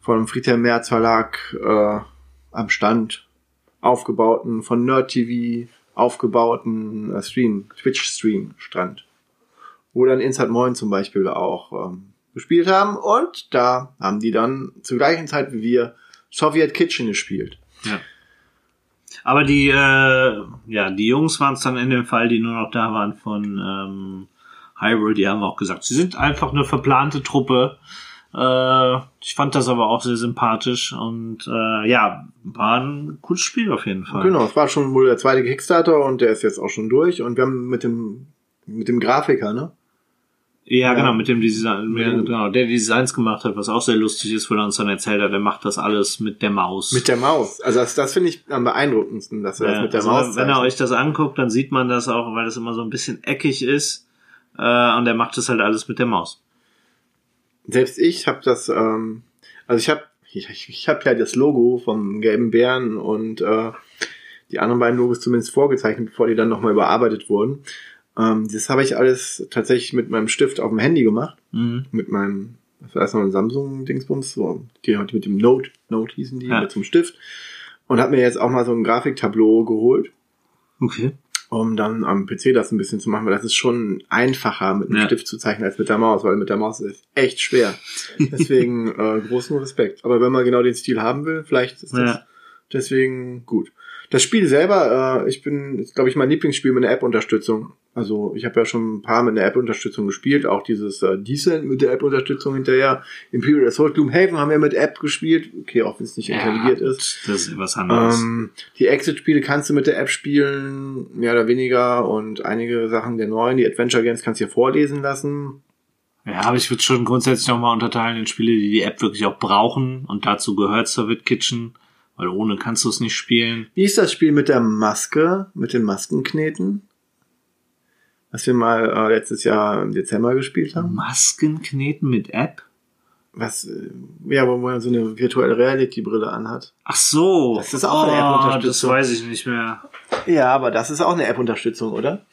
vom Friedhelm Merz Verlag äh, am Stand aufgebauten, von Nerd TV aufgebauten äh, Stream, Twitch-Stream stand. Wo dann Inside Moin zum Beispiel auch ähm, gespielt haben. Und da haben die dann zur gleichen Zeit wie wir Soviet Kitchen gespielt. Aber die, äh, ja, die Jungs waren es dann in dem Fall, die nur noch da waren von ähm, Hyrule, die haben auch gesagt, sie sind einfach eine verplante Truppe. Äh, ich fand das aber auch sehr sympathisch und äh, ja, war ein cooles Spiel auf jeden Fall. Genau, es war schon wohl der zweite Kickstarter und der ist jetzt auch schon durch. Und wir haben mit dem mit dem Grafiker, ne? Ja, Ja. genau, mit dem Design, mit, dem- genau, der die Designs gemacht hat, was auch sehr lustig ist, wo er uns dann erzählt hat, er macht das alles mit der Maus. Mit der Maus. Also das, das finde ich am beeindruckendsten, dass er Ja, das mit der also Maus Wenn er euch das anguckt, dann sieht man das auch, weil das immer so ein bisschen eckig ist. Äh, und er macht das halt alles mit der Maus. Selbst ich habe das, ähm, also ich habe ich, ich habe ja das Logo vom gelben Bären und äh, die anderen beiden Logos zumindest vorgezeichnet, bevor die dann nochmal überarbeitet wurden. Ähm, das habe ich alles tatsächlich mit meinem Stift auf dem Handy gemacht. Mhm. Mit meinem, was war das noch, ein Samsung-Dingsbums, so, die, die mit dem Note, Note hießen die, Ja. mit einem Stift. Und habe mir jetzt auch mal so ein Grafiktableau geholt, Okay. Um dann am PC das ein bisschen zu machen, weil das ist schon einfacher mit einem Ja. Stift zu zeichnen als mit der Maus, weil mit der Maus ist es echt schwer. [laughs] Deswegen äh, großen Respekt. Aber wenn man genau den Stil haben will, vielleicht ist das Ja. deswegen gut. Das Spiel selber, äh, ich bin, ist, glaube ich, mein Lieblingsspiel mit einer App-Unterstützung. Also ich habe ja schon ein paar mit einer App-Unterstützung gespielt, auch dieses äh, Descent mit der App-Unterstützung hinterher. Imperial Assault Gloomhaven haben wir mit App gespielt. Okay, auch wenn es nicht intelligiert ist. Das ist was anderes. Ähm, die Exit-Spiele kannst du mit der App spielen, mehr oder weniger. Und einige Sachen der neuen, die Adventure Games, kannst du dir vorlesen lassen. ja, aber ich würde schon grundsätzlich nochmal unterteilen in Spiele, die die App wirklich auch brauchen. Und dazu gehört Soviet Kitchen. Weil ohne kannst du es nicht spielen. Wie ist das Spiel mit der Maske, mit den Maskenkneten? was wir mal äh, letztes Jahr im Dezember gespielt haben. Masken kneten mit App? Was, äh, ja, wo man so eine virtuelle Reality-Brille anhat. Ach so. Das ist auch eine oh, Das App-Unterstützung. weiß ich nicht mehr. Ja, aber das ist auch eine App-Unterstützung, oder?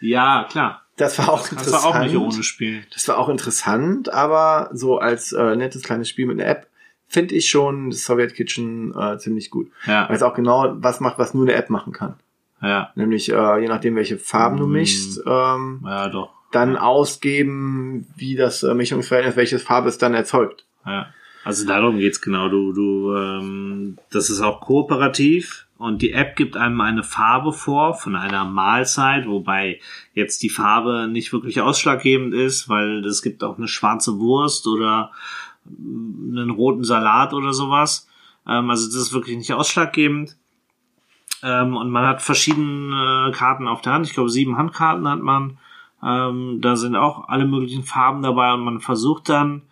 Ja, klar. Das war auch du interessant. auch nicht ohne spielen. Das war auch interessant, aber so als äh, nettes kleines Spiel mit einer App finde ich schon das Soviet Kitchen äh, ziemlich gut. Ja, Weil es auch genau was macht, was nur eine App machen kann. ja, Nämlich, äh, je nachdem, welche Farben du Mm. mischst, ähm, ja, doch. dann ausgeben, wie das äh, Mischungsverhältnis, welche Farbe es dann erzeugt. Ja. Also darum geht's genau. Du, du, ähm, das ist auch kooperativ und die App gibt einem eine Farbe vor von einer Mahlzeit, wobei jetzt die Farbe nicht wirklich ausschlaggebend ist, weil es gibt auch eine schwarze Wurst oder einen roten Salat oder sowas. Ähm, also das ist wirklich nicht ausschlaggebend. Ähm, und man hat verschiedene Karten auf der Hand. Ich glaube, sieben Handkarten hat man. Ähm, da sind auch alle möglichen Farben dabei und man versucht dann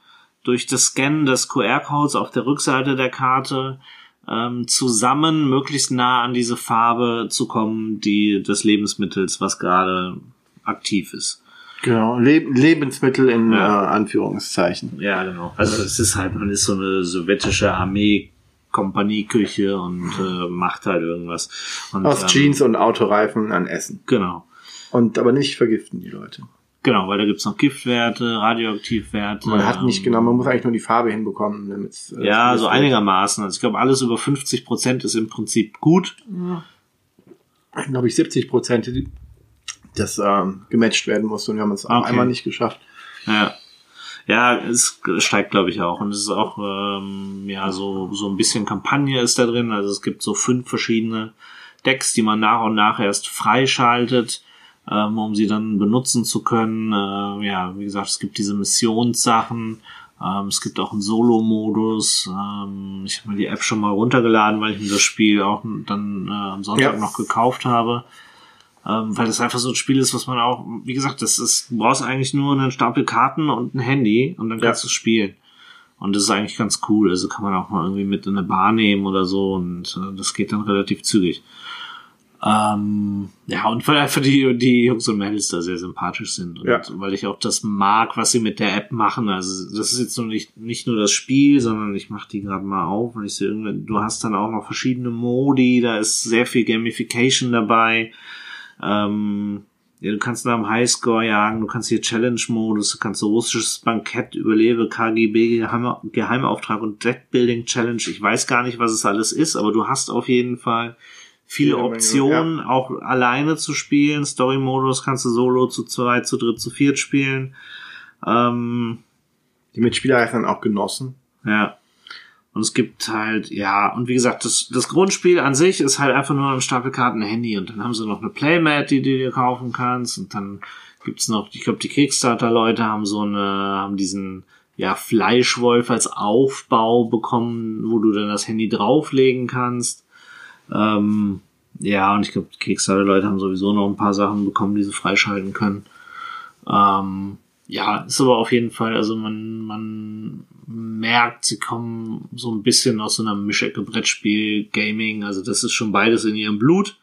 durch das Scannen des QR-Codes auf der Rückseite der Karte ähm, zusammen möglichst nah an diese Farbe zu kommen, die des Lebensmittels, was gerade aktiv ist. Genau. Le Lebensmittel in Ja. äh, Anführungszeichen. Ja, genau. Also es ist halt, man ist so eine sowjetische Armee. Kompanieküche und äh, macht halt irgendwas. Und, Aus ähm, Jeans und Autoreifen an Essen. Genau. Und aber nicht vergiften die Leute. Genau, weil da gibt's noch Giftwerte, Radioaktivwerte. Man hat nicht ähm, genau, man muss eigentlich nur die Farbe hinbekommen, damit äh, Ja, so einigermaßen. Also ich glaube, alles über 50 Prozent ist im Prinzip gut. glaube ich, 70 Prozent, das ähm, gematcht werden muss. Und wir haben es auch Okay. einmal nicht geschafft. Ja. Ja, es steigt, glaube ich, auch. Und es ist auch, ähm, ja, so, so ein bisschen Kampagne ist da drin. Also es gibt so fünf verschiedene Decks, die man nach und nach erst freischaltet, ähm, um sie dann benutzen zu können. Äh, ja, wie gesagt, es gibt diese Missionssachen. Ähm, es gibt auch einen Solo-Modus. Ähm, ich habe mir die App schon mal runtergeladen, weil ich mir das Spiel auch dann äh, am Sonntag Ja. noch gekauft habe. Ähm, weil das einfach so ein Spiel ist, was man auch, wie gesagt, das ist, du brauchst eigentlich nur einen Stapel Karten und ein Handy und dann kannst Ja. du spielen. Und das ist eigentlich ganz cool. Also kann man auch mal irgendwie mit in eine Bar nehmen oder so und äh, das geht dann relativ zügig. Ähm, ja, und weil einfach die, die Jungs und Mädels da sehr sympathisch sind. Und Ja. weil ich auch das mag, was sie mit der App machen. Also das ist jetzt nur nicht, nicht nur das Spiel, sondern ich mache die gerade mal auf und ich sehe irgendwie, du hast dann auch noch verschiedene Modi, da ist sehr viel Gamification dabei. Ähm, ja, du kannst nach dem Highscore jagen, du kannst hier Challenge-Modus, du kannst so russisches Bankett, Überlebe, KGB, Geheimauftrag und Deckbuilding Challenge. Ich weiß gar nicht, was es alles ist, aber du hast auf jeden Fall viele Menge, Optionen, auch alleine zu spielen. Story-Modus kannst du solo zu zweit, zu dritt, zu viert spielen. Ähm, Die Mitspieler dann auch Genossen. ja. Und es gibt halt, ja, und wie gesagt, das, das Grundspiel an sich ist halt einfach nur ein Stapel Karten, ein Handy. Und dann haben sie noch eine Playmat, die du dir kaufen kannst. Und dann gibt's noch, ich glaube, die Kickstarter-Leute haben so eine, haben diesen, ja, Fleischwolf als Aufbau bekommen, wo du dann das Handy drauflegen kannst. Ähm, ja, und ich glaube, die Kickstarter-Leute haben sowieso noch ein paar Sachen bekommen, die sie freischalten können. Ähm, ja, ist aber auf jeden Fall, also man, man merkt, sie kommen so ein bisschen aus so einer Mischecke Brettspiel, Gaming, also das ist schon beides in ihrem Blut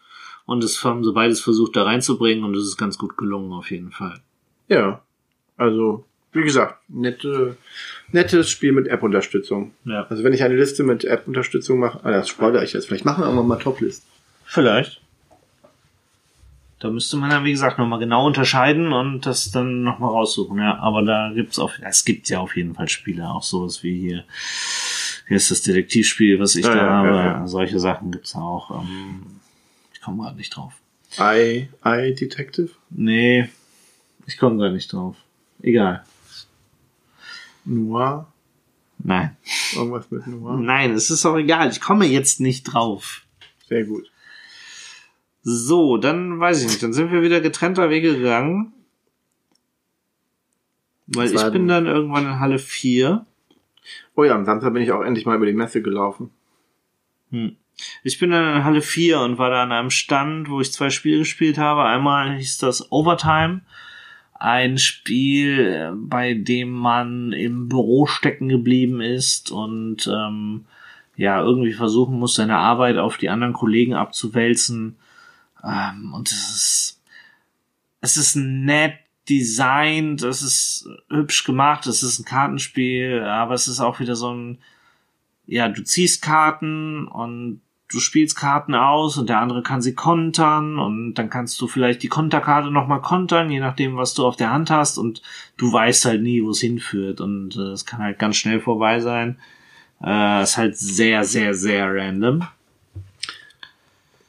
und das haben sie beides versucht da reinzubringen und es ist ganz gut gelungen auf jeden Fall. Ja. Also, wie gesagt, nette, nettes Spiel mit App-Unterstützung. Ja. Also wenn ich eine Liste mit App-Unterstützung mache, ah, das spoilere ich jetzt. Vielleicht machen wir irgendwann mal Top-List. Vielleicht. Da müsste man dann, wie gesagt, nochmal genau unterscheiden und das dann nochmal raussuchen, ja. Aber da gibt's auch, es gibt ja auf jeden Fall Spiele, auch sowas wie hier, hier ist das Detektivspiel, was ich Ja, da ja, habe. ja. Solche Sachen gibt's auch. Ähm, ich komme gerade nicht drauf. I, I Detective? Nee, ich komme gerade nicht drauf. Egal. Noir? Nein. Irgendwas mit Noir? Nein, es ist auch egal. Ich komme jetzt nicht drauf. Sehr gut. So, dann weiß ich nicht. Dann sind wir wieder getrennter Wege gegangen. Weil ich bin dann- dann irgendwann in Halle 4. Oh ja, am Samstag bin ich auch endlich mal über die Messe gelaufen. Hm. Ich bin dann in Halle 4 und war da an einem Stand, wo ich zwei Spiele gespielt habe. Einmal hieß das Overtime. Ein Spiel, äh, bei dem man im Büro stecken geblieben ist und ähm, ja, irgendwie versuchen muss, seine Arbeit auf die anderen Kollegen abzuwälzen. Ähm, und es ist, es ist nett designt, es ist hübsch gemacht, es ist ein Kartenspiel, aber es ist auch wieder so ein, ja, du ziehst Karten und du spielst Karten aus und der andere kann sie kontern und dann kannst du vielleicht die Konterkarte nochmal kontern, je nachdem, was du auf der Hand hast und du weißt halt nie, wo es hinführt und äh, es kann halt ganz schnell vorbei sein. Äh, ist halt sehr, sehr, sehr random.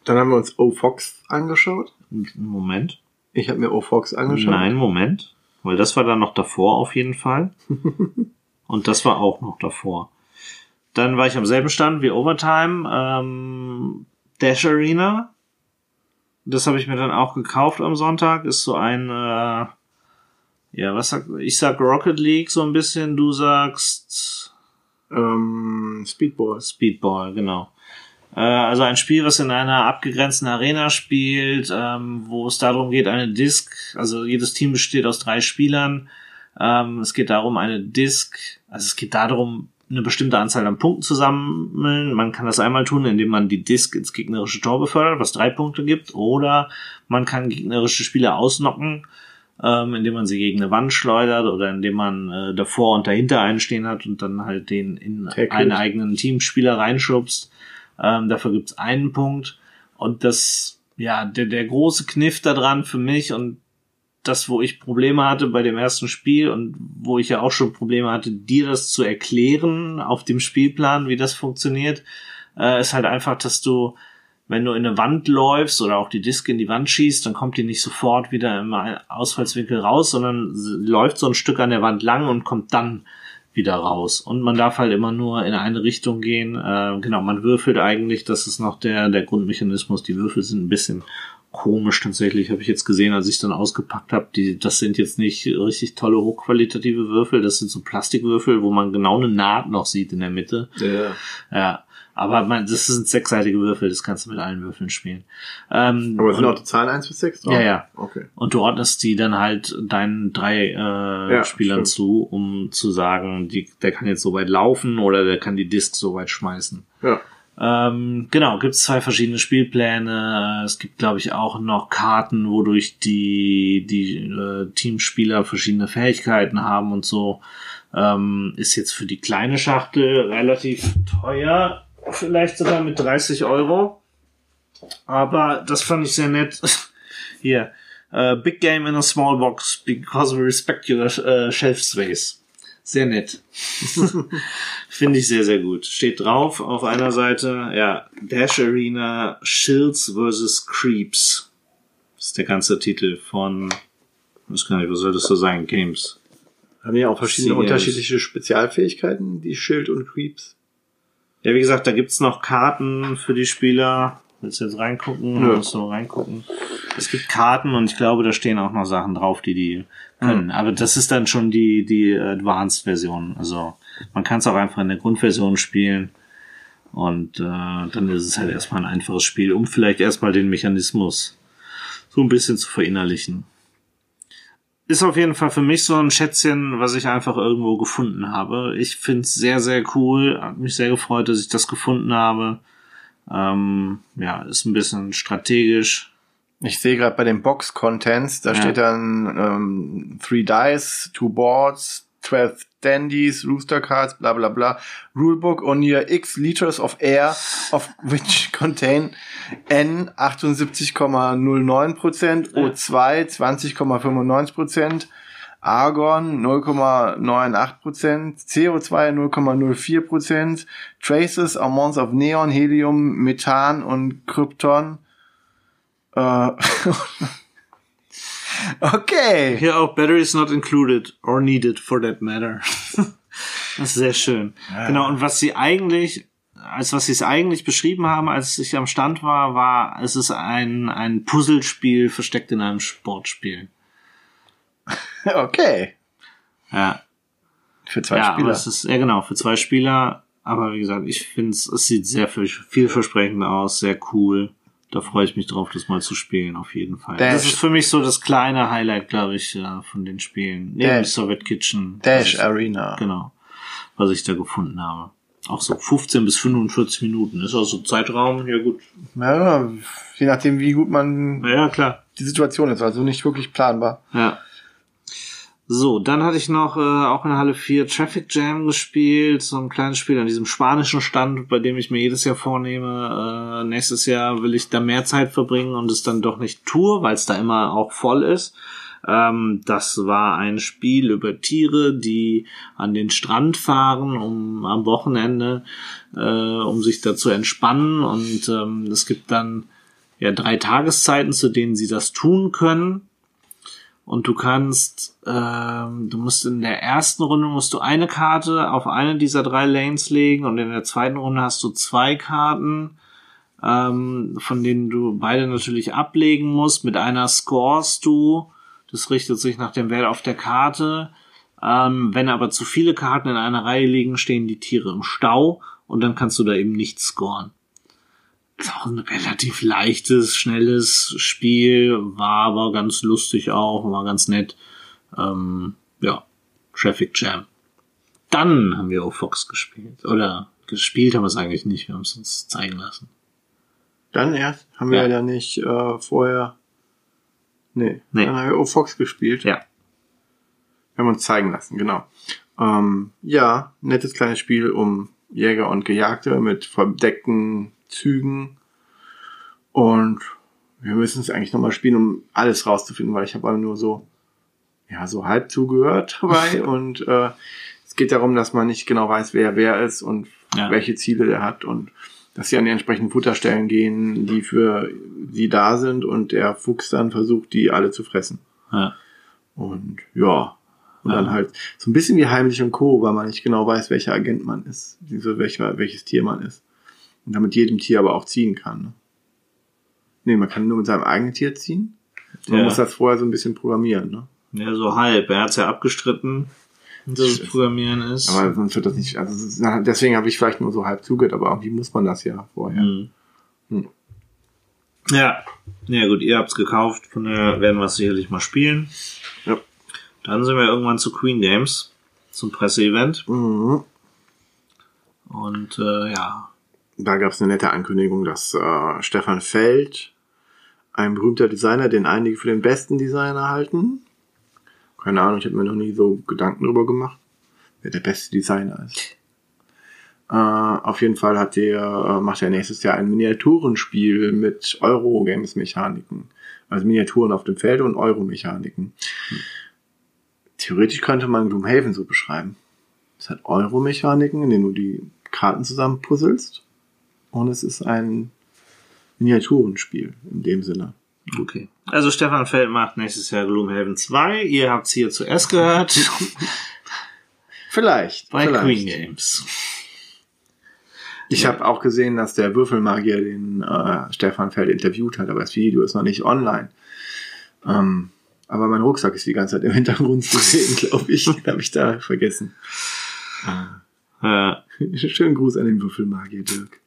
Dann haben wir uns O-Fox angeschaut. Moment. Ich habe mir O-Fox angeschaut. Nein, Moment. Weil das war dann noch davor auf jeden Fall. [laughs] Und das war auch noch davor. Dann war ich am selben Stand wie Overtime. Ähm, Dash Arena. Das habe ich mir dann auch gekauft am Sonntag. Ist so ein, äh, ja, was sag ich? sag Rocket League so ein bisschen. Du sagst Ähm, Speedball. Speedball, genau. Äh, also ein Spiel, was in einer abgegrenzten Arena spielt, ähm, wo es darum geht, eine Disc, also jedes Team besteht aus drei Spielern. Ähm, es geht darum, eine Disc, also es geht darum, eine bestimmte Anzahl an Punkten zu sammeln. Man kann das einmal tun, indem man die Disc ins gegnerische Tor befördert, was drei Punkte gibt, oder man kann gegnerische Spieler ausnocken, ähm, indem man sie gegen eine Wand schleudert oder indem man äh, davor und dahinter einen stehen hat und dann halt den in Tackelt. einen eigenen Teamspieler reinschubst. Ähm, dafür gibt's einen Punkt. Und das, ja, der, der große Kniff da dran für mich und das, wo ich Probleme hatte bei dem ersten Spiel und wo ich ja auch schon Probleme hatte, dir das zu erklären auf dem Spielplan, wie das funktioniert, äh, ist halt einfach, dass du, wenn du in eine Wand läufst oder auch die Disk in die Wand schießt, dann kommt die nicht sofort wieder im Ausfallswinkel raus, sondern läuft so ein Stück an der Wand lang und kommt dann wieder raus. Und man darf halt immer nur in eine Richtung gehen. Äh, genau, man würfelt eigentlich, das ist noch der, der Grundmechanismus. Die Würfel sind ein bisschen komisch tatsächlich, habe ich jetzt gesehen, als ich dann ausgepackt habe. Die, das sind jetzt nicht richtig tolle, hochqualitative Würfel. Das sind so Plastikwürfel, wo man genau eine Naht noch sieht in der Mitte. Ja. Ja. Aber man, das sind sechsseitige Würfel, das kannst du mit allen Würfeln spielen. Ähm, Aber sind und- auch die Zahlen 1 bis 6 drauf? Ja, ja. Okay. und du ordnest die dann halt deinen drei äh, Spielern stimmt. zu, um zu sagen, die, der kann jetzt so weit laufen oder der kann die Disc so weit schmeißen. Ja. Ähm, genau, gibt es zwei verschiedene Spielpläne. Es gibt, glaube ich, auch noch Karten, wodurch die, die äh, Teamspieler verschiedene Fähigkeiten haben und so. Ähm, ist jetzt für die kleine Schachtel relativ teuer, vielleicht sogar mit 30 Euro. Aber das fand ich sehr nett. [laughs] Hier. äh, big game in a small box because we respect your äh, shelf space. Sehr nett. [laughs] Finde ich sehr, sehr gut. Steht drauf auf einer Seite, ja, Dash Arena Shields vs. Creeps. Das ist der ganze Titel von, ich weiß gar nicht, was soll das so sein? Games. Haben die auch verschiedene unterschiedliche Spezialfähigkeiten, die Schild und Creeps? Ja, wie gesagt, da gibt's noch Karten für die Spieler. Willst du jetzt reingucken? Ja. Willst du reingucken? Es gibt Karten und ich glaube, da stehen auch noch Sachen drauf, die die können. Aber das ist dann schon die, die Advanced-Version. Also man kann es auch einfach in der Grundversion spielen. Und äh, dann ist es halt erstmal ein einfaches Spiel, um vielleicht erstmal den Mechanismus so ein bisschen zu verinnerlichen. Ist auf jeden Fall für mich so ein Schätzchen, was ich einfach irgendwo gefunden habe. Ich find's sehr, sehr cool. Hat mich sehr gefreut, dass ich das gefunden habe. Ähm, ja, ist ein bisschen strategisch. Ich sehe gerade bei den Box-Contents, da Ja. steht dann ähm, Three Dice, Two Boards, 12 Dandies, Rooster Cards, bla bla bla. Rulebook on your X liters of air, of which [laughs] contain N 78,09%, O2 20,95%, Argon 0,98%, CO2 0,04%, Traces, Amounts of Neon, Helium, Methan und Krypton. Äh, [laughs] [laughs] okay. Hier auch Batteries not included or needed for that matter. [laughs] das ist sehr schön. Genau, und was sie eigentlich, als was sie es eigentlich beschrieben haben, als ich am Stand war, war, es ist ein, ein Puzzlespiel versteckt in einem Sportspiel. [laughs] Okay. Ja, Für zwei ja, Spieler. ist, ja genau, für zwei Spieler. Aber wie gesagt, ich finde es, es sieht sehr viel- vielversprechend aus, sehr cool. Da freue ich mich drauf, das mal zu spielen, auf jeden Fall. Dash. Das ist für mich so das kleine Highlight, glaube ich, äh, von den Spielen. Neben Dash. Soviet Kitchen. Dash ich- Arena. Genau. Was ich da gefunden habe. Auch so 15 bis 45 Minuten. Ist auch so Zeitraum, ja gut. Ja, je nachdem, wie gut man Ja, klar. die Situation ist, also nicht wirklich planbar. Ja. So, dann hatte ich noch äh, auch in Halle 4 Traffic Jam gespielt, so ein kleines Spiel an diesem spanischen Stand, bei dem ich mir jedes Jahr vornehme, äh, nächstes Jahr will ich da mehr Zeit verbringen und es dann doch nicht tue, weil es da immer auch voll ist. Ähm, das war ein Spiel über Tiere, die an den Strand fahren, um am Wochenende, äh, um sich da zu entspannen und ähm, es gibt dann ja drei Tageszeiten, zu denen sie das tun können. Und du kannst, ähm, du musst in der ersten Runde musst du eine Karte auf eine dieser drei Lanes legen und in der zweiten Runde hast du zwei Karten, ähm, von denen du beide natürlich ablegen musst. Mit einer scorest du, das richtet sich nach dem Wert auf der Karte. Ähm, wenn aber zu viele Karten in einer Reihe liegen, stehen die Tiere im Stau und dann kannst du da eben nicht scoren ist auch ein relativ leichtes, schnelles Spiel, war aber ganz lustig auch, war ganz nett. Ähm, ja, Traffic Jam. Dann haben wir auch Fox gespielt. Oder gespielt haben wir es eigentlich nicht, wir haben es uns zeigen lassen. Dann erst haben wir Ja. ja, nicht äh, vorher. Nee, Nee. dann haben wir O-Fox gespielt. Ja. Wir haben uns zeigen lassen, genau. Ähm, ja, nettes kleines Spiel um Jäger und Gejagte mit verdeckten Zügen. Und wir müssen es eigentlich nochmal spielen, um alles rauszufinden, weil ich habe aber nur so, ja, so halb zugehört [laughs] dabei. [laughs] und äh, es geht darum, dass man nicht genau weiß, wer wer ist und Ja. welche Ziele der hat und dass sie an die entsprechenden Futterstellen gehen, die für sie da sind und der Fuchs dann versucht, die alle zu fressen. Ja. Und ja, und Ja. dann halt so ein bisschen wie Heimlich und Co., weil man nicht genau weiß, welcher Agent man ist, also welcher, welches Tier man ist. Und damit jedem Tier aber auch ziehen kann. Ne? Nee, man kann nur mit seinem eigenen Tier ziehen. Man Ja. muss das vorher so ein bisschen programmieren. Ne? Ja, so halb. Er hat's ja abgestritten, dass es Programmieren ist. Aber sonst wird das nicht, also deswegen habe ich vielleicht nur so halb zugehört, aber irgendwie muss man das ja vorher. Hm. Hm. Ja. Ja gut, ihr habt's gekauft, von daher werden wir es sicherlich mal spielen. Ja. Dann sind wir irgendwann zu Queen Games, zum Presseevent. Mhm. Und äh, ja, Da gab es eine nette Ankündigung, dass äh, Stefan Feld, ein berühmter Designer, den einige für den besten Designer halten. Keine Ahnung, ich habe mir noch nie so Gedanken drüber gemacht, wer der beste Designer ist. Äh, auf jeden Fall hat der, äh, macht er nächstes Jahr ein Miniaturenspiel mit Euro-Games-Mechaniken. Also Miniaturen auf dem Feld und Euro-Mechaniken. Theoretisch könnte man Gloomhaven so beschreiben. Es hat Euro-Mechaniken, in denen du die Karten zusammenpuzzelst. Und es ist ein Miniaturenspiel in dem Sinne. okay. Also Stefan Feld macht nächstes Jahr Gloomhaven 2. Ihr habt's hier zuerst gehört [laughs] Vielleicht. bei vielleicht. Queen Games. Ich habe auch gesehen, dass der Würfelmagier den äh, Stefan Feld interviewt hat, aber das Video ist noch nicht online. Ähm, aber mein Rucksack ist die ganze Zeit im Hintergrund zu sehen, [laughs] glaube ich. Habe ich da vergessen. Ja. [laughs] Schönen Gruß an den Würfelmagier, Dirk.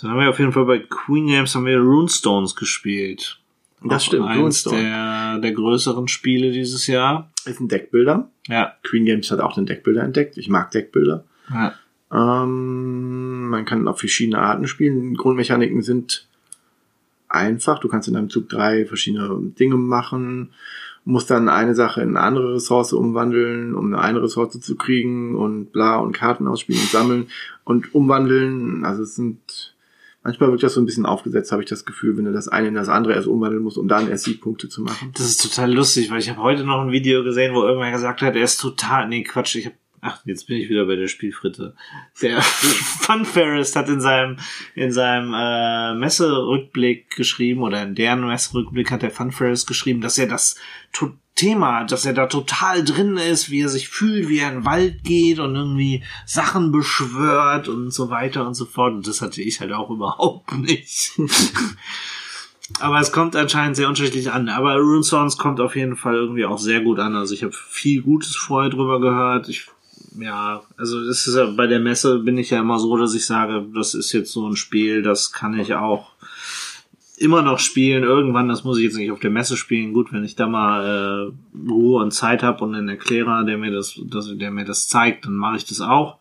Dann haben wir auf jeden Fall bei Queen Games haben wir Runestones gespielt. Das Auch stimmt, Eins Runestone. der, der größeren Spiele dieses Jahr. Ist ein Deckbilder. Ja. Queen Games hat auch den Deckbilder entdeckt. Ich mag Deckbilder. ja. Ähm, man kann auf verschiedene Arten spielen. Grundmechaniken sind einfach. Du kannst in einem Zug drei verschiedene Dinge machen, musst dann eine Sache in eine andere Ressource umwandeln, um eine, Ressource zu kriegen und bla und Karten ausspielen und sammeln und umwandeln. Also es sind manchmal wirkt das so ein bisschen aufgesetzt, habe ich das Gefühl, wenn du das eine in das andere erst umwandeln musst, um dann erst Siegpunkte zu machen. Das ist total lustig, weil ich habe heute noch ein Video gesehen, wo irgendwer gesagt hat, er ist total, nee, Quatsch, ich habe Ach, jetzt bin ich wieder bei der Spielfritte. Der [laughs] Funfairist hat in seinem in seinem äh, Messerückblick geschrieben oder in deren Messerückblick hat der Funfairist geschrieben, dass er das Thema, dass er da total drin ist, wie er sich fühlt, wie er in den Wald geht und irgendwie Sachen beschwört und so weiter und so fort. Und das hatte ich halt auch überhaupt nicht. [laughs] Aber es kommt anscheinend sehr unterschiedlich an. Aber Runestones kommt auf jeden Fall irgendwie auch sehr gut an. Also ich habe viel Gutes vorher drüber gehört. Ich, ja, also das ist ja bei der Messe bin ich ja immer so, dass ich sage, das ist jetzt so ein Spiel, das kann ich auch immer noch spielen. Irgendwann, das muss ich jetzt nicht auf der Messe spielen. Gut, wenn ich da mal äh, Ruhe und Zeit habe und einen Erklärer, der mir das, das, der mir das zeigt, dann mache ich das auch.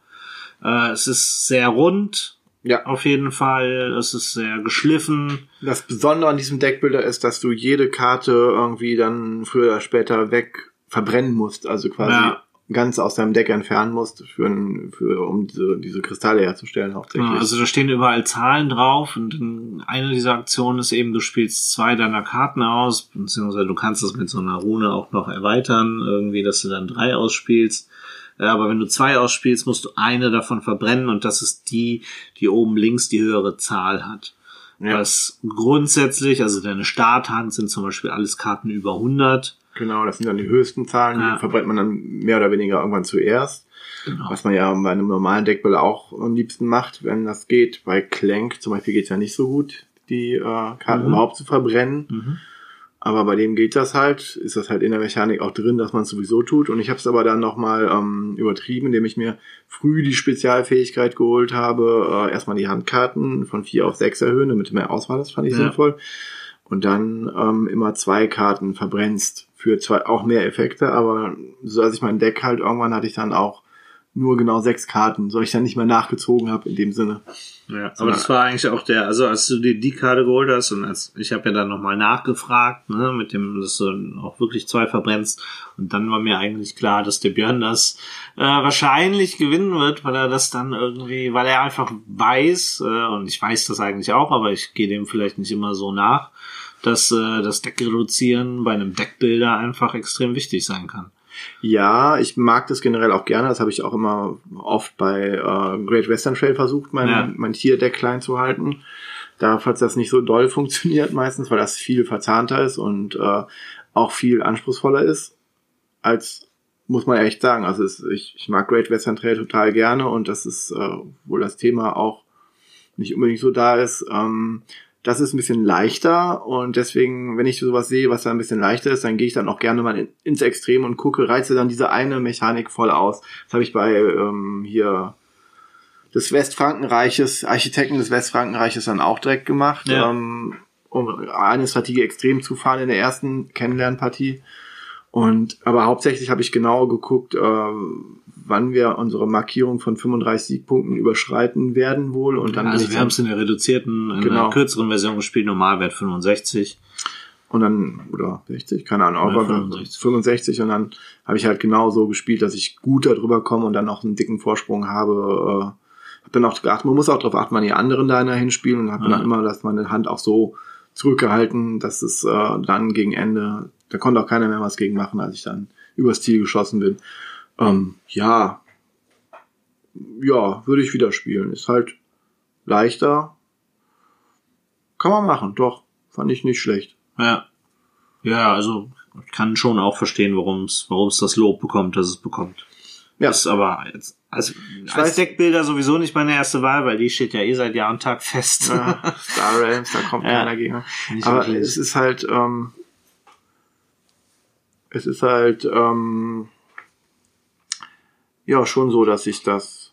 Äh, es ist sehr rund, Ja. Auf jeden Fall. Es ist sehr geschliffen. Das Besondere an diesem Deckbilder ist, dass du jede Karte irgendwie dann früher oder später weg verbrennen musst, also quasi Ja. Ganz aus deinem Deck entfernen musst, für, ein, für um diese, diese Kristalle herzustellen hauptsächlich. Ja, also da stehen überall Zahlen drauf und in- eine dieser Aktionen ist eben, du spielst zwei deiner Karten aus, beziehungsweise du kannst das mit so einer Rune auch noch erweitern, irgendwie, dass du dann drei ausspielst. Äh, Aber wenn du zwei ausspielst, musst du eine davon verbrennen und das ist die, die oben links die höhere Zahl hat. Ja. Was grundsätzlich, also deine Starthand sind zum Beispiel alles Karten über 100. Genau, das sind dann die höchsten Zahlen, die verbrennt man dann mehr oder weniger irgendwann zuerst. Genau. Was man ja bei einem normalen Deckbilder auch am liebsten macht, wenn das geht. Bei Clank zum Beispiel geht's ja nicht so gut, die äh, Karten Mhm. überhaupt zu verbrennen. Mhm. Aber bei dem geht das halt, ist das halt in der Mechanik auch drin, dass man es sowieso tut. Und ich habe es aber dann nochmal ähm, übertrieben, indem ich mir früh die Spezialfähigkeit geholt habe. Äh, erstmal die Handkarten von vier auf sechs erhöhen, damit du mehr Auswahl hast, fand ich Ja. sinnvoll. Und dann ähm, immer zwei Karten verbrennst für zwei auch mehr Effekte. Aber so als ich mein Deck halt irgendwann hatte ich dann auch nur genau sechs Karten, so ich dann nicht mehr nachgezogen habe in dem Sinne. Ja, aber das war eigentlich auch der, also als du dir die Karte geholt hast und als ich habe ja dann nochmal nachgefragt, ne, mit dem, dass du auch wirklich zwei verbrennst und dann war mir eigentlich klar, dass der Björn das äh, wahrscheinlich gewinnen wird, weil er das dann irgendwie, weil er einfach weiß, äh, und ich weiß das eigentlich auch, aber ich gehe dem vielleicht nicht immer so nach, dass äh, das Deck reduzieren bei einem Deckbilder einfach extrem wichtig sein kann. Ja, ich mag das generell auch gerne. Das habe ich auch immer oft bei äh, Great Western Trail versucht, mein, Ja. mein Tierdeck klein zu halten. Da, falls das nicht so doll [laughs] funktioniert meistens, weil das viel verzahnter ist und äh, auch viel anspruchsvoller ist, als muss man echt sagen. Also es, ich, ich mag Great Western Trail total gerne und das ist, äh, wohl das Thema auch nicht unbedingt so da ist. Ähm, das ist ein bisschen leichter und deswegen, wenn ich sowas sehe, was da ein bisschen leichter ist, dann gehe ich dann auch gerne mal in, ins Extrem und gucke, reize dann diese eine Mechanik voll aus. Das habe ich bei ähm, hier des Westfrankenreiches, Architekten des Westfrankenreiches dann auch direkt gemacht, Ja. ähm, um eine Strategie extrem zu fahren in der ersten Kennenlernpartie. Und aber hauptsächlich habe ich genau geguckt, äh, wann wir unsere Markierung von 35 Siegpunkten überschreiten werden wohl. Und dann also wir haben es in der reduzierten, in Genau. der kürzeren Version gespielt, Normalwert 65. Und dann, oder 60, keine Ahnung, aber 65. 65 und dann habe ich halt genau so gespielt, dass ich gut darüber komme und dann auch einen dicken Vorsprung habe. Äh, hab dann auch geachtet, man muss auch darauf achten, wann die anderen da hinspielen und habe Ja. dann immer, dass meine Hand auch so zurückgehalten, dass es äh, dann gegen Ende, da konnte auch keiner mehr was gegen machen, als ich dann übers Ziel geschossen bin. Ähm, ja, ja, würde ich wieder spielen. Ist halt leichter. Kann man machen, doch. Fand ich nicht schlecht. Ja. Ja, also ich kann schon auch verstehen, warum es warum es das Lob bekommt, das es bekommt. Ja. Ist aber jetzt, also als weiß- Deckbilder sowieso nicht meine erste Wahl, weil die steht ja eh seit Jahr und Tag fest. Ja, Star Realms, da kommt [laughs] Ja. keiner gegen. Aber es ist halt, ähm, es ist halt, ähm, ja, schon so, dass ich das,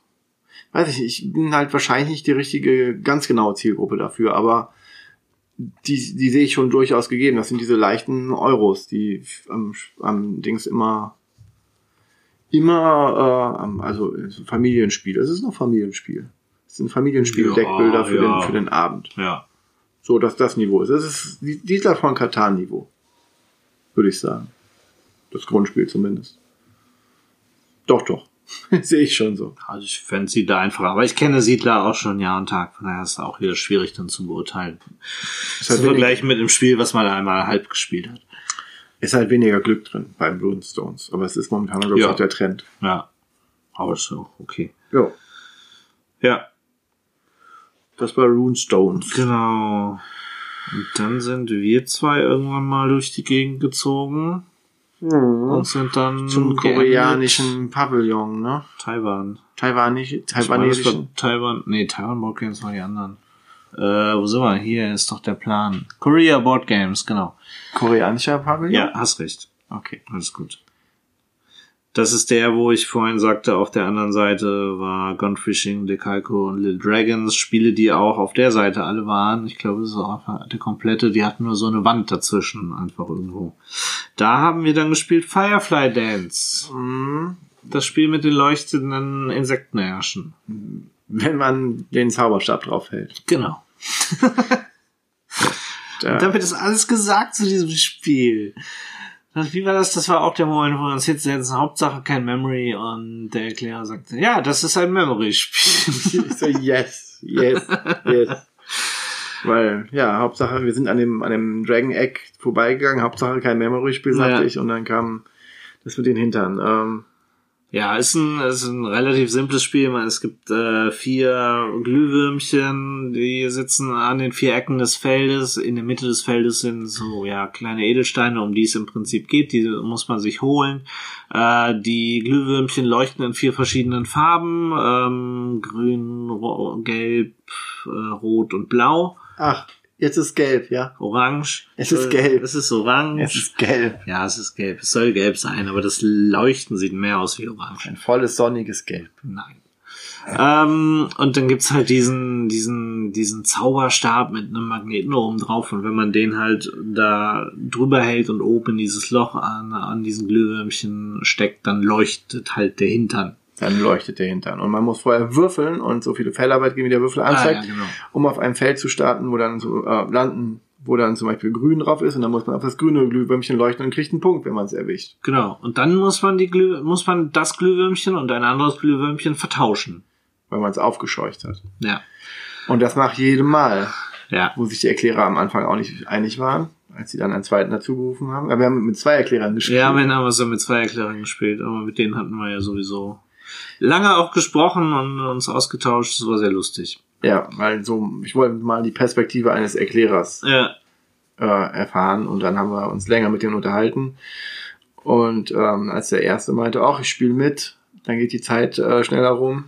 weiß ich nicht, ich bin halt wahrscheinlich nicht die richtige, ganz genaue Zielgruppe dafür, aber die, die sehe ich schon durchaus gegeben. Das sind diese leichten Euros, die am, am Dings immer, immer, äh, also Familienspiel. Es ist noch Familienspiel. Es sind Familienspiel-Deckbilder Ja, für, ja. den, für den Abend. ja. So, dass das Niveau ist. Es ist die- dieser von Katan-Niveau. Würde ich sagen. Das Grundspiel zumindest. Doch, doch. [laughs] Sehe ich schon so. Also ich fände Siedler einfacher. Aber ich kenne Siedler auch schon Jahr und Tag. Von daher ist es auch wieder schwierig dann zu beurteilen. Ist Zu halt, wenig, vergleichen mit dem Spiel, was man einmal halb gespielt hat. ist halt weniger Glück drin beim Stones. Aber es ist momentan, glaube ich, Ja. auch der Trend. Ja. Aber ist so, okay. Ja. Ja, Das war Runestones. genau. Und dann sind wir zwei irgendwann mal durch die Gegend gezogen und sind dann Zum koreanischen Pavillon, ne? Taiwan. Meine, das taiwanesischen. Taiwan, nee, Taiwan Board Games waren die anderen. Äh, wo sind wir? Hier ist doch der Plan. Korea Board Games, genau. Koreanischer Pavillon? Ja, hast recht. Okay. Alles gut. Das ist der, wo ich vorhin sagte, auf der anderen Seite war Gunfishing, Decalco und Little Dragons, Spiele, die auch auf der Seite alle waren. Ich glaube, das ist auch der komplette, die hatten nur so eine Wand dazwischen, einfach irgendwo. Da haben wir dann gespielt Firefly Dance. Mhm. Das Spiel mit den leuchtenden Insektenherrschen. wenn man den Zauberstab draufhält. Genau. [laughs] Da, Und damit ist alles gesagt zu diesem Spiel. Das- Wie war das? Das war auch der Moment, wo wir uns jetzt setzen, Hauptsache kein Memory und der Erklärer sagte, ja, das ist ein Memory-Spiel. [laughs] ich so, yes, yes, yes. Weil, ja, Hauptsache, wir sind an dem, an dem Dragon Egg vorbeigegangen, Hauptsache kein Memory-Spiel, sagte Ja. ich, und dann kam das mit den Hintern. Ähm, Ja, ist ein, ist ein relativ simples Spiel. Man, Es gibt äh, vier Glühwürmchen, die sitzen an den vier Ecken des Feldes. In der Mitte des Feldes sind so ja kleine Edelsteine, um die es im Prinzip geht. Die muss man sich holen. Äh, die Glühwürmchen leuchten in vier verschiedenen Farben: ähm, Grün, Gelb, äh, Rot und Blau. ach, jetzt ist gelb, ja. Orange. Es ist gelb. Es ist orange. Es ist gelb. ja, es ist gelb. Es soll gelb sein, aber das Leuchten sieht mehr aus wie orange. Ein volles, sonniges Gelb. Nein. Ähm, und dann gibt's halt diesen, diesen, diesen Zauberstab mit einem Magneten oben drauf und wenn man den halt da drüber hält und oben in dieses Loch an, an diesen Glühwürmchen steckt, dann leuchtet halt der Hintern. Dann leuchtet der Hintern. Und man muss vorher würfeln und so viele Feldarbeit geben, wie der Würfel anzeigt, Ah, ja, genau. um auf einem Feld zu starten, wo dann so, äh, landen, wo dann zum Beispiel grün drauf ist und dann muss man auf das grüne Glühwürmchen leuchten und kriegt einen Punkt, wenn man es erwischt. Genau. Und dann muss man die Glüh, muss man das Glühwürmchen und ein anderes Glühwürmchen vertauschen. Weil man es aufgescheucht hat. Ja. Und das nach jedem Mal. Ja. wo sich die Erklärer am Anfang auch nicht einig waren, als sie dann einen zweiten dazu gerufen haben. Aber wir haben mit zwei Erklärern gespielt. Ja, wir haben so mit zwei Erklärern gespielt, aber mit denen hatten wir ja sowieso lange auch gesprochen und uns ausgetauscht. Das war sehr lustig. ja, weil so, ich wollte mal die Perspektive eines Erklärers Ja. äh, erfahren und dann haben wir uns länger mit denen unterhalten. Und ähm, als der erste meinte, ach, ich spiele mit, dann geht die Zeit äh, schneller rum.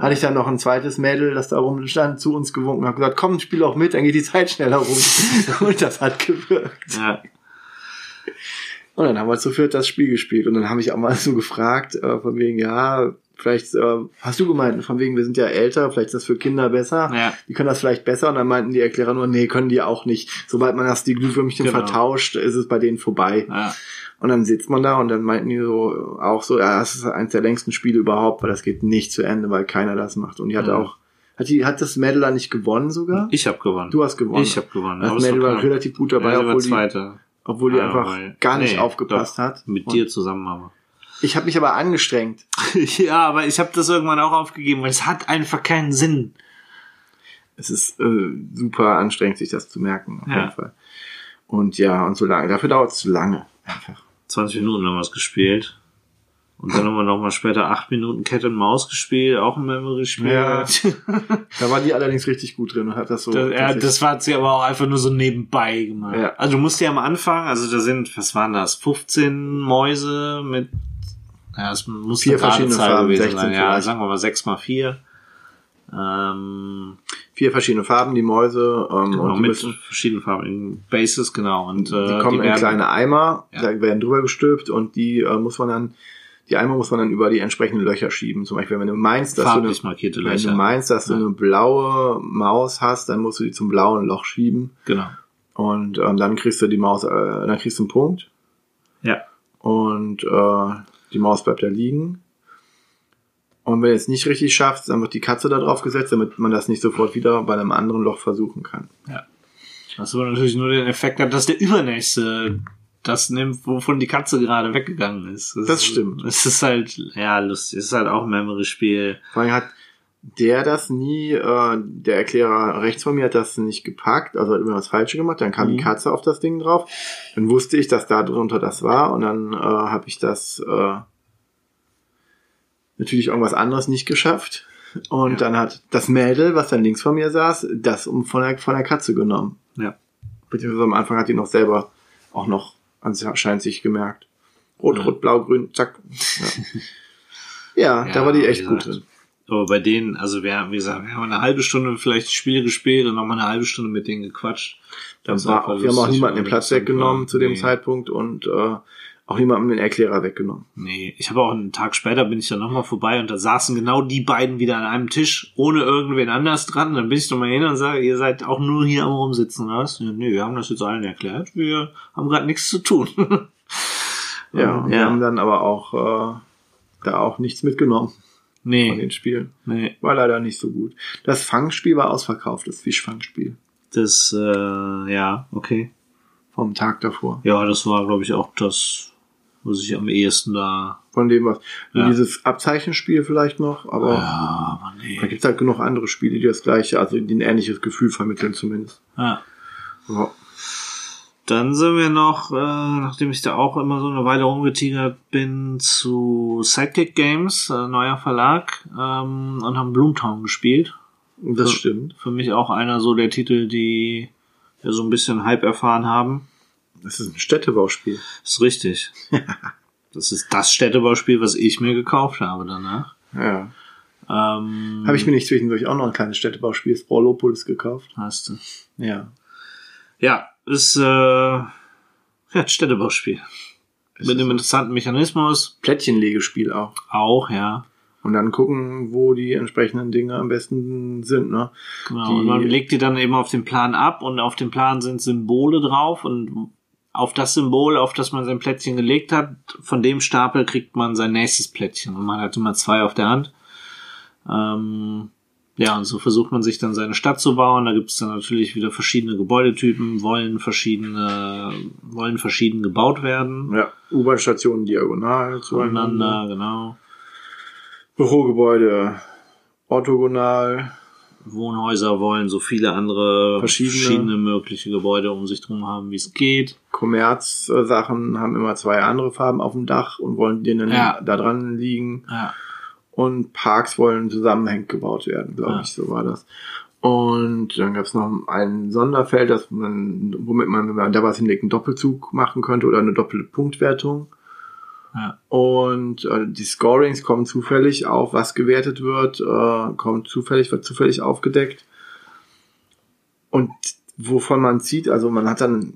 Hatte ich dann noch ein zweites Mädel, das da rumstand, zu uns gewunken und hat gesagt, komm, spiel auch mit, dann geht die Zeit schneller rum. [laughs] und das hat gewirkt. Ja. Und dann haben wir zu viert das Spiel gespielt. Und dann habe ich auch mal so gefragt, äh, von wegen, ja, vielleicht äh, hast du gemeint, von wegen, wir sind ja älter, vielleicht ist das für Kinder besser. Ja. Die können das vielleicht besser. Und dann meinten die Erklärer nur, nee, können die auch nicht. Sobald man das die Glühwürmchen Genau. vertauscht, ist es bei denen vorbei. Ja. Und dann sitzt man da und dann meinten die so auch so, ja, das ist eines der längsten Spiele überhaupt, weil das geht nicht zu Ende, weil keiner das macht. Und die hatte Ja. auch, hat die, hat das Mädel da nicht gewonnen sogar? Ich habe gewonnen. Du hast gewonnen. Ich habe gewonnen. Das Mädel war relativ gut dabei, ja, obwohl die. Obwohl die Ja, einfach weil- gar nicht nee, aufgepasst doch, hat. Mit Und dir zusammen aber. Ich habe mich aber angestrengt. [laughs] ja, aber ich habe das irgendwann auch aufgegeben, weil es hat einfach keinen Sinn. Es ist äh, super anstrengend, sich das zu merken, auf Ja. jeden Fall. Und ja, und so lange. Dafür dauert es zu lange. Einfach. 20 Minuten haben wir es gespielt. Und dann haben wir noch mal später 8 Minuten Cat and Maus gespielt, auch ein Memory-Spiel. Ja. [laughs] Da war die allerdings richtig gut drin und hat das so. Das, ja, das war sie aber auch einfach nur so nebenbei gemacht. Ja. Also du musst ja am Anfang, also da sind, was waren das, 15 Mäuse mit, ja, es muss Vier verschiedene Farben, gewesen 16 sein. Ja, vielleicht. sagen wir mal 6 mal 4. Ähm, vier verschiedene Farben, die Mäuse. Ähm, genau, und die, mit verschiedenen Farben, in Bases, genau. Und, äh, die kommen in werden- kleine Eimer, Ja. da werden drüber gestülpt und die äh, muss man dann, die Eimer muss man dann über die entsprechenden Löcher schieben. Zum Beispiel, wenn du meinst, dass du eine, wenn du meinst, dass du Ja. eine blaue Maus hast, dann musst du die zum blauen Loch schieben. Genau. Und ähm, dann kriegst du die Maus, äh, dann kriegst du einen Punkt. Ja. Und äh, die Maus bleibt da liegen. Und wenn du es nicht richtig schaffst, dann wird die Katze da drauf gesetzt, damit man das nicht sofort wieder bei einem anderen Loch versuchen kann. Was aber natürlich nur den Effekt hat, dass der Übernächste das nimmt, wovon die Katze gerade weggegangen ist. Das ist, stimmt. Es ist halt, ja, lustig. Es ist halt auch ein Memory-Spiel. Vor allem hat der das nie, äh, der Erklärer rechts von mir hat das nicht gepackt, also hat immer das Falsche gemacht, dann kam Mhm. die Katze auf das Ding drauf, dann wusste ich, dass da drunter das war und dann äh, habe ich das äh, natürlich irgendwas anderes nicht geschafft und Ja. dann hat das Mädel, was dann links von mir saß, das um von der, von der Katze genommen. Ja. Beziehungsweise am Anfang hat die noch selber auch noch anscheinend sich gemerkt. Rot, Ja. rot, blau, grün, zack. Ja, ja, da war die echt gut drin. Aber bei denen, also wir, wie gesagt, wir haben eine halbe Stunde vielleicht die Spiele gespielt und nochmal eine halbe Stunde mit denen gequatscht. Das ist war, einfach wir haben auch niemanden den Platz das weggenommen einfach- zu dem nee. Zeitpunkt und äh, auch niemanden den Erklärer weggenommen. Nee, ich habe auch einen Tag später bin ich dann nochmal vorbei und da saßen genau die beiden wieder an einem Tisch, ohne irgendwen anders dran. Dann bin ich nochmal hin und sage, ihr seid auch nur hier am rumsitzen, oder was? Ja, nee, wir haben das jetzt allen erklärt. Wir haben gerade nichts zu tun. [laughs] Ja, und wir ja. haben dann aber auch äh, da auch nichts mitgenommen. von Nee, den Spielen. nee. War leider nicht so gut. Das Fangspiel war ausverkauft, das Fischfangspiel. Das, äh, ja, okay. Vom Tag davor. Ja, das war, glaube ich, auch das, was ich am ehesten da. Von dem was. Ja. dieses Abzeichenspiel vielleicht noch, aber Ja, aber nee. da gibt's halt genug andere Spiele, die das gleiche, also die ein ähnliches Gefühl vermitteln zumindest. Ja. Ja. Dann sind wir noch, äh, nachdem ich da auch immer so eine Weile rumgetigert bin, zu Sidekick Games, äh, neuer Verlag, ähm, und haben Bloomtown gespielt. Das Ja. stimmt. Für mich auch einer so der Titel, die ja so ein bisschen Hype erfahren haben. Das ist ein Städtebauspiel. Ist richtig. [laughs] das ist das Städtebauspiel, was ich mir gekauft habe danach. Ja. Ähm, Habe ich mir nicht zwischendurch auch noch ein kleines Städtebauspiel, Sprolopolis, gekauft. Hast du. Ja. Ja, ist äh, ja, ein Städtebauspiel. Es Mit ist einem interessanten Mechanismus. Plättchenlegespiel auch. Auch, ja. Und dann gucken, wo die entsprechenden Dinge am besten sind, ne? Genau. Die- und man legt die dann eben auf den Plan ab und auf dem Plan sind Symbole drauf und auf das Symbol, auf das man sein Plättchen gelegt hat, von dem Stapel kriegt man sein nächstes Plättchen und man hat immer zwei auf der Hand. Ähm, ja, und so versucht man sich dann seine Stadt zu bauen. Da gibt es dann natürlich wieder verschiedene Gebäudetypen, wollen verschiedene, wollen verschieden gebaut werden. Ja. U-Bahn-Stationen diagonal zueinander. Zueinander, genau. Bürogebäude orthogonal. Wohnhäuser wollen so viele andere Verschiedene. verschiedene mögliche Gebäude um sich drum haben, wie es geht. Kommerzsachen haben immer zwei andere Farben auf dem Dach und wollen denen Ja. da dran liegen. Ja. Und Parks wollen zusammenhängend gebaut werden, glaube Ja. ich, so war das. Und dann gab es noch ein Sonderfeld, das man, womit man, wenn man da was hinlegt, einen Doppelzug machen könnte oder eine doppelte Punktwertung. Ja. Und äh, die Scorings kommen zufällig auf, was gewertet wird, äh, kommt zufällig, wird zufällig aufgedeckt. Und wovon man zieht, also man hat dann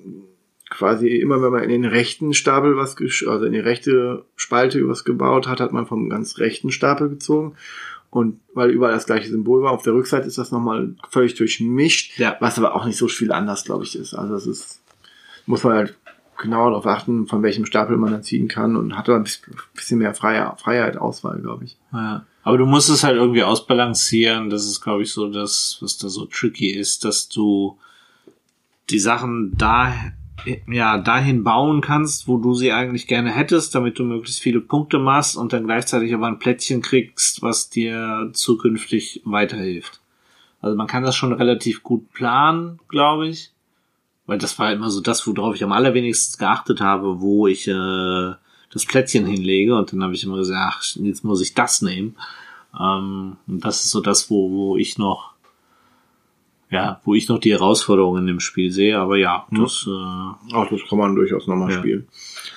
quasi immer, wenn man in den rechten Stapel was, also in die rechte Spalte was gebaut hat, hat man vom ganz rechten Stapel gezogen. Und weil überall das gleiche Symbol war, auf der Rückseite ist das nochmal völlig durchmischt, Ja. was aber auch nicht so viel anders, glaube ich, ist. Also das ist, muss man halt genau darauf achten, von welchem Stapel man dann ziehen kann und hat da ein bisschen- mehr Freiheit Auswahl, glaube ich. Ja. Aber du musst es halt irgendwie ausbalancieren. Das ist, glaube ich, so das, was da so tricky ist, dass du die Sachen da, ja, dahin bauen kannst, wo du sie eigentlich gerne hättest, damit du möglichst viele Punkte machst und dann gleichzeitig aber ein Plättchen kriegst, was dir zukünftig weiterhilft. Also man kann das schon relativ gut planen, glaube ich. Weil das war immer so das, worauf ich am allerwenigsten geachtet habe, wo ich äh, das Plättchen hinlege. Und dann habe ich immer gesagt, ach, jetzt muss ich das nehmen. Ähm, und das ist so das, wo, wo ich noch, ja, wo ich noch die Herausforderungen in dem Spiel sehe. Aber ja, das, äh, Auch das kann man durchaus nochmal Ja. spielen.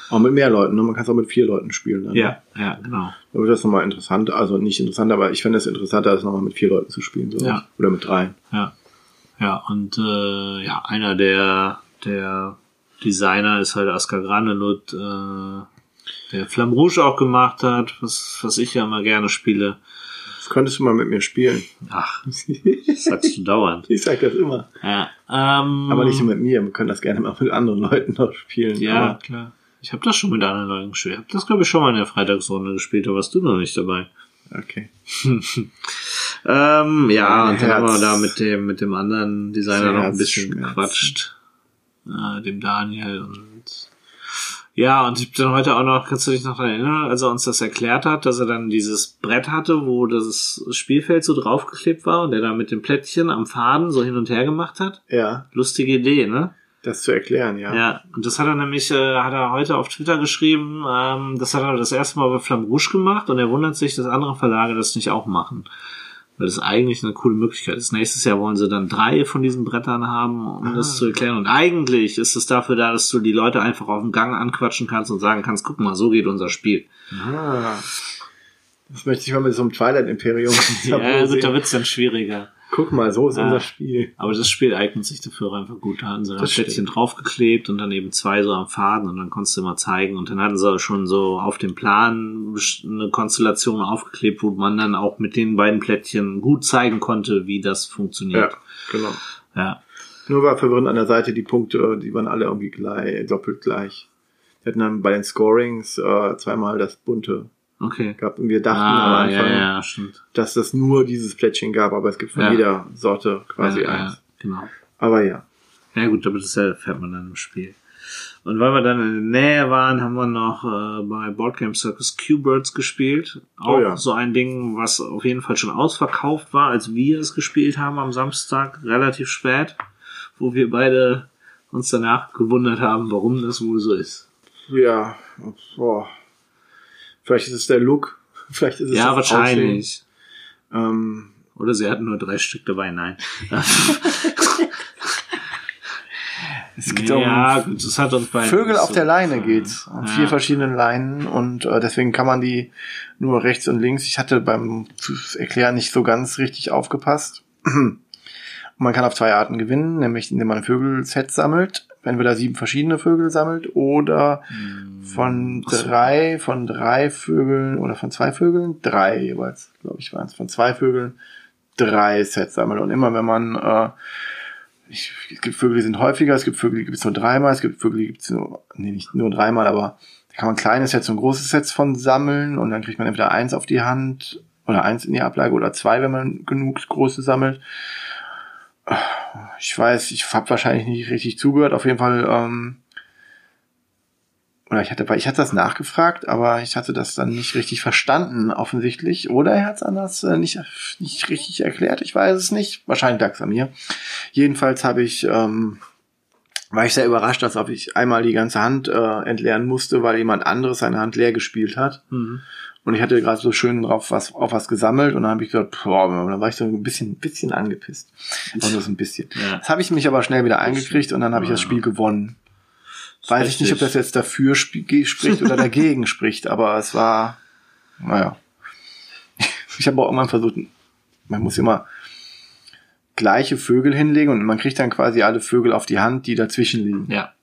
Auch mit mehr Leuten, ne? man kann es auch mit vier Leuten spielen. Dann, ne? ja, ja, genau. Da wird das nochmal interessant, also nicht interessant, aber ich finde es interessanter, das nochmal mit vier Leuten zu spielen. So. Ja. Oder mit drei. Ja. Ja, und äh, ja, einer der, der Designer ist halt Askar Granelut, äh, der Flamme Rouge auch gemacht hat, was, was ich ja immer gerne spiele. Das könntest du mal mit mir spielen. Ach, [laughs] das sagst du dauernd. ich sag das immer. Ja, ähm, Aber nicht nur mit mir, wir können das gerne mal mit anderen Leuten noch spielen. Ja, Aber klar. Ich habe das schon mit anderen Leuten gespielt. Ich habe das, glaube ich, schon mal in der Freitagsrunde gespielt, da warst du noch nicht dabei. okay. [laughs] Ähm, ja, Mein und dann haben wir da mit dem, mit dem anderen Designer noch ein bisschen gequatscht. Äh, dem Daniel und ja, und ich dann heute auch noch, kannst du dich noch daran erinnern, als er uns das erklärt hat, dass er dann dieses Brett hatte, wo das Spielfeld so draufgeklebt war und der da mit dem Plättchen am Faden so hin und her gemacht hat? Ja, Lustige Idee, ne? das zu erklären, ja. Ja, und das hat er nämlich, äh, hat er heute auf Twitter geschrieben, ähm, das hat er das erste Mal bei Flamme Rouge gemacht und er wundert sich, dass andere Verlage das nicht auch machen. Weil das eigentlich eine coole Möglichkeit ist. Nächstes Jahr wollen sie dann drei von diesen Brettern haben, um das zu erklären. Und eigentlich ist es dafür da, dass du die Leute einfach auf dem Gang anquatschen kannst und sagen kannst, guck mal, so geht unser Spiel. Ah. Das möchte ich mal mit so einem Twilight Imperium. [laughs] Ja, gut, da wird's dann schwieriger. Guck mal, so ist Ah. unser Spiel. Aber das Spiel eignet sich dafür einfach gut. Da hatten sie ein Das Plättchen draufgeklebt und dann eben zwei so am Faden und dann konntest du immer zeigen. Und dann hatten sie schon so auf dem Plan eine Konstellation aufgeklebt, wo man dann auch mit den beiden Plättchen gut zeigen konnte, wie das Ja, funktioniert. genau. Ja. Nur war verwirrend an der Seite, die Punkte, die waren alle irgendwie gleich, doppelt gleich. Die hatten dann bei den Scorings äh, zweimal das bunte Okay. gab. Und wir dachten am Ah, ja, Anfang, ja, stimmt. dass das nur dieses Plättchen gab, aber es gibt von Ja. jeder Sorte quasi ja, eins. Ja, genau. Aber ja. Ja gut, aber das erfährt man dann im Spiel. Und weil wir dann in der Nähe waren, haben wir noch äh, bei Boardgame Circus Q-Birds gespielt. Auch Oh ja. so ein Ding, was auf jeden Fall schon ausverkauft war, als wir es gespielt haben am Samstag, relativ spät, wo wir beide uns danach gewundert haben, warum das wohl so ist. Ja, boah. Vielleicht ist es der Look. [laughs] Vielleicht ist es ja, wahrscheinlich. Ähm, Oder sie hatten nur drei Stück dabei, nein. [laughs] es geht ja, um das hat uns bei Vögel auf der Leine geht's. Auf Ja. vier verschiedenen Leinen und äh, deswegen kann man die nur rechts und links. Ich hatte beim Erklären nicht so ganz richtig aufgepasst. [clears throat] Man kann auf zwei Arten gewinnen, nämlich indem man ein Vögelset sammelt, entweder sieben verschiedene Vögel sammelt oder von Ach so. drei, von drei Vögeln oder von zwei Vögeln, drei jeweils, glaube ich, waren es, von zwei Vögeln drei Sets sammelt. Und immer wenn man äh, ich, es gibt Vögel, die sind häufiger, es gibt Vögel, die gibt es nur dreimal, es gibt Vögel, die gibt es nur, nee, nicht nur dreimal, aber da kann man kleine Sets und große Sets von sammeln und dann kriegt man entweder eins auf die Hand oder eins in die Ablage oder zwei, wenn man genug große sammelt. Ich weiß, ich habe wahrscheinlich nicht richtig zugehört, auf jeden Fall, ähm, oder ich hatte, ich hatte das nachgefragt, aber ich hatte das dann nicht richtig verstanden, offensichtlich. Oder er hat es anders äh, nicht, nicht richtig erklärt. Ich weiß es nicht. Wahrscheinlich lag es an mir. Jedenfalls habe ich, ähm, war ich sehr überrascht, als ob ich einmal die ganze Hand äh, entleeren musste, weil jemand anderes seine Hand leer gespielt hat. Mhm. Und ich hatte gerade so schön drauf was, auf was gesammelt und dann habe ich gesagt, boah, dann war ich so ein bisschen, bisschen angepisst. Aber nur so ein bisschen. [laughs] Ja. Das habe ich mich aber schnell wieder eingekriegt und dann habe ich das. Spiel gewonnen. Weiß ich nicht, ob Richtig. das jetzt dafür spricht oder dagegen [laughs] spricht, aber es war, naja. Ich habe auch irgendwann versucht, man muss immer gleiche Vögel hinlegen und man kriegt dann quasi alle Vögel auf die Hand, die dazwischen liegen. Ja.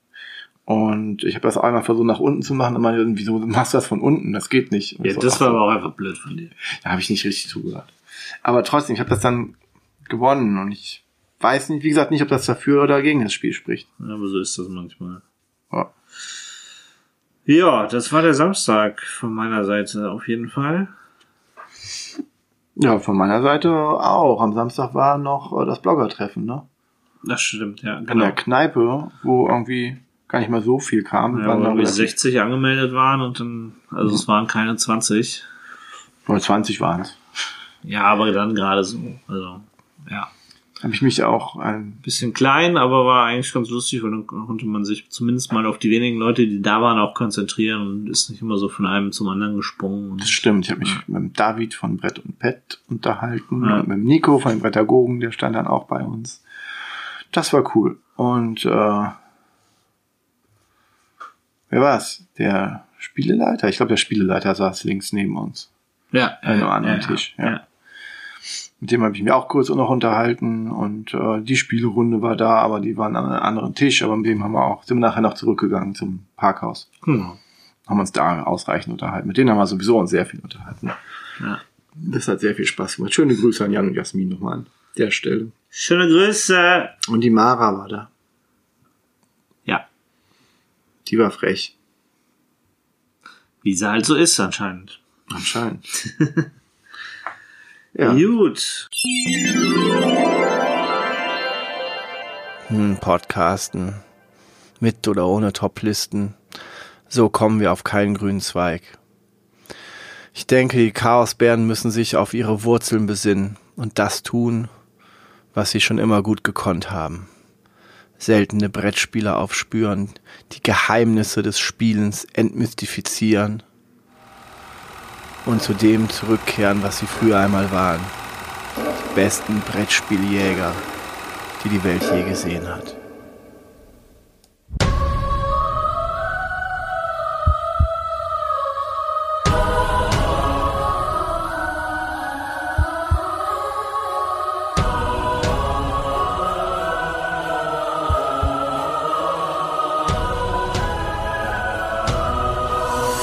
Und ich habe das auch einmal versucht, nach unten zu machen und man, wieso machst du das von unten? Das geht nicht. Und ja so, das war aber auch einfach blöd von dir. Da habe ich nicht richtig zugehört. Aber trotzdem, ich habe das dann gewonnen und ich weiß nicht, wie gesagt, nicht, ob das dafür oder gegen das Spiel spricht. Ja, aber so ist das manchmal. Ja. Ja, das war der Samstag von meiner Seite auf jeden Fall. Ja, von meiner Seite auch. Am Samstag war noch äh, das Blogger-Treffen, ne? Das stimmt, ja, In genau. der Kneipe, wo irgendwie gar nicht mal so viel kam. Ja, waren relativ- 60 angemeldet waren und dann, also es waren keine 20. Oder 20 waren es. Ja, aber dann gerade so. Also, ja. Habe ich mich auch ein Bisschen klein, aber war eigentlich ganz lustig, weil dann konnte man sich zumindest mal auf die wenigen Leute, die da waren, auch konzentrieren und ist nicht immer so von einem zum anderen gesprungen. Das stimmt. Ich habe mich mit dem David von Brett und Pet unterhalten Ja. und mit dem Nico von den Brettagogen, der stand dann auch bei uns. Das war cool. Und äh, wer war's? Der Spieleleiter? Ich glaube, der Spieleleiter saß links neben uns. ja, An einem ja, anderen ja, Tisch, ja. ja. Mit dem habe ich mich auch kurz noch unterhalten und äh, die Spielrunde war da, aber die waren an einem anderen Tisch. Aber mit dem haben wir auch, sind wir nachher noch zurückgegangen zum Parkhaus. Genau. Haben uns da ausreichend unterhalten. Mit denen haben wir sowieso uns sehr viel unterhalten. Ja. Das hat sehr viel Spaß gemacht. Schöne Grüße an Jan und Jasmin nochmal an der Stelle. Schöne Grüße. Und die Mara war da. Die war frech. wie sie halt so ist anscheinend. Anscheinend. [laughs] ja. Gut. Hm, Podcasten. Mit oder ohne Toplisten. So kommen wir auf keinen grünen Zweig. Ich denke, die Chaosbären müssen sich auf ihre Wurzeln besinnen und das tun, was sie schon immer gut gekonnt haben. Seltene Brettspiele aufspüren, die Geheimnisse des Spielens entmystifizieren und zu dem zurückkehren, was sie früher einmal waren. Die besten Brettspieljäger, die die Welt je gesehen hat.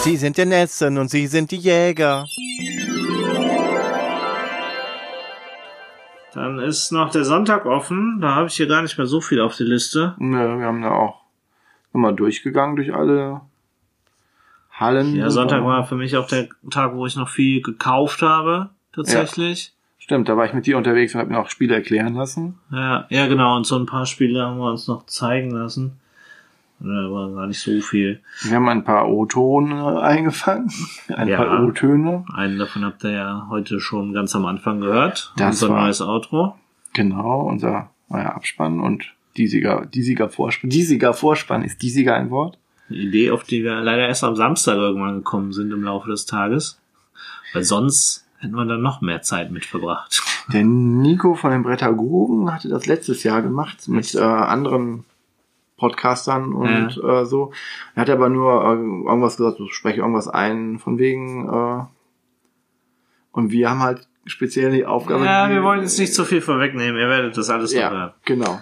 Sie sind die Netzen und Sie sind die Jäger. Dann ist noch der Sonntag offen. Da habe ich hier gar nicht mehr so viel auf der Liste. Ja, wir haben da auch nochmal durchgegangen durch alle Hallen. Ja, Sonntag war für mich auch der Tag, wo ich noch viel gekauft habe, tatsächlich. Stimmt, da war ich mit dir unterwegs und habe mir auch Spiele erklären lassen. Ja, ja, genau. Und so ein paar Spiele haben wir uns noch zeigen lassen. Da war gar nicht so viel. Wir haben ein paar O-Tone eingefangen. Ein Ja. paar O-Töne. Einen davon habt ihr ja heute schon ganz am Anfang gehört. Das Unser war- neues Outro. Genau, unser neuer Abspann und diesiger, diesiger Vorspann. Diesiger Vorspann ist diesiger ein Wort? Eine Idee, auf die wir leider erst am Samstag irgendwann gekommen sind im Laufe des Tages. Weil sonst hätten wir dann noch mehr Zeit mit verbracht. Der Nico von den Brettagogen hatte das letztes Jahr gemacht mit äh, anderen Podcastern und äh, so. Er hat aber nur äh, irgendwas gesagt, so spreche irgendwas ein, von wegen äh, und wir haben halt speziell die Aufgabe. Ja, wir wollen jetzt nicht zu viel vorwegnehmen. Ihr werdet das alles noch hören. Ja, genau.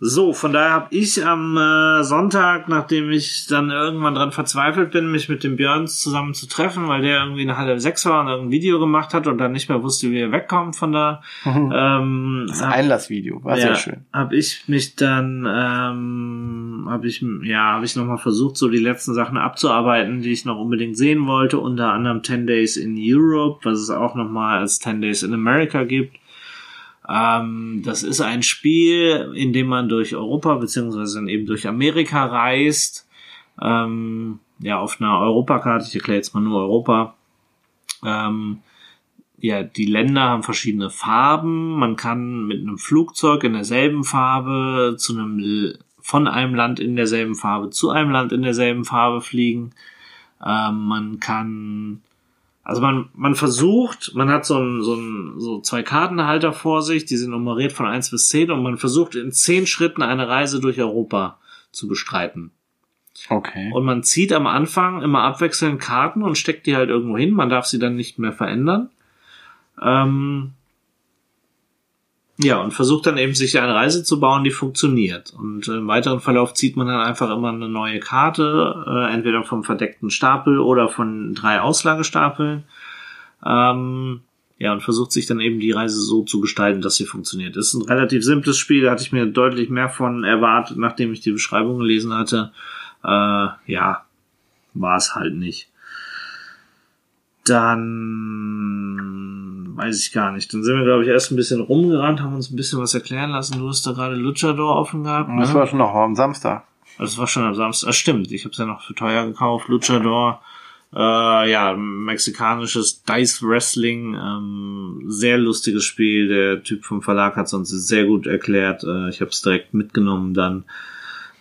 So, von daher habe ich am äh, Sonntag, nachdem ich dann irgendwann dran verzweifelt bin, mich mit dem Björns zusammen zu treffen, weil der irgendwie eine halbe sechs war und irgendein Video gemacht hat und dann nicht mehr wusste, wie er wegkommt von da. Ähm, Das Einlassvideo war sehr schön. Habe ich mich dann, ähm, habe ich, ja, habe ich nochmal versucht, so die letzten Sachen abzuarbeiten, die ich noch unbedingt sehen wollte, unter anderem 10 Days in Europe, was es auch nochmal als 10 Days in America gibt. Ähm, das ist ein Spiel, in dem man durch Europa beziehungsweise eben durch Amerika reist. Ähm, ja, auf einer Europakarte, ich erkläre jetzt mal nur Europa. Ähm, ja, die Länder haben verschiedene Farben. Man kann mit einem Flugzeug in derselben Farbe zu einem von einem Land in derselben Farbe zu einem Land in derselben Farbe fliegen. Ähm, man kann also man, man versucht, man hat so, ein, so, ein, so zwei Kartenhalter vor sich, die sind nummeriert von 1 bis 10 und man versucht in 10 Schritten eine Reise durch Europa zu bestreiten. Okay. Und man zieht am Anfang immer abwechselnd Karten und steckt die halt irgendwo hin. Man darf sie dann nicht mehr verändern. Ähm ja, und versucht dann eben sich eine Reise zu bauen, die funktioniert. Und im weiteren Verlauf zieht man dann einfach immer eine neue Karte, äh, entweder vom verdeckten Stapel oder von drei Auslagestapeln. Ähm ja, und versucht sich dann eben die Reise so zu gestalten, dass sie funktioniert. Das ist ein relativ simples Spiel, da hatte ich mir deutlich mehr von erwartet, nachdem ich die Beschreibung gelesen hatte. Äh, ja, war es halt nicht. Dann weiß ich gar nicht. Dann sind wir, glaube ich, erst ein bisschen rumgerannt, haben uns ein bisschen was erklären lassen. Du hast da gerade Luchador offen gehabt. Das ne? war schon noch am Samstag. Also das war schon am Samstag. Ah, stimmt, ich habe es ja noch für teuer gekauft. Luchador, äh, ja, mexikanisches Dice Wrestling, ähm, sehr lustiges Spiel. Der Typ vom Verlag hat es uns sehr gut erklärt. Äh, ich habe es direkt mitgenommen dann,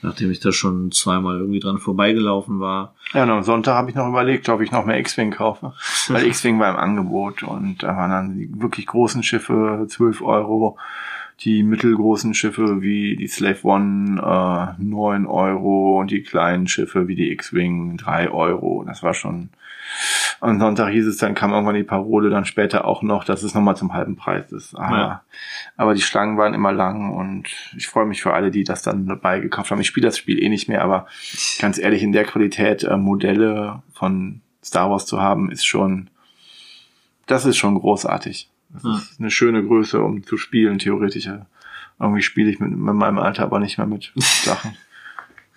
nachdem ich da schon zweimal irgendwie dran vorbeigelaufen war. Ja, und am Sonntag habe ich noch überlegt, ob ich noch mehr X-Wing kaufe. [laughs] Weil X-Wing war im Angebot und da waren dann die wirklich großen Schiffe 12 Euro, die mittelgroßen Schiffe wie die Slave One äh, 9 Euro und die kleinen Schiffe wie die X-Wing 3 Euro. Das war schon. Am Sonntag hieß es, dann kam irgendwann die Parole dann später auch noch, dass es nochmal zum halben Preis ist. Aber, Ja. aber die Schlangen waren immer lang und ich freue mich für alle, die das dann dabei gekauft haben. Ich spiele das Spiel eh nicht mehr, aber ganz ehrlich, in der Qualität äh, Modelle von Star Wars zu haben, ist schon, das ist schon großartig. Das Ja. ist eine schöne Größe, um zu spielen, theoretisch. Irgendwie spiele ich mit, mit meinem Alter aber nicht mehr mit [laughs] Sachen.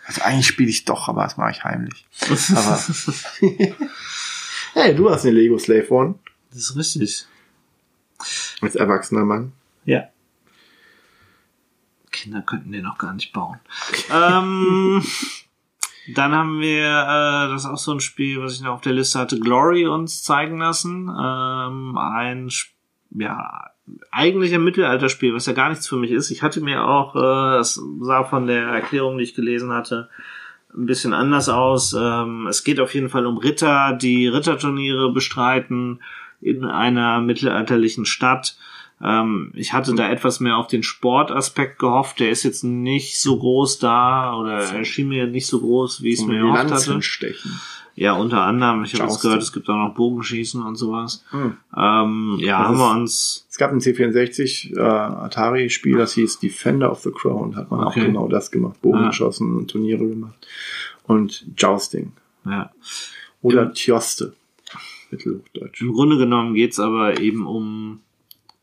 Also eigentlich spiele ich doch, aber das mache ich heimlich. [laughs] Aber [laughs] hey, du hast eine Lego Slave One Das ist richtig. als erwachsener Mann. Ja. Kinder könnten den noch gar nicht bauen. [laughs] ähm, dann haben wir, äh, das ist auch so ein Spiel, was ich noch auf der Liste hatte, Glory uns zeigen lassen. Ähm, ein, ja, eigentlich ein Mittelalterspiel, was ja gar nichts für mich ist. Ich hatte mir auch, äh, das sah von der Erklärung, die ich gelesen hatte, ein bisschen anders aus. Ähm, es geht auf jeden Fall um Ritter, die Ritterturniere bestreiten in einer mittelalterlichen Stadt. Ähm, ich hatte da etwas mehr auf den Sportaspekt gehofft. Der ist jetzt nicht so groß da oder er schien mir nicht so groß, wie ich es mir erhofft hatte. Stechen. Ja, unter anderem. Ich habe jetzt gehört, es gibt auch noch Bogenschießen und sowas. Hm. Ähm, ja, Das haben wir uns. Es gab ein C64 äh, Atari-Spiel, das hieß Defender of the Crown. Da hat man Okay. auch genau das gemacht. Bogen Ah. geschossen und Turniere gemacht. Und Jousting. Ja. Oder Tjoste. Mittelhochdeutsch. Im Grunde genommen geht's aber eben um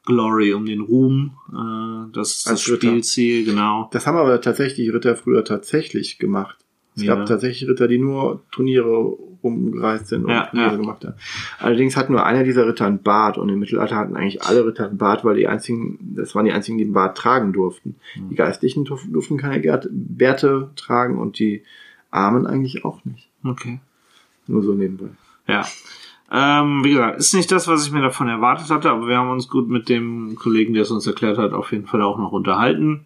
Glory, um den Ruhm. Äh, das ist das Als Ritter. Spielziel, genau. Das haben aber tatsächlich Ritter früher tatsächlich gemacht. Es Ja. gab tatsächlich Ritter, die nur Turniere rumgereist sind und Ja, Turniere ja. gemacht haben. Allerdings hat nur einer dieser Ritter einen Bart und im Mittelalter hatten eigentlich alle Ritter einen Bart, weil die einzigen, das waren die einzigen, die einen Bart tragen durften. Hm. Die Geistlichen durf- durften keine Bärte tragen und die Armen eigentlich auch nicht. Okay. Nur so nebenbei. Ja. Ähm, wie gesagt, ist nicht das, was ich mir davon erwartet hatte, aber wir haben uns gut mit dem Kollegen, der es uns erklärt hat, auf jeden Fall auch noch unterhalten.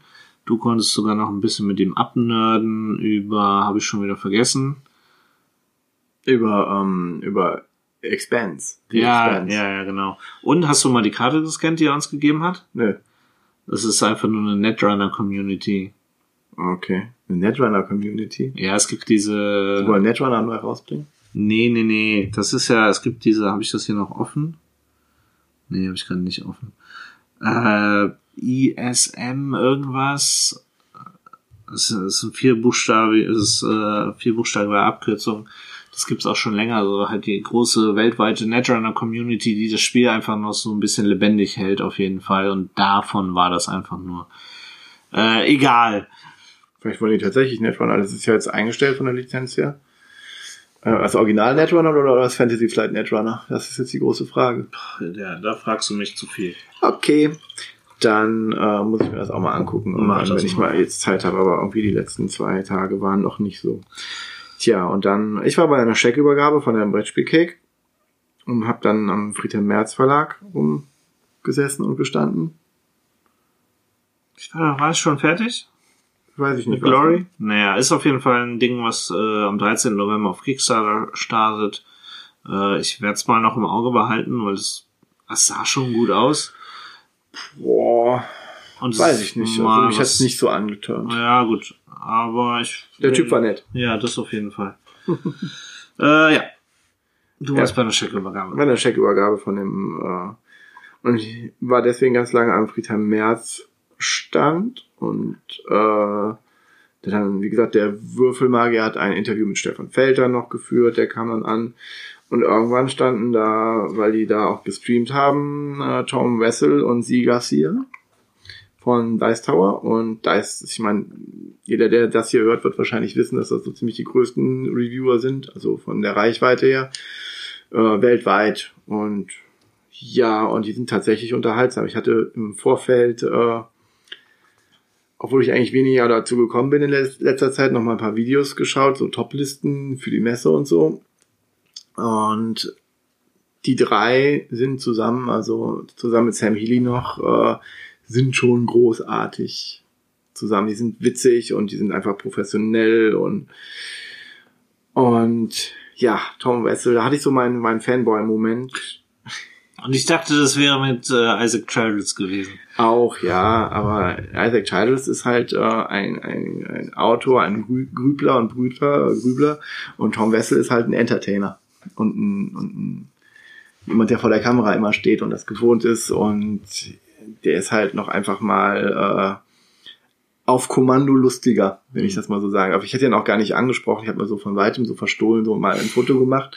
Du konntest sogar noch ein bisschen mit ihm abnörden über, habe ich schon wieder vergessen. Über, ähm, über Expanse. Die Ja, Expanse. ja, ja, genau. Und hast du mal die Karte gescannt, die er uns gegeben hat? Nö. Das ist einfach nur eine Netrunner-Community. Okay. Eine Netrunner-Community. Ja, es gibt diese. Die wollen Netrunner neu rausbringen? Nee, nee, nee. Das ist ja, es gibt diese, habe ich das hier noch offen? Nee, habe ich gerade nicht offen. Äh, ISM irgendwas. Es ist ein vierbuchstabige, es ist äh, vierbuchstabige Abkürzung. Das gibt's auch schon länger. Also halt die große weltweite Netrunner-Community, die das Spiel einfach noch so ein bisschen lebendig hält, auf jeden Fall. Und davon war das einfach nur. Äh, egal. Vielleicht wollen die tatsächlich Netrunner. Das ist ja jetzt eingestellt von der Lizenz her. Äh, als Original Netrunner oder als Fantasy Flight Netrunner? Das ist jetzt die große Frage. Ja, da fragst du mich zu viel. Okay. Dann äh, muss ich mir das auch mal angucken, irgendwann, wenn ich mal. jetzt Zeit habe. Aber irgendwie die letzten zwei Tage waren noch nicht so. Tja, und dann, ich war bei einer Scheckübergabe von einem Brettspiel-Cake und habe dann am Friedhelm Merz Verlag rumgesessen und gestanden. Ich war, war es schon fertig? Weiß ich Mit nicht. was- Glory? Naja, ist auf jeden Fall ein Ding, was äh, am 13. November auf Kickstarter startet. Äh, ich werde es mal noch im Auge behalten, weil es, es sah schon gut aus. Boah, Und es weiß ich nicht. Also mich hat's was- nicht so angeturnt. Ja, gut. Aber ich. Der Typ war nett. Ja, das auf jeden Fall. [laughs] äh, ja. Du Ja. warst bei der Scheckübergabe. Bei der Scheckübergabe von dem, äh, und ich war deswegen ganz lange am Friedhelm Merz Stand und äh, dann, wie gesagt, der Würfelmagier hat ein Interview mit Stefan Felter noch geführt, der kam dann an. Und irgendwann standen da, weil die da auch gestreamt haben, äh, Tom Wessel und Sie Garcia von Dice Tower. Und Dice, ich meine, jeder, der das hier hört, wird wahrscheinlich wissen, dass das so ziemlich die größten Reviewer sind, also von der Reichweite her, äh, weltweit. Und ja, und die sind tatsächlich unterhaltsam. Ich hatte im Vorfeld, äh, obwohl ich eigentlich weniger dazu gekommen bin in le- letzter Zeit, noch mal ein paar Videos geschaut, so Toplisten für die Messe und so. Und die drei sind zusammen, also zusammen mit Sam Healy noch, äh, sind schon großartig zusammen. Die sind witzig und die sind einfach professionell und und ja, Tom Wessel, da hatte ich so meinen, meinen Fanboy-Moment Und ich dachte, das wäre mit äh, Isaac Childs gewesen. auch, ja, aber Isaac Childress ist halt äh, ein, ein, ein Autor, ein Grü Grübler und Brütler, Grübler und Tom Wessel ist halt ein Entertainer und ein, und ein jemand, der vor der Kamera immer steht und das gewohnt ist und der ist halt noch einfach mal äh, auf Kommando lustiger, wenn ich das mal so sage. Aber ich hätte ihn auch gar nicht angesprochen. Ich habe mal so von weitem so verstohlen so mal ein Foto gemacht.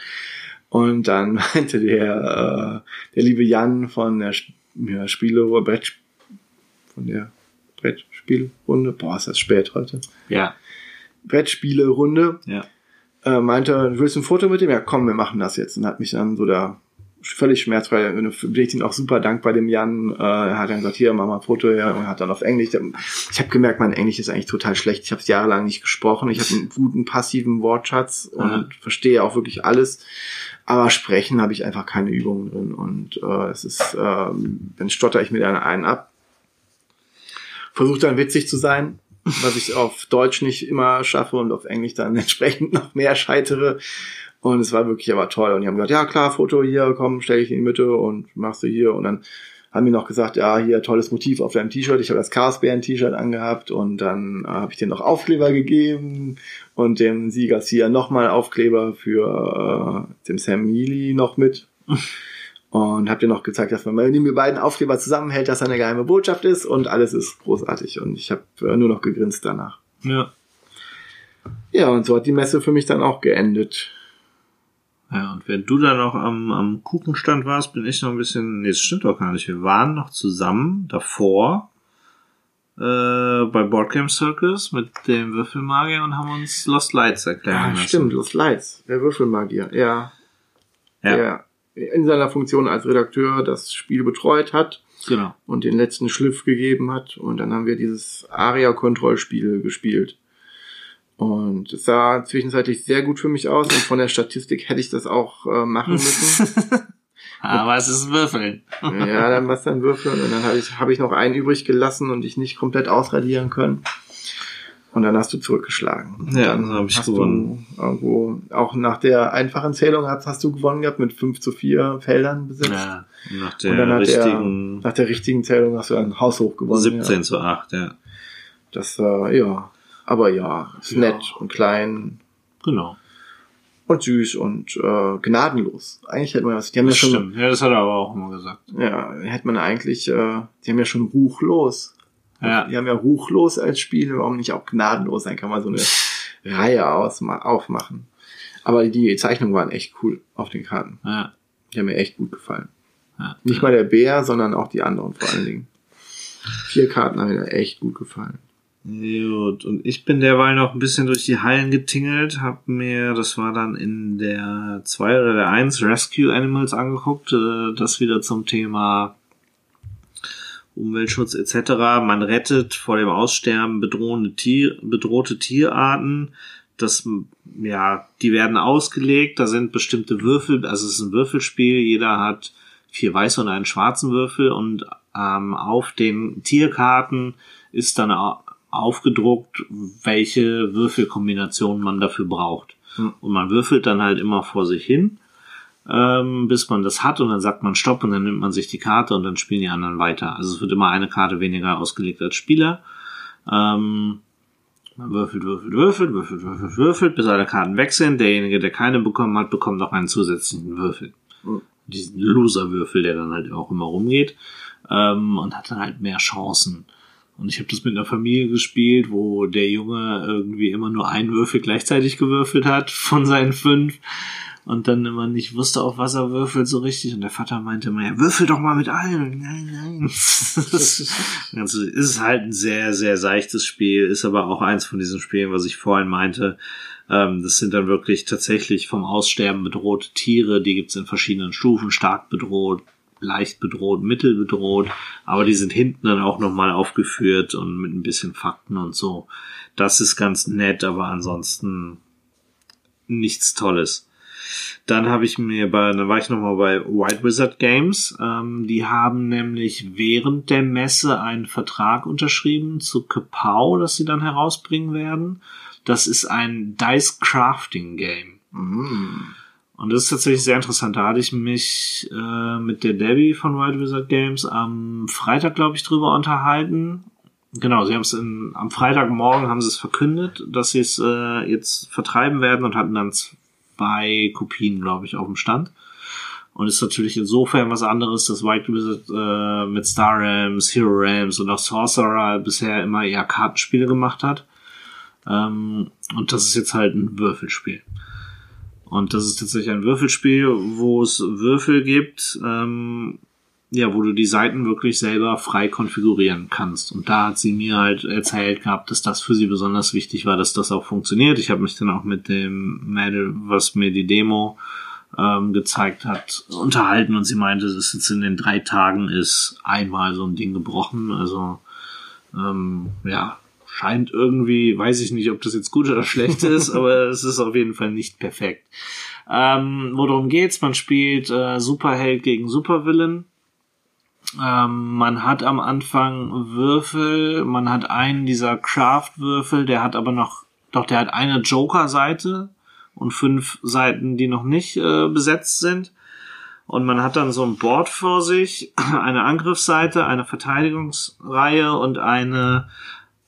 Und dann [laughs] meinte der, äh, der liebe Jan von der ja, Spiele, Brett, von der Brettspielrunde, boah, ist das spät heute, Ja, Brettspielerunde, ja. Äh, meinte, willst du ein Foto mit dem? Ja, komm, wir machen das jetzt. Und hat mich dann so da völlig schmerzfrei, bin ich ihm auch super dankbar dem Jan, äh, er hat dann gesagt, hier, mach mal ein Foto. Her und hat dann auf Englisch, ich habe gemerkt, mein Englisch ist eigentlich total schlecht, ich habe es jahrelang nicht gesprochen, ich habe einen [laughs] guten passiven Wortschatz und Aha. verstehe auch wirklich alles, aber sprechen habe ich einfach keine Übungen drin. Und äh, es ist, ähm, dann stotter ich mir dann einen ab, versuche dann witzig zu sein, was ich auf Deutsch nicht immer schaffe und auf Englisch dann [laughs] entsprechend noch mehr scheitere. Und es war wirklich aber toll. Und die haben gesagt, ja klar, Foto hier, komm, stell dich in die Mitte und machst du hier. Und dann haben die noch gesagt, ja, hier tolles Motiv auf deinem T-Shirt. Ich habe das Chaosbären-T-Shirt angehabt und dann äh, habe ich dir noch Aufkleber gegeben und dem Sieger hier nochmal Aufkleber für äh, dem Sam Neely noch mit. Und hab dir noch gezeigt, dass man, wenn die beiden Aufkleber zusammenhält, dass da eine geheime Botschaft ist und alles ist großartig. Und ich habe äh, nur noch gegrinst danach. Ja. Ja, und so hat die Messe für mich dann auch geendet. Ja, und wenn du dann noch am, am Kuchenstand warst, bin ich noch ein bisschen. Nee, das stimmt doch gar nicht. Wir waren noch zusammen davor. äh, bei Boardgame Circus mit dem Würfelmagier und haben uns Lost Lights erklären Ja, lassen. Ah, stimmt, Lost Lights, der Würfelmagier, ja. Ja. Der in seiner Funktion als Redakteur das Spiel betreut hat Genau. und den letzten Schliff gegeben hat. Und dann haben wir dieses Aria-Kontrollspiel gespielt. Und es sah zwischenzeitlich sehr gut für mich aus und von der Statistik hätte ich das auch äh, machen [laughs] müssen. Aber es ist ein Würfeln. ja, dann was dann würfeln und dann habe ich, hab ich noch einen übrig gelassen und dich nicht komplett ausradieren können. Und dann hast du zurückgeschlagen. Ja, dann dann hab ich hast gewonnen. Du irgendwo, auch nach der einfachen Zählung hast, hast du gewonnen gehabt mit 5 zu 4 Feldern besetzt. Ja, nach und dann der hat der, richtigen nach der richtigen Zählung hast du ein Haus hoch gewonnen. 17 Ja. zu 8, ja. Das, äh, ja. Aber ja, ist Ja. nett und klein Genau. und süß und äh, gnadenlos. Eigentlich hätte man das, die haben ja Das schon, stimmt. Ja, das hat er aber auch immer gesagt. ja, hätte man eigentlich, äh, die haben ja schon ruchlos. Ja. Die haben ja ruchlos als Spiel, warum nicht auch gnadenlos? Dann kann man so eine Reihe aufmachen. Aber die Zeichnungen waren echt cool auf den Karten. Ja. Die haben mir echt gut gefallen. ja. Nicht mal der Bär, sondern auch die anderen vor allen Dingen. Vier Karten haben mir echt gut gefallen. Gut, und ich bin derweil noch ein bisschen durch die Hallen getingelt, hab mir, das war dann in der 2 oder der 1 Rescue Animals angeguckt, äh, das wieder zum Thema Umweltschutz etc. Man rettet vor dem Aussterben bedrohende Tier, bedrohte Tierarten. Das, ja, die werden ausgelegt, da sind bestimmte Würfel, also es ist ein Würfelspiel, jeder hat vier weiße und einen schwarzen Würfel und ähm, auf den Tierkarten ist dann au- aufgedruckt, welche Würfelkombination man dafür braucht. Hm. Und man würfelt dann halt immer vor sich hin, ähm, bis man das hat und dann sagt man Stopp und dann nimmt man sich die Karte und dann spielen die anderen weiter. Also es wird immer eine Karte weniger ausgelegt als Spieler. Ähm, man würfelt, würfelt, würfelt, würfelt, würfelt, würfelt, bis alle Karten weg sind. Derjenige, der keine bekommen hat, bekommt noch einen zusätzlichen Würfel. Mhm. Diesen Loser-Würfel, der dann halt auch immer rumgeht. Ähm, und hat dann halt mehr Chancen. Und ich habe das mit einer Familie gespielt, wo der Junge irgendwie immer nur einen Würfel gleichzeitig gewürfelt hat von seinen fünf und dann immer nicht wusste, auf was er würfelt so richtig. Und der Vater meinte immer, ja, würfel doch mal mit allen. Nein, nein. [laughs] Also, ist halt ein sehr, sehr seichtes Spiel, ist aber auch eins von diesen Spielen, was ich vorhin meinte. Ähm, das sind dann wirklich tatsächlich vom Aussterben bedrohte Tiere, die gibt's in verschiedenen Stufen, stark bedroht, leicht bedroht, mittel bedroht, aber die sind hinten dann auch nochmal aufgeführt und mit ein bisschen Fakten und so. Das ist ganz nett, aber ansonsten nichts Tolles. Dann habe ich mir bei, dann war ich nochmal bei White Wizard Games. Ähm, die haben nämlich während der Messe einen Vertrag unterschrieben zu Kapau, das sie dann herausbringen werden. Das ist ein Dice Crafting Game. Mm. Und das ist tatsächlich sehr interessant. Da hatte ich mich äh, mit der Debbie von Wild Wizard Games am Freitag, glaube ich, drüber unterhalten. Genau, sie haben es am Freitagmorgen haben sie es verkündet, dass sie es äh, jetzt vertreiben werden und hatten dann zwei Kopien, glaube ich, auf dem Stand. Und ist natürlich insofern was anderes, dass White Wizard äh, mit Star Rams, Hero Rams und auch Sorcerer bisher immer eher Kartenspiele gemacht hat. Ähm, und das ist jetzt halt ein Würfelspiel. Und das ist tatsächlich ein Würfelspiel, wo es Würfel gibt, ähm, ja, wo du die Seiten wirklich selber frei konfigurieren kannst. Und da hat sie mir halt erzählt gehabt, dass das für sie besonders wichtig war, dass das auch funktioniert. Ich habe mich dann auch mit dem Mädel, was mir die Demo ähm, gezeigt hat, unterhalten und sie meinte, dass jetzt in den drei Tagen ist einmal so ein Ding gebrochen. Also ähm, ja, scheint irgendwie, weiß ich nicht, ob das jetzt gut oder schlecht ist, [laughs] aber es ist auf jeden Fall nicht perfekt. Ähm, worum geht's? Man spielt äh, Superheld gegen Supervillain. Ähm, man hat am Anfang Würfel, man hat einen dieser Craft-Würfel, der hat aber noch, doch der hat eine Joker-Seite und fünf Seiten, die noch nicht äh, besetzt sind. Und man hat dann so ein Board vor sich, [clears throat] eine Angriffsseite, eine Verteidigungsreihe und eine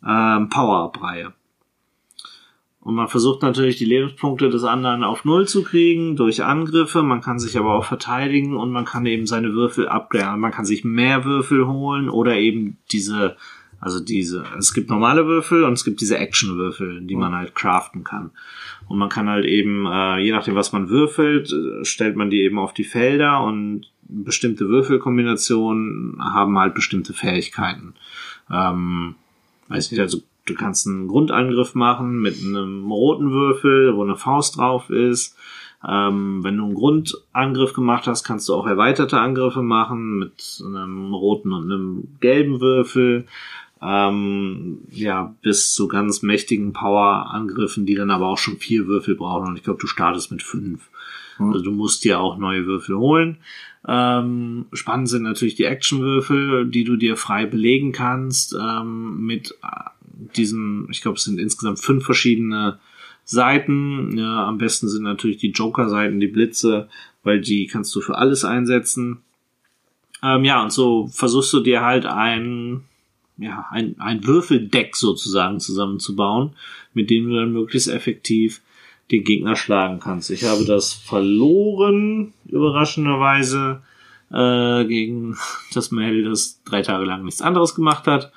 ähm, Power-Up-Reihe. Und man versucht natürlich die Lebenspunkte des anderen auf Null zu kriegen durch Angriffe. Man kann sich aber auch verteidigen und man kann eben seine Würfel upgraden. Man kann sich mehr Würfel holen oder eben diese, also diese, es gibt normale Würfel und es gibt diese Action-Würfel, die man halt craften kann. Und man kann halt eben, äh, je nachdem was man würfelt, äh, stellt man die eben auf die Felder und bestimmte Würfelkombinationen haben halt bestimmte Fähigkeiten. Ähm, weiß nicht, also du kannst einen Grundangriff machen mit einem roten Würfel, wo eine Faust drauf ist. Ähm, wenn du einen Grundangriff gemacht hast, kannst du auch erweiterte Angriffe machen mit einem roten und einem gelben Würfel. Ähm, ja, bis zu ganz mächtigen Power-Angriffen, die dann aber auch schon vier Würfel brauchen. Und ich glaube, du startest mit fünf. Also du musst dir auch neue Würfel holen. Ähm, spannend sind natürlich die Actionwürfel, die du dir frei belegen kannst ähm, mit äh, diesen, ich glaube, es sind insgesamt fünf verschiedene Seiten. Ja, am besten sind natürlich die Joker-Seiten, die Blitze, weil die kannst du für alles einsetzen. Ähm, ja, und so versuchst du dir halt ein, ja, ein, ein Würfeldeck sozusagen zusammenzubauen, mit dem du dann möglichst effektiv den Gegner schlagen kannst. Ich habe das verloren, überraschenderweise, äh, gegen [laughs] das Mädel, das drei Tage lang nichts anderes gemacht hat.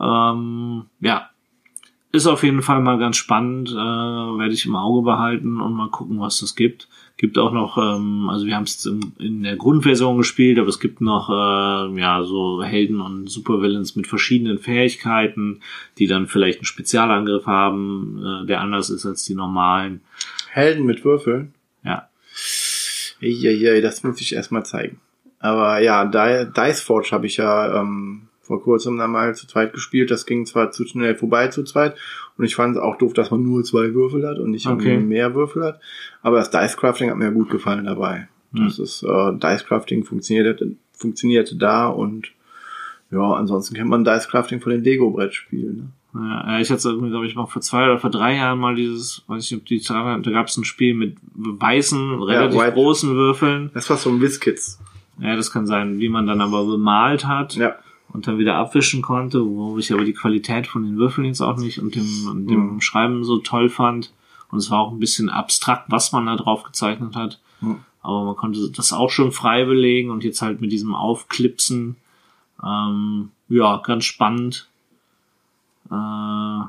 Ähm, ja, ist auf jeden Fall mal ganz spannend, äh, werde ich im Auge behalten und mal gucken, was das gibt. Gibt auch noch, ähm, also wir haben es in der Grundversion gespielt, aber es gibt noch äh, ja so Helden und Supervillains mit verschiedenen Fähigkeiten, die dann vielleicht einen Spezialangriff haben, äh, der anders ist als die normalen. Helden mit Würfeln. Ja, Ja, das muss ich erstmal zeigen. Aber ja, Di- Dice Forge habe ich ja ähm, vor kurzem dann mal zu zweit gespielt. Das ging zwar zu schnell vorbei zu zweit. Und ich fand es auch doof, dass man nur zwei Würfel hat und nicht Okay. mehr Würfel hat. Aber das Dice Crafting hat mir gut gefallen dabei. Das ist, äh, Dice Crafting funktioniert, funktionierte da und ja, ansonsten kennt man Dice Crafting von den Lego-Brettspielen. Ne? Ja, ich hatte glaube ich, mal vor zwei oder vor drei Jahren mal dieses, weiß ich nicht, ob die da gab es ein Spiel mit weißen, relativ White. großen Würfeln. Das war so ein WizKids. Ja, das kann sein, wie man dann aber bemalt hat Ja. Und dann wieder abwischen konnte, wo ich aber die Qualität von den Würfeln jetzt auch nicht und dem, und dem Mhm. Schreiben so toll fand. Und es war auch ein bisschen abstrakt, was man da drauf gezeichnet hat. Mhm. Aber man konnte das auch schon frei belegen und jetzt halt mit diesem Aufklipsen. Ähm, ja, ganz spannend. Äh,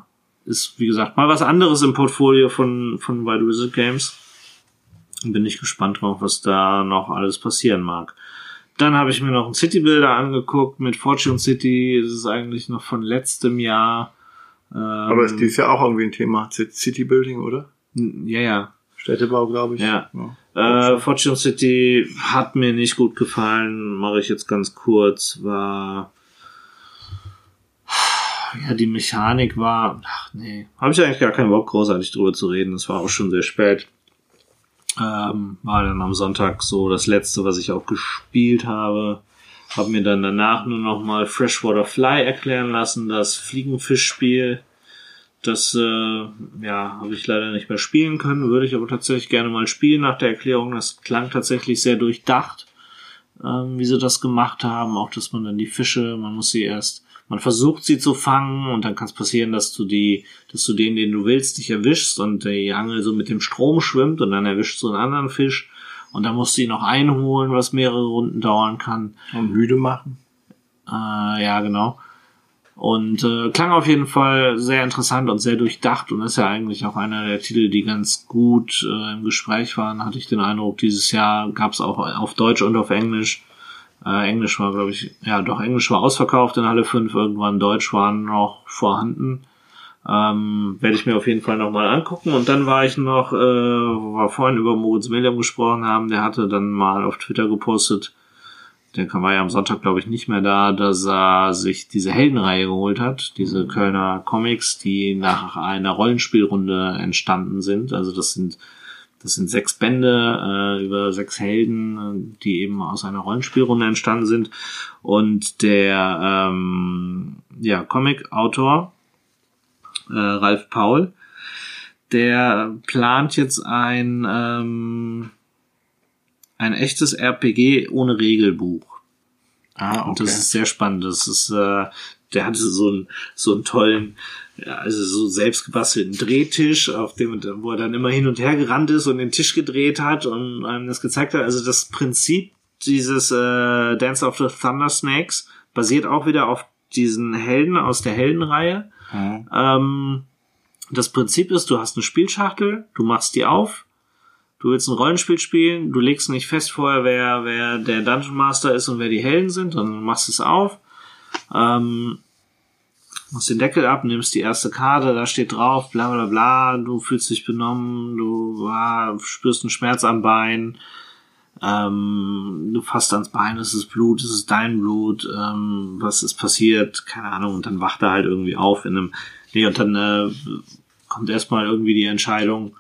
ist, wie gesagt, mal was anderes im Portfolio von, von Wild Wizard Games. Bin ich gespannt drauf, was da noch alles passieren mag. Dann habe ich mir noch einen City Builder angeguckt mit Fortune City. Das ist eigentlich noch von letztem Jahr. Ähm, Aber ist dieses Jahr auch irgendwie ein Thema. City Building, oder? ja, ja. Städtebau, glaube ich. Ja. Äh, Fortune City hat mir nicht gut gefallen, mache ich jetzt ganz kurz, war ja, die Mechanik war, ach nee, habe ich eigentlich gar keinen Bock großartig drüber zu reden, es war auch schon sehr spät. Ähm, war dann am Sonntag so das letzte, was ich auch gespielt habe. Habe mir dann danach nur noch mal Freshwater Fly erklären lassen, das Fliegenfischspiel. Das äh, ja, habe ich leider nicht mehr spielen können, würde ich aber tatsächlich gerne mal spielen nach der Erklärung. Das klang tatsächlich sehr durchdacht, ähm, wie sie das gemacht haben. Auch, dass man dann die Fische, man muss sie erst, man versucht sie zu fangen und dann kann es passieren, dass du die, dass du den, den du willst, nicht erwischst und die Angel so mit dem Strom schwimmt und dann erwischst du einen anderen Fisch und dann musst du ihn noch einholen, was mehrere Runden dauern kann. Und müde machen. Äh, ja, genau. Und äh, klang auf jeden Fall sehr interessant und sehr durchdacht und ist ja eigentlich auch einer der Titel, die ganz gut äh, im Gespräch waren, hatte ich den Eindruck. Dieses Jahr gab es auch auf Deutsch und auf Englisch. Äh, Englisch war, glaube ich, ja doch, Englisch war ausverkauft in Halle 5, irgendwann Deutsch waren noch vorhanden. Ähm, Werde ich mir auf jeden Fall nochmal angucken. Und dann war ich noch, äh, wo wir vorhin über Moritz William gesprochen haben, der hatte dann mal auf Twitter gepostet, der war ja am Sonntag, glaube ich, nicht mehr da, dass er sich diese Heldenreihe geholt hat, diese Kölner Comics, die nach einer Rollenspielrunde entstanden sind. Also das sind das sind sechs Bände äh, über sechs Helden, äh, die eben aus einer Rollenspielrunde entstanden sind. Und der ähm, ja, Comic-Autor äh, Ralf Paul, der plant jetzt ein ähm, ein echtes RPG ohne Regelbuch. Ah, Und das ist sehr spannend. Das ist, äh, der hatte so einen, so einen tollen, ja, also so selbstgebastelten Drehtisch, auf dem, wo er dann immer hin und her gerannt ist und den Tisch gedreht hat und einem das gezeigt hat. Also das Prinzip dieses äh, Dance of the Thunder Snakes basiert auch wieder auf diesen Helden aus der Heldenreihe. Mhm. Ähm, das Prinzip ist, du hast eine Spielschachtel, du machst die auf, du willst ein Rollenspiel spielen, du legst nicht fest vorher, wer, wer der Dungeon Master ist und wer die Helden sind, sondern du machst es auf. Ähm, machst den Deckel ab, nimmst die erste Karte, da steht drauf, bla bla bla, du fühlst dich benommen, du ah, spürst einen Schmerz am Bein, ähm, du fasst ans Bein, es ist Blut, es ist dein Blut, ähm, was ist passiert, keine Ahnung, und dann wacht er halt irgendwie auf in einem, nee, und dann äh, kommt erstmal irgendwie die Entscheidung,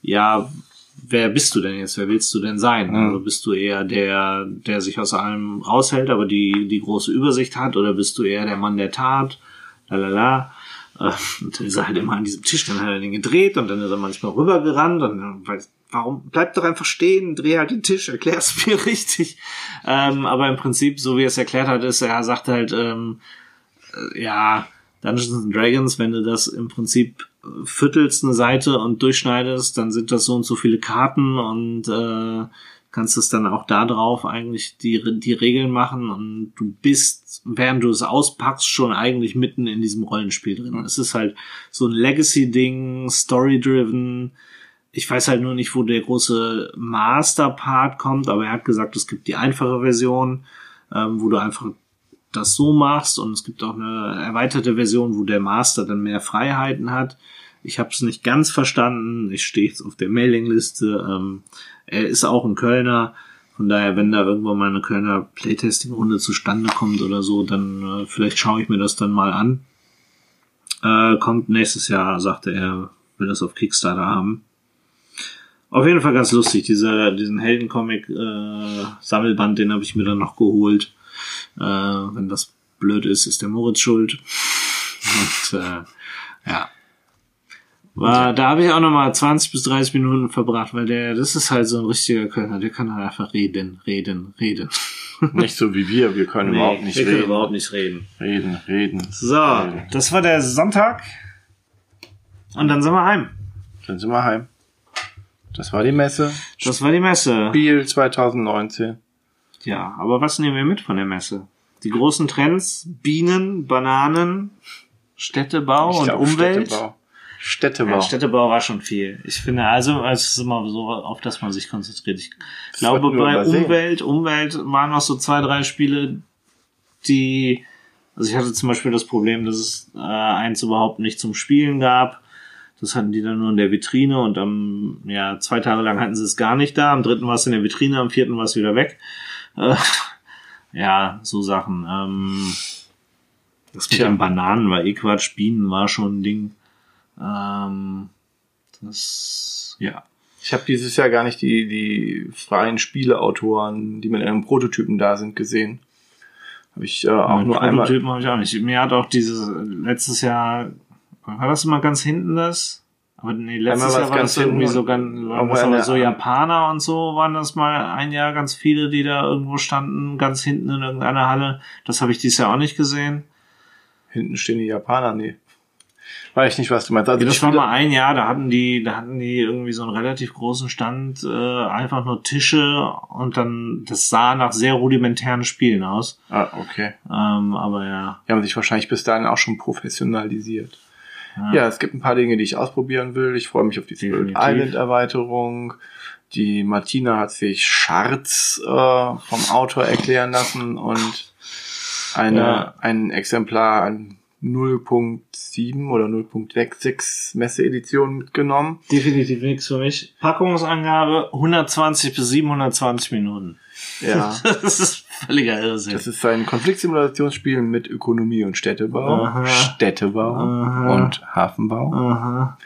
ja, wer bist du denn jetzt, wer willst du denn sein? Also bist du eher der, der sich aus allem raushält, aber die, die große Übersicht hat, oder bist du eher der Mann der Tat? Lalala. Äh, Und dann ist er halt immer an diesem Tisch, dann hat er den gedreht und dann ist er manchmal rübergerannt und dann weiß, warum bleib doch einfach stehen, dreh halt den Tisch, erklär's [laughs] mir richtig. Ähm, aber im Prinzip, so wie er es erklärt hat, ist, er sagt halt, ähm, äh, ja, Dungeons and Dragons, wenn du das im Prinzip äh, viertelst eine Seite und durchschneidest, dann sind das so und so viele Karten und äh, kannst es dann auch da drauf eigentlich die, die Regeln machen und du bist, während du es auspackst, schon eigentlich mitten in diesem Rollenspiel drin. Es ist halt so ein Legacy-Ding, Story-driven. Ich weiß halt nur nicht, wo der große Master-Part kommt, aber er hat gesagt, es gibt die einfache Version, ähm, wo du einfach das so machst und es gibt auch eine erweiterte Version, wo der Master dann mehr Freiheiten hat. Ich habe es nicht ganz verstanden. Ich stehe jetzt auf der Mailingliste. Ähm, er ist auch ein Kölner. Von daher, wenn da irgendwann mal eine Kölner Playtesting-Runde zustande kommt oder so, dann äh, vielleicht schaue ich mir das dann mal an. Äh, kommt nächstes Jahr, sagte er, will das auf Kickstarter haben. Auf jeden Fall ganz lustig. Dieser, diesen Heldencomic-Sammelband, den habe ich mir dann noch geholt. Äh, wenn das blöd ist, ist der Moritz schuld. [laughs] Und äh, ja. War, da habe ich auch noch mal 20 bis 30 Minuten verbracht, weil der, das ist halt so ein richtiger Kölner, der kann halt einfach reden, reden, reden. [laughs] Nicht so wie wir, wir können überhaupt nicht wir können reden. überhaupt nicht reden. Reden, reden. So, das war der Sonntag. Und dann sind wir heim. Dann sind wir heim. Das war die Messe. Das war die Messe. Spiel 2019. Ja, aber was nehmen wir mit von der Messe? Die großen Trends, Bienen, Bananen, Städtebau Ich und glaub, Umwelt. Städtebau. Städtebau. Ja, Städtebau war schon viel. Ich finde, also, es ist immer so, auf das man sich konzentriert. Ich glaube, wird nur bei. Umwelt, Umwelt waren noch so zwei, drei Spiele, die, also ich hatte zum Beispiel das Problem, dass es äh, eins überhaupt nicht zum Spielen gab. Das hatten die dann nur in der Vitrine und am, ja, zwei Tage lang hatten sie es gar nicht da. Am dritten war es in der Vitrine, am vierten war es wieder weg. Äh, [laughs] ja, so Sachen. Ähm, das mit den Bananen war eh Quatsch, Bienen war schon ein Ding. Ähm, das, ja. Ich habe dieses Jahr gar nicht die, die freien Spieleautoren, die mit einem Prototypen da sind, gesehen. Habe ich äh, auch Mit nur einmal. Prototypen habe ich auch nicht. Mir hat auch dieses letztes Jahr, war das immer ganz hinten das? Aber nee, letztes Jahr war das irgendwie so ganz, waren das aber so Japaner und so, waren das mal ein Jahr ganz viele, die da irgendwo standen, ganz hinten in irgendeiner Halle. Das habe ich dieses Jahr auch nicht gesehen. Hinten stehen die Japaner, nee. Weiß ich nicht, was du meinst. Also das war mal ein Jahr, da hatten die, da hatten die irgendwie so einen relativ großen Stand, äh, einfach nur Tische und dann, das sah nach sehr rudimentären Spielen aus. Ah, okay. Ähm, aber ja. Die haben sich wahrscheinlich bis dahin auch schon professionalisiert. Ja. Ja, es gibt ein paar Dinge, die ich ausprobieren will. Ich freue mich auf die Spirit Definitiv. Island Erweiterung. Die Martina hat sich Scharz äh, vom Autor erklären lassen und eine, Ja. ein Exemplar an 0.7 oder 0.66 Messe-Edition mitgenommen. Definitiv nichts für mich. Packungsangabe 120 bis 720 Minuten. Ja. [laughs] Das ist völliger Irrsinn. Das ist ein Konfliktsimulationsspiel mit Ökonomie und Städtebau, Aha. Städtebau Aha. und Hafenbau. Aha.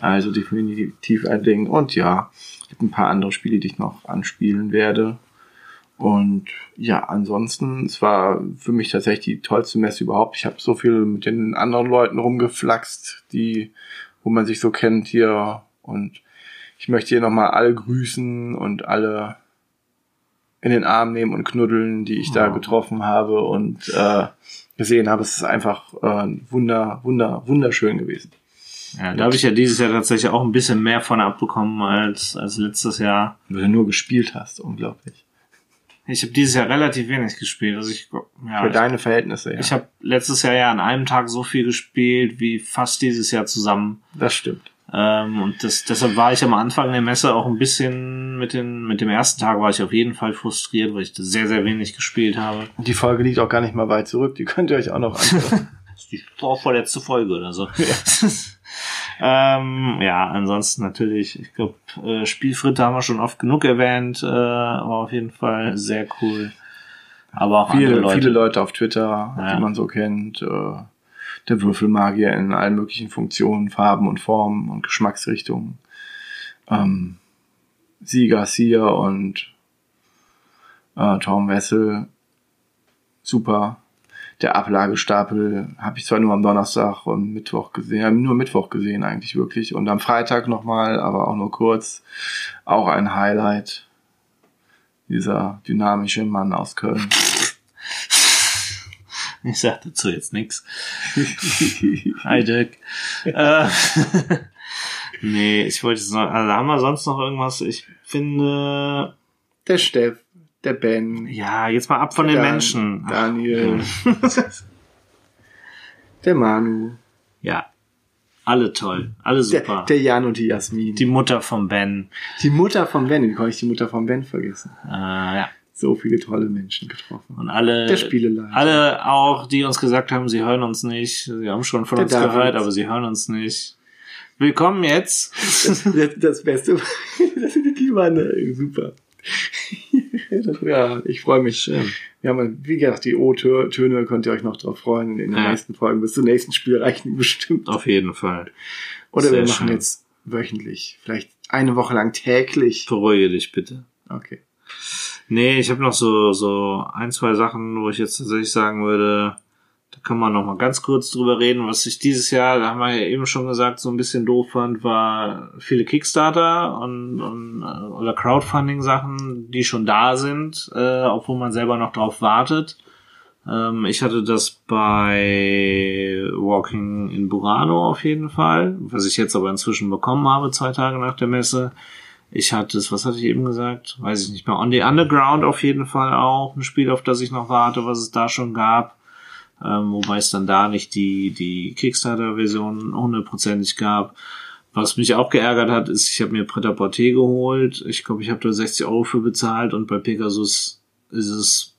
Also definitiv ein Ding. Und ja, es gibt ein paar andere Spiele, die ich noch anspielen werde. Und ja, ansonsten, es war für mich tatsächlich die tollste Messe überhaupt. Ich habe so viel mit den anderen Leuten rumgeflaxt, die, wo man sich so kennt hier. Und ich möchte hier nochmal alle grüßen und alle in den Arm nehmen und knuddeln, die ich da Oh. getroffen habe und äh, gesehen habe. Es ist einfach äh, wunder, wunder, wunderschön gewesen. Ja, da habe ich ja dieses Jahr tatsächlich auch ein bisschen mehr von abbekommen als, als letztes Jahr. Weil du nur gespielt hast, unglaublich. Ich habe dieses Jahr relativ wenig gespielt. Also ich, ja, Für ich, deine Verhältnisse, ja. ich habe letztes Jahr ja an einem Tag so viel gespielt wie fast dieses Jahr zusammen. das stimmt. Ähm, und das, deshalb war ich am Anfang der Messe auch ein bisschen mit, den, mit dem ersten Tag war ich auf jeden Fall frustriert, weil ich sehr, sehr wenig gespielt habe. Die Folge liegt auch gar nicht mal weit zurück. Die könnt ihr euch auch noch [laughs] anschauen. Das ist die vorvorletzte Folge oder so. [laughs] ähm, ja, ansonsten natürlich, ich glaube, äh, Spielfritte haben wir schon oft genug erwähnt, äh, aber auf jeden Fall sehr cool. Aber auch Viele, Leute. viele Leute auf Twitter, Ja. die man so kennt. Äh, der Würfelmagier in allen möglichen Funktionen, Farben und Formen und Geschmacksrichtungen. Ähm, Sie Garcia und äh, Tom Wessel. Super. Der Ablagestapel habe ich zwar nur am Donnerstag und Mittwoch gesehen, nur Mittwoch gesehen eigentlich wirklich. Und am Freitag nochmal, aber auch nur kurz. Auch ein Highlight. Dieser dynamische Mann aus Köln. [laughs] Ich sag dazu jetzt nix. [laughs] Hi Dirk. äh, [laughs] nee, ich wollte jetzt noch, also haben wir sonst noch irgendwas? Ich finde, Der Steff, der Ben, ja, jetzt mal ab von den Dan- Menschen. Daniel, [laughs] der Manu, ja, alle toll, alle der, super. der Jan und die Jasmin. die Mutter von Ben. Die Mutter von Ben, wie konnte ich die Mutter von Ben vergessen? Äh, ja. So viele tolle Menschen getroffen. Und alle, Der Spieleleiter. alle auch, die uns gesagt haben, sie hören uns nicht. Sie haben schon von Der uns David. gehört, aber sie hören uns nicht. Willkommen jetzt. Das, das Beste, das [laughs] sind die waren äh, super. [laughs] Ja, ich freue mich. Wir haben, wie gesagt, die O-Töne könnt ihr euch noch drauf freuen. In den Ja. nächsten Folgen bis zum nächsten Spiel reichen die bestimmt. Auf jeden Fall. Oder Sehr wir machen schön. jetzt wöchentlich, vielleicht eine Woche lang täglich. Beruhige dich bitte. Okay. Nee, ich habe noch so, so ein, zwei Sachen, wo ich jetzt tatsächlich sagen würde, da kann man noch mal ganz kurz drüber reden. Was ich dieses Jahr, da haben wir ja eben schon gesagt, so ein bisschen doof fand, war viele Kickstarter und, und äh, oder Crowdfunding-Sachen, die schon da sind, äh, obwohl man selber noch drauf wartet. Ähm, ich hatte das bei Walking in Burano auf jeden Fall, was ich jetzt aber inzwischen bekommen habe, zwei Tage nach der Messe. Ich hatte es, was hatte ich eben gesagt? Weiß ich nicht mehr. On the Underground auf jeden Fall auch. Ein Spiel, auf das ich noch warte, was es da schon gab. Ähm, wobei es dann da nicht die, die Kickstarter-Version hundertprozentig gab. Was mich auch geärgert hat, ist, ich habe mir Pret-à-Porter geholt. Ich glaube, ich habe da 60 Euro für bezahlt und bei Pegasus ist es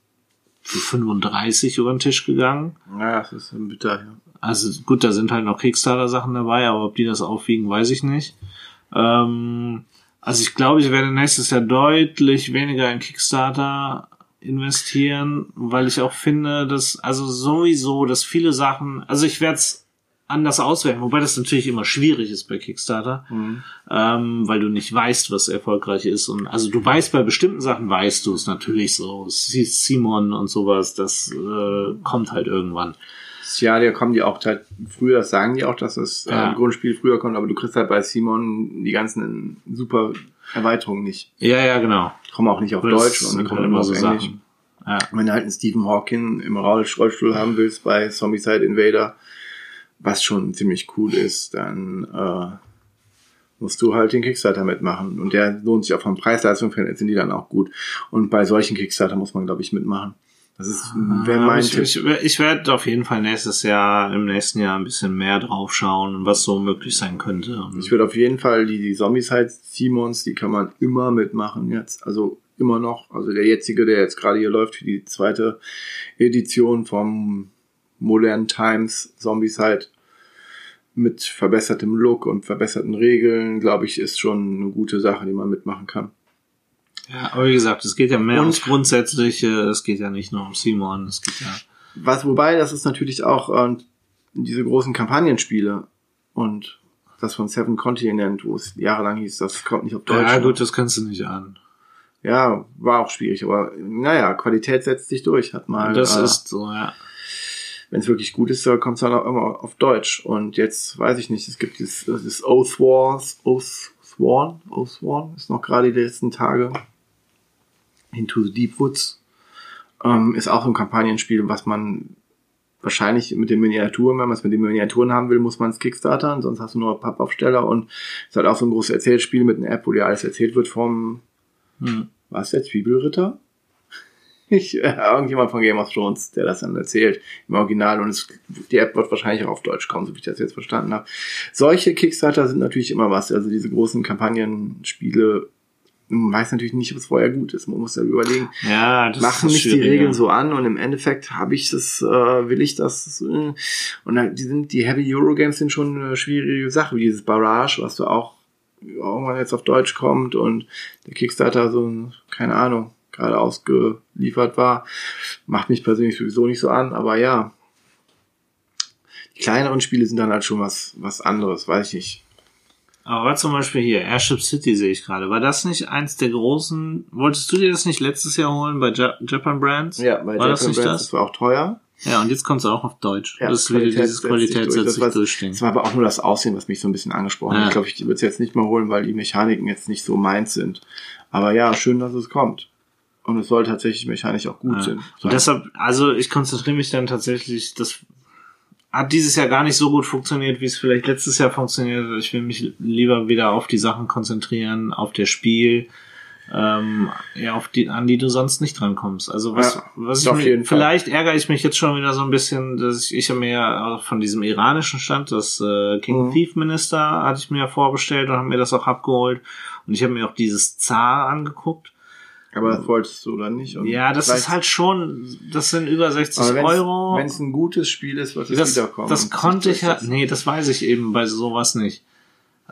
für 35 über den Tisch gegangen. Ja, das ist ein bitter, ja. Also gut, da sind halt noch Kickstarter-Sachen dabei, aber ob die das aufwiegen, weiß ich nicht. Ähm, also ich glaube, ich werde nächstes Jahr deutlich weniger in Kickstarter investieren, weil ich auch finde, dass also sowieso, dass viele Sachen, also ich werde es anders auswählen, wobei das natürlich immer schwierig ist bei Kickstarter, ähm, weil du nicht weißt, was erfolgreich ist und also du weißt bei bestimmten Sachen weißt du es natürlich so, Simon und sowas, das äh, kommt halt irgendwann. Ja, da kommen die auch halt früher, das sagen die auch, dass das Ja. äh, Grundspiel früher kommt, aber du kriegst halt bei Simon die ganzen super Erweiterungen nicht. Ja, ja, genau. Kommen auch nicht auf Das Deutsch und die kommen immer auf so Englisch. Sachen. Ja. Wenn du halt einen Stephen Hawking im Roll- Rollstuhl haben willst bei Zombicide Invader, was schon ziemlich cool ist, dann äh, musst du halt den Kickstarter mitmachen. Und der lohnt sich auch vom Preis-Leistung-Verhältnis sind die dann auch gut. Und bei solchen Kickstarter muss man, glaube ich, mitmachen. Das ist, wäre Aber mein ich, ich, ich werde auf jeden Fall nächstes Jahr, im nächsten Jahr ein bisschen mehr drauf schauen, was so möglich sein könnte. Ich würde auf jeden Fall die, die Zombicide Simons, die kann man immer mitmachen jetzt. Also immer noch. Also der jetzige, der jetzt gerade hier läuft, für die zweite Edition vom Modern Times Zombicide mit verbessertem Look und verbesserten Regeln, glaube ich, ist schon eine gute Sache, die man mitmachen kann. Ja, aber wie gesagt, es geht ja mehr Und- ums Grundsätzliche, es geht ja nicht nur um Simon, es geht ja. Was, wobei, das ist natürlich auch äh, diese großen Kampagnenspiele und das von Seven Continent, wo es jahrelang hieß, das kommt nicht auf Deutsch. Ja, ne? gut, das kannst du nicht an. Ja, war auch schwierig, aber naja, Qualität setzt sich durch. Hat mal, das äh, ist so, ja. wenn es wirklich gut ist, kommt es dann auch immer auf Deutsch. Und jetzt weiß ich nicht, es gibt dieses, das Oath Wars, Oath Sworn, Oath Sworn ist noch gerade die letzten Tage. Into the Deep Woods ähm, ist auch so ein Kampagnenspiel, was man wahrscheinlich mit den Miniaturen, wenn man es mit den Miniaturen haben will, muss man es Kickstartern, sonst hast du nur Pappaufsteller und ist halt auch so ein großes Erzählspiel mit einer App, wo dir alles erzählt wird vom Hm. was der Zwiebelritter? [laughs] Ich, äh, irgendjemand von Game of Thrones, der das dann erzählt im Original und es, die App wird wahrscheinlich auch auf Deutsch kommen, so wie ich das jetzt verstanden habe. Solche Kickstarter sind natürlich immer was, also diese großen Kampagnenspiele, man weiß natürlich nicht, ob es vorher gut ist. Man muss ja überlegen, Ja, das machen nicht die Regeln so an und im Endeffekt habe ich das, äh, will ich das, äh, und dann, die sind, die Heavy Eurogames sind schon eine schwierige Sache, wie dieses Barrage, was du auch irgendwann jetzt auf Deutsch kommt und der Kickstarter so, ein, keine Ahnung, gerade ausgeliefert war, macht mich persönlich sowieso nicht so an, aber ja. Die kleineren Spiele sind dann halt schon was, was anderes, weiß ich nicht. Aber war zum Beispiel hier, Airship City sehe ich gerade. War das nicht eins der großen, wolltest du dir das nicht letztes Jahr holen bei ja Japan Brands? Ja, bei war das Japan nicht Brands, das? das war auch teuer. Ja, und jetzt kommt es auch auf Deutsch. Ja, das ist wieder dieses Qualität setzt Das sich war- durch. Das war aber auch nur das Aussehen, was mich so ein bisschen angesprochen Ja. hat. Ich glaube, ich würde es jetzt nicht mehr holen, weil die Mechaniken jetzt nicht so meins sind. Aber ja, schön, dass es kommt. Und es soll tatsächlich mechanisch auch gut Ja. sein. Und deshalb, also ich konzentriere mich dann tatsächlich, das hat dieses Jahr gar nicht so gut funktioniert, wie es vielleicht letztes Jahr funktioniert. hat. Ich will mich lieber wieder auf die Sachen konzentrieren, auf das Spiel, ähm, ja, auf die, an die du sonst nicht drankommst. Also was, Ja, was ich Fall. vielleicht ärgere ich mich jetzt schon wieder so ein bisschen, dass ich, ich habe mir ja auch von diesem iranischen Stand, das äh, King Mhm. Thief Minister, hatte ich mir ja vorbestellt und habe mir das auch abgeholt. Und ich habe mir auch dieses Zar angeguckt. Aber das wolltest du dann nicht. Und Ja, das ist halt schon, das sind über 60 aber wenn's- Euro. Wenn es ein gutes Spiel ist, wird es das, wiederkommen. das konnte ich ja, nee, das weiß ich eben bei sowas nicht.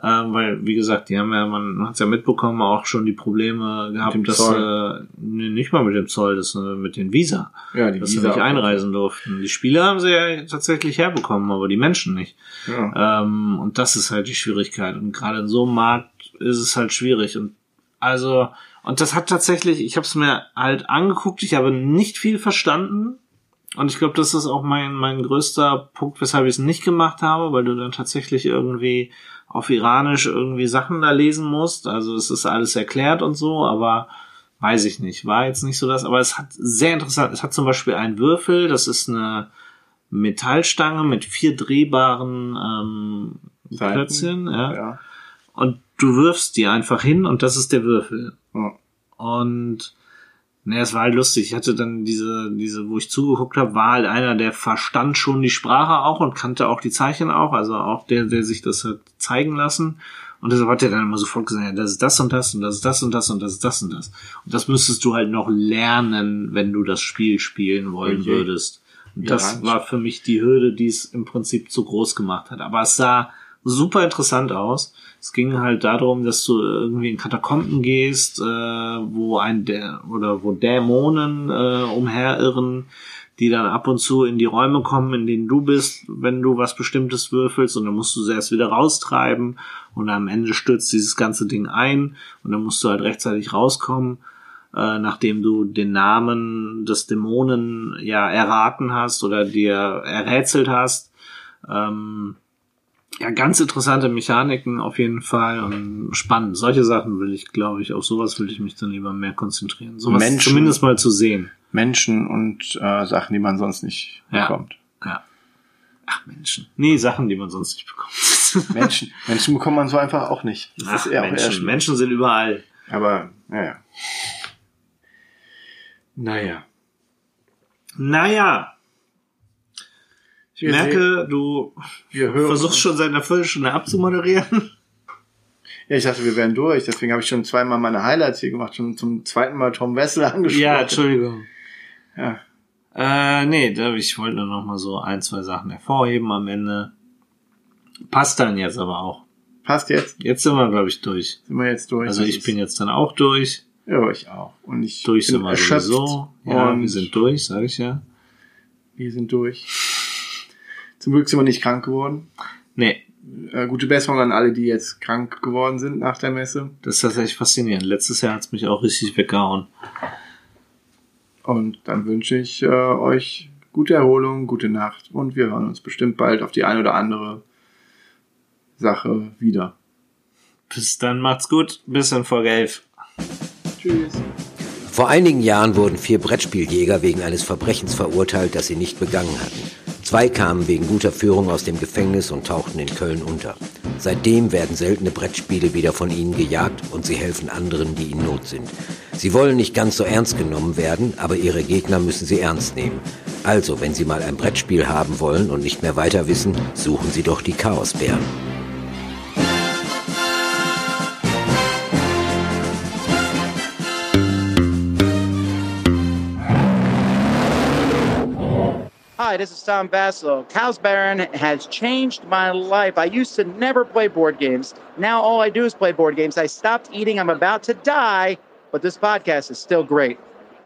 Ähm, weil, wie gesagt, die haben ja, man hat ja mitbekommen, auch schon die Probleme gehabt, dass, Zoll. äh, nee, nicht mal mit dem Zoll, das äh, mit den Visa, Ja, die dass sie Visa nicht auch. einreisen durften. Die Spiele haben sie ja tatsächlich herbekommen, aber die Menschen nicht. Ja. Ähm, und das ist halt die Schwierigkeit. Und gerade in so einem Markt ist es halt schwierig. Und also, und das hat tatsächlich, ich habe es mir halt angeguckt, ich habe nicht viel verstanden. Und ich glaube, das ist auch mein, mein größter Punkt, weshalb ich es nicht gemacht habe, weil du dann tatsächlich irgendwie auf Iranisch irgendwie Sachen da lesen musst. Also es ist alles erklärt und so, aber weiß ich nicht. War jetzt nicht so das, aber es hat sehr interessant. Es hat zum Beispiel einen Würfel, das ist eine Metallstange mit vier drehbaren ähm. Klötzchen, ja. ja. Und du wirfst die einfach hin und das ist der Würfel. Ja. Und ne, es war halt lustig. Ich hatte dann diese, diese, wo ich zugeguckt habe, war halt einer, der verstand schon die Sprache auch und kannte auch die Zeichen auch, also auch der, der sich das hat zeigen lassen. Und deshalb hat er dann immer sofort gesagt, ja, das ist das und das und das ist das und das und das ist das und das. Und das müsstest du halt noch lernen, wenn du das Spiel spielen wollen Okay. würdest. Und das Iranisch. war für mich die Hürde, die es im Prinzip zu groß gemacht hat. Aber es sah super interessant aus. Es ging halt darum, dass du irgendwie in Katakomben gehst, äh, wo ein Dä oder wo Dämonen äh, umherirren, die dann ab und zu in die Räume kommen, in denen du bist, wenn du was Bestimmtes würfelst. Und dann musst du sie erst wieder raustreiben. Und am Ende stürzt dieses ganze Ding ein. Und dann musst du halt rechtzeitig rauskommen, äh, nachdem du den Namen des Dämonen ja erraten hast oder dir errätselt hast. Ähm, ja, ganz interessante Mechaniken auf jeden Fall und spannend. Solche Sachen will ich, glaube ich, auf sowas will ich mich dann lieber mehr konzentrieren. Sowas Menschen- zumindest mal zu sehen. Menschen und äh, Sachen, die man sonst nicht Ja. bekommt. Ja. Ach, Menschen. Nee, Sachen, die man sonst nicht bekommt. [laughs] Menschen, Menschen bekommt man so einfach auch nicht. Das Ach, ist eher auch eher Menschen. Menschen sind überall. Aber, naja. Naja. Naja, Wir merke, du versuchst schon seit einer Viertelstunde abzumoderieren. [laughs] Ja, ich dachte, wir wären durch. Deswegen habe ich schon zweimal meine Highlights hier gemacht. Schon zum zweiten Mal Tom Wessel [laughs] angesprochen. Ja, Entschuldigung. Ja. Äh, nee, da, ich wollte nur noch mal so ein, zwei Sachen hervorheben am Ende. Passt dann jetzt aber auch. Passt jetzt. Jetzt sind wir, glaube ich, durch. Sind wir jetzt durch. Also ich bin jetzt dann auch durch. Ja, ich auch. Und ich Durch bin sind wir erschöpft. sowieso. Ja, wir sind durch, sage ich ja. wir sind durch. Zum Glück sind wir nicht krank geworden. Nee, Äh, gute Besserung an alle, die jetzt krank geworden sind nach der Messe. das ist tatsächlich faszinierend. Letztes Jahr hat's mich auch richtig weggehauen. Und dann wünsche ich äh, euch gute Erholung, gute Nacht und wir hören uns bestimmt bald auf die eine oder andere Sache wieder. Bis dann, macht's gut. Bis in Folge 11. Tschüss. Vor einigen Jahren wurden vier Brettspieljäger wegen eines Verbrechens verurteilt, das sie nicht begangen hatten. Zwei kamen wegen guter Führung aus dem Gefängnis und tauchten in Köln unter. Seitdem werden seltene Brettspiele wieder von ihnen gejagt und sie helfen anderen, die in Not sind. Sie wollen nicht ganz so ernst genommen werden, aber ihre Gegner müssen sie ernst nehmen. Also, wenn Sie mal ein Brettspiel haben wollen und nicht mehr weiter wissen, suchen Sie doch die Chaosbären. Hi, this is Tom Vassalo. Cows Baron has changed my life. I used to never play board games. Now all I do is play board games. I stopped eating. I'm about to die, but this podcast is still great.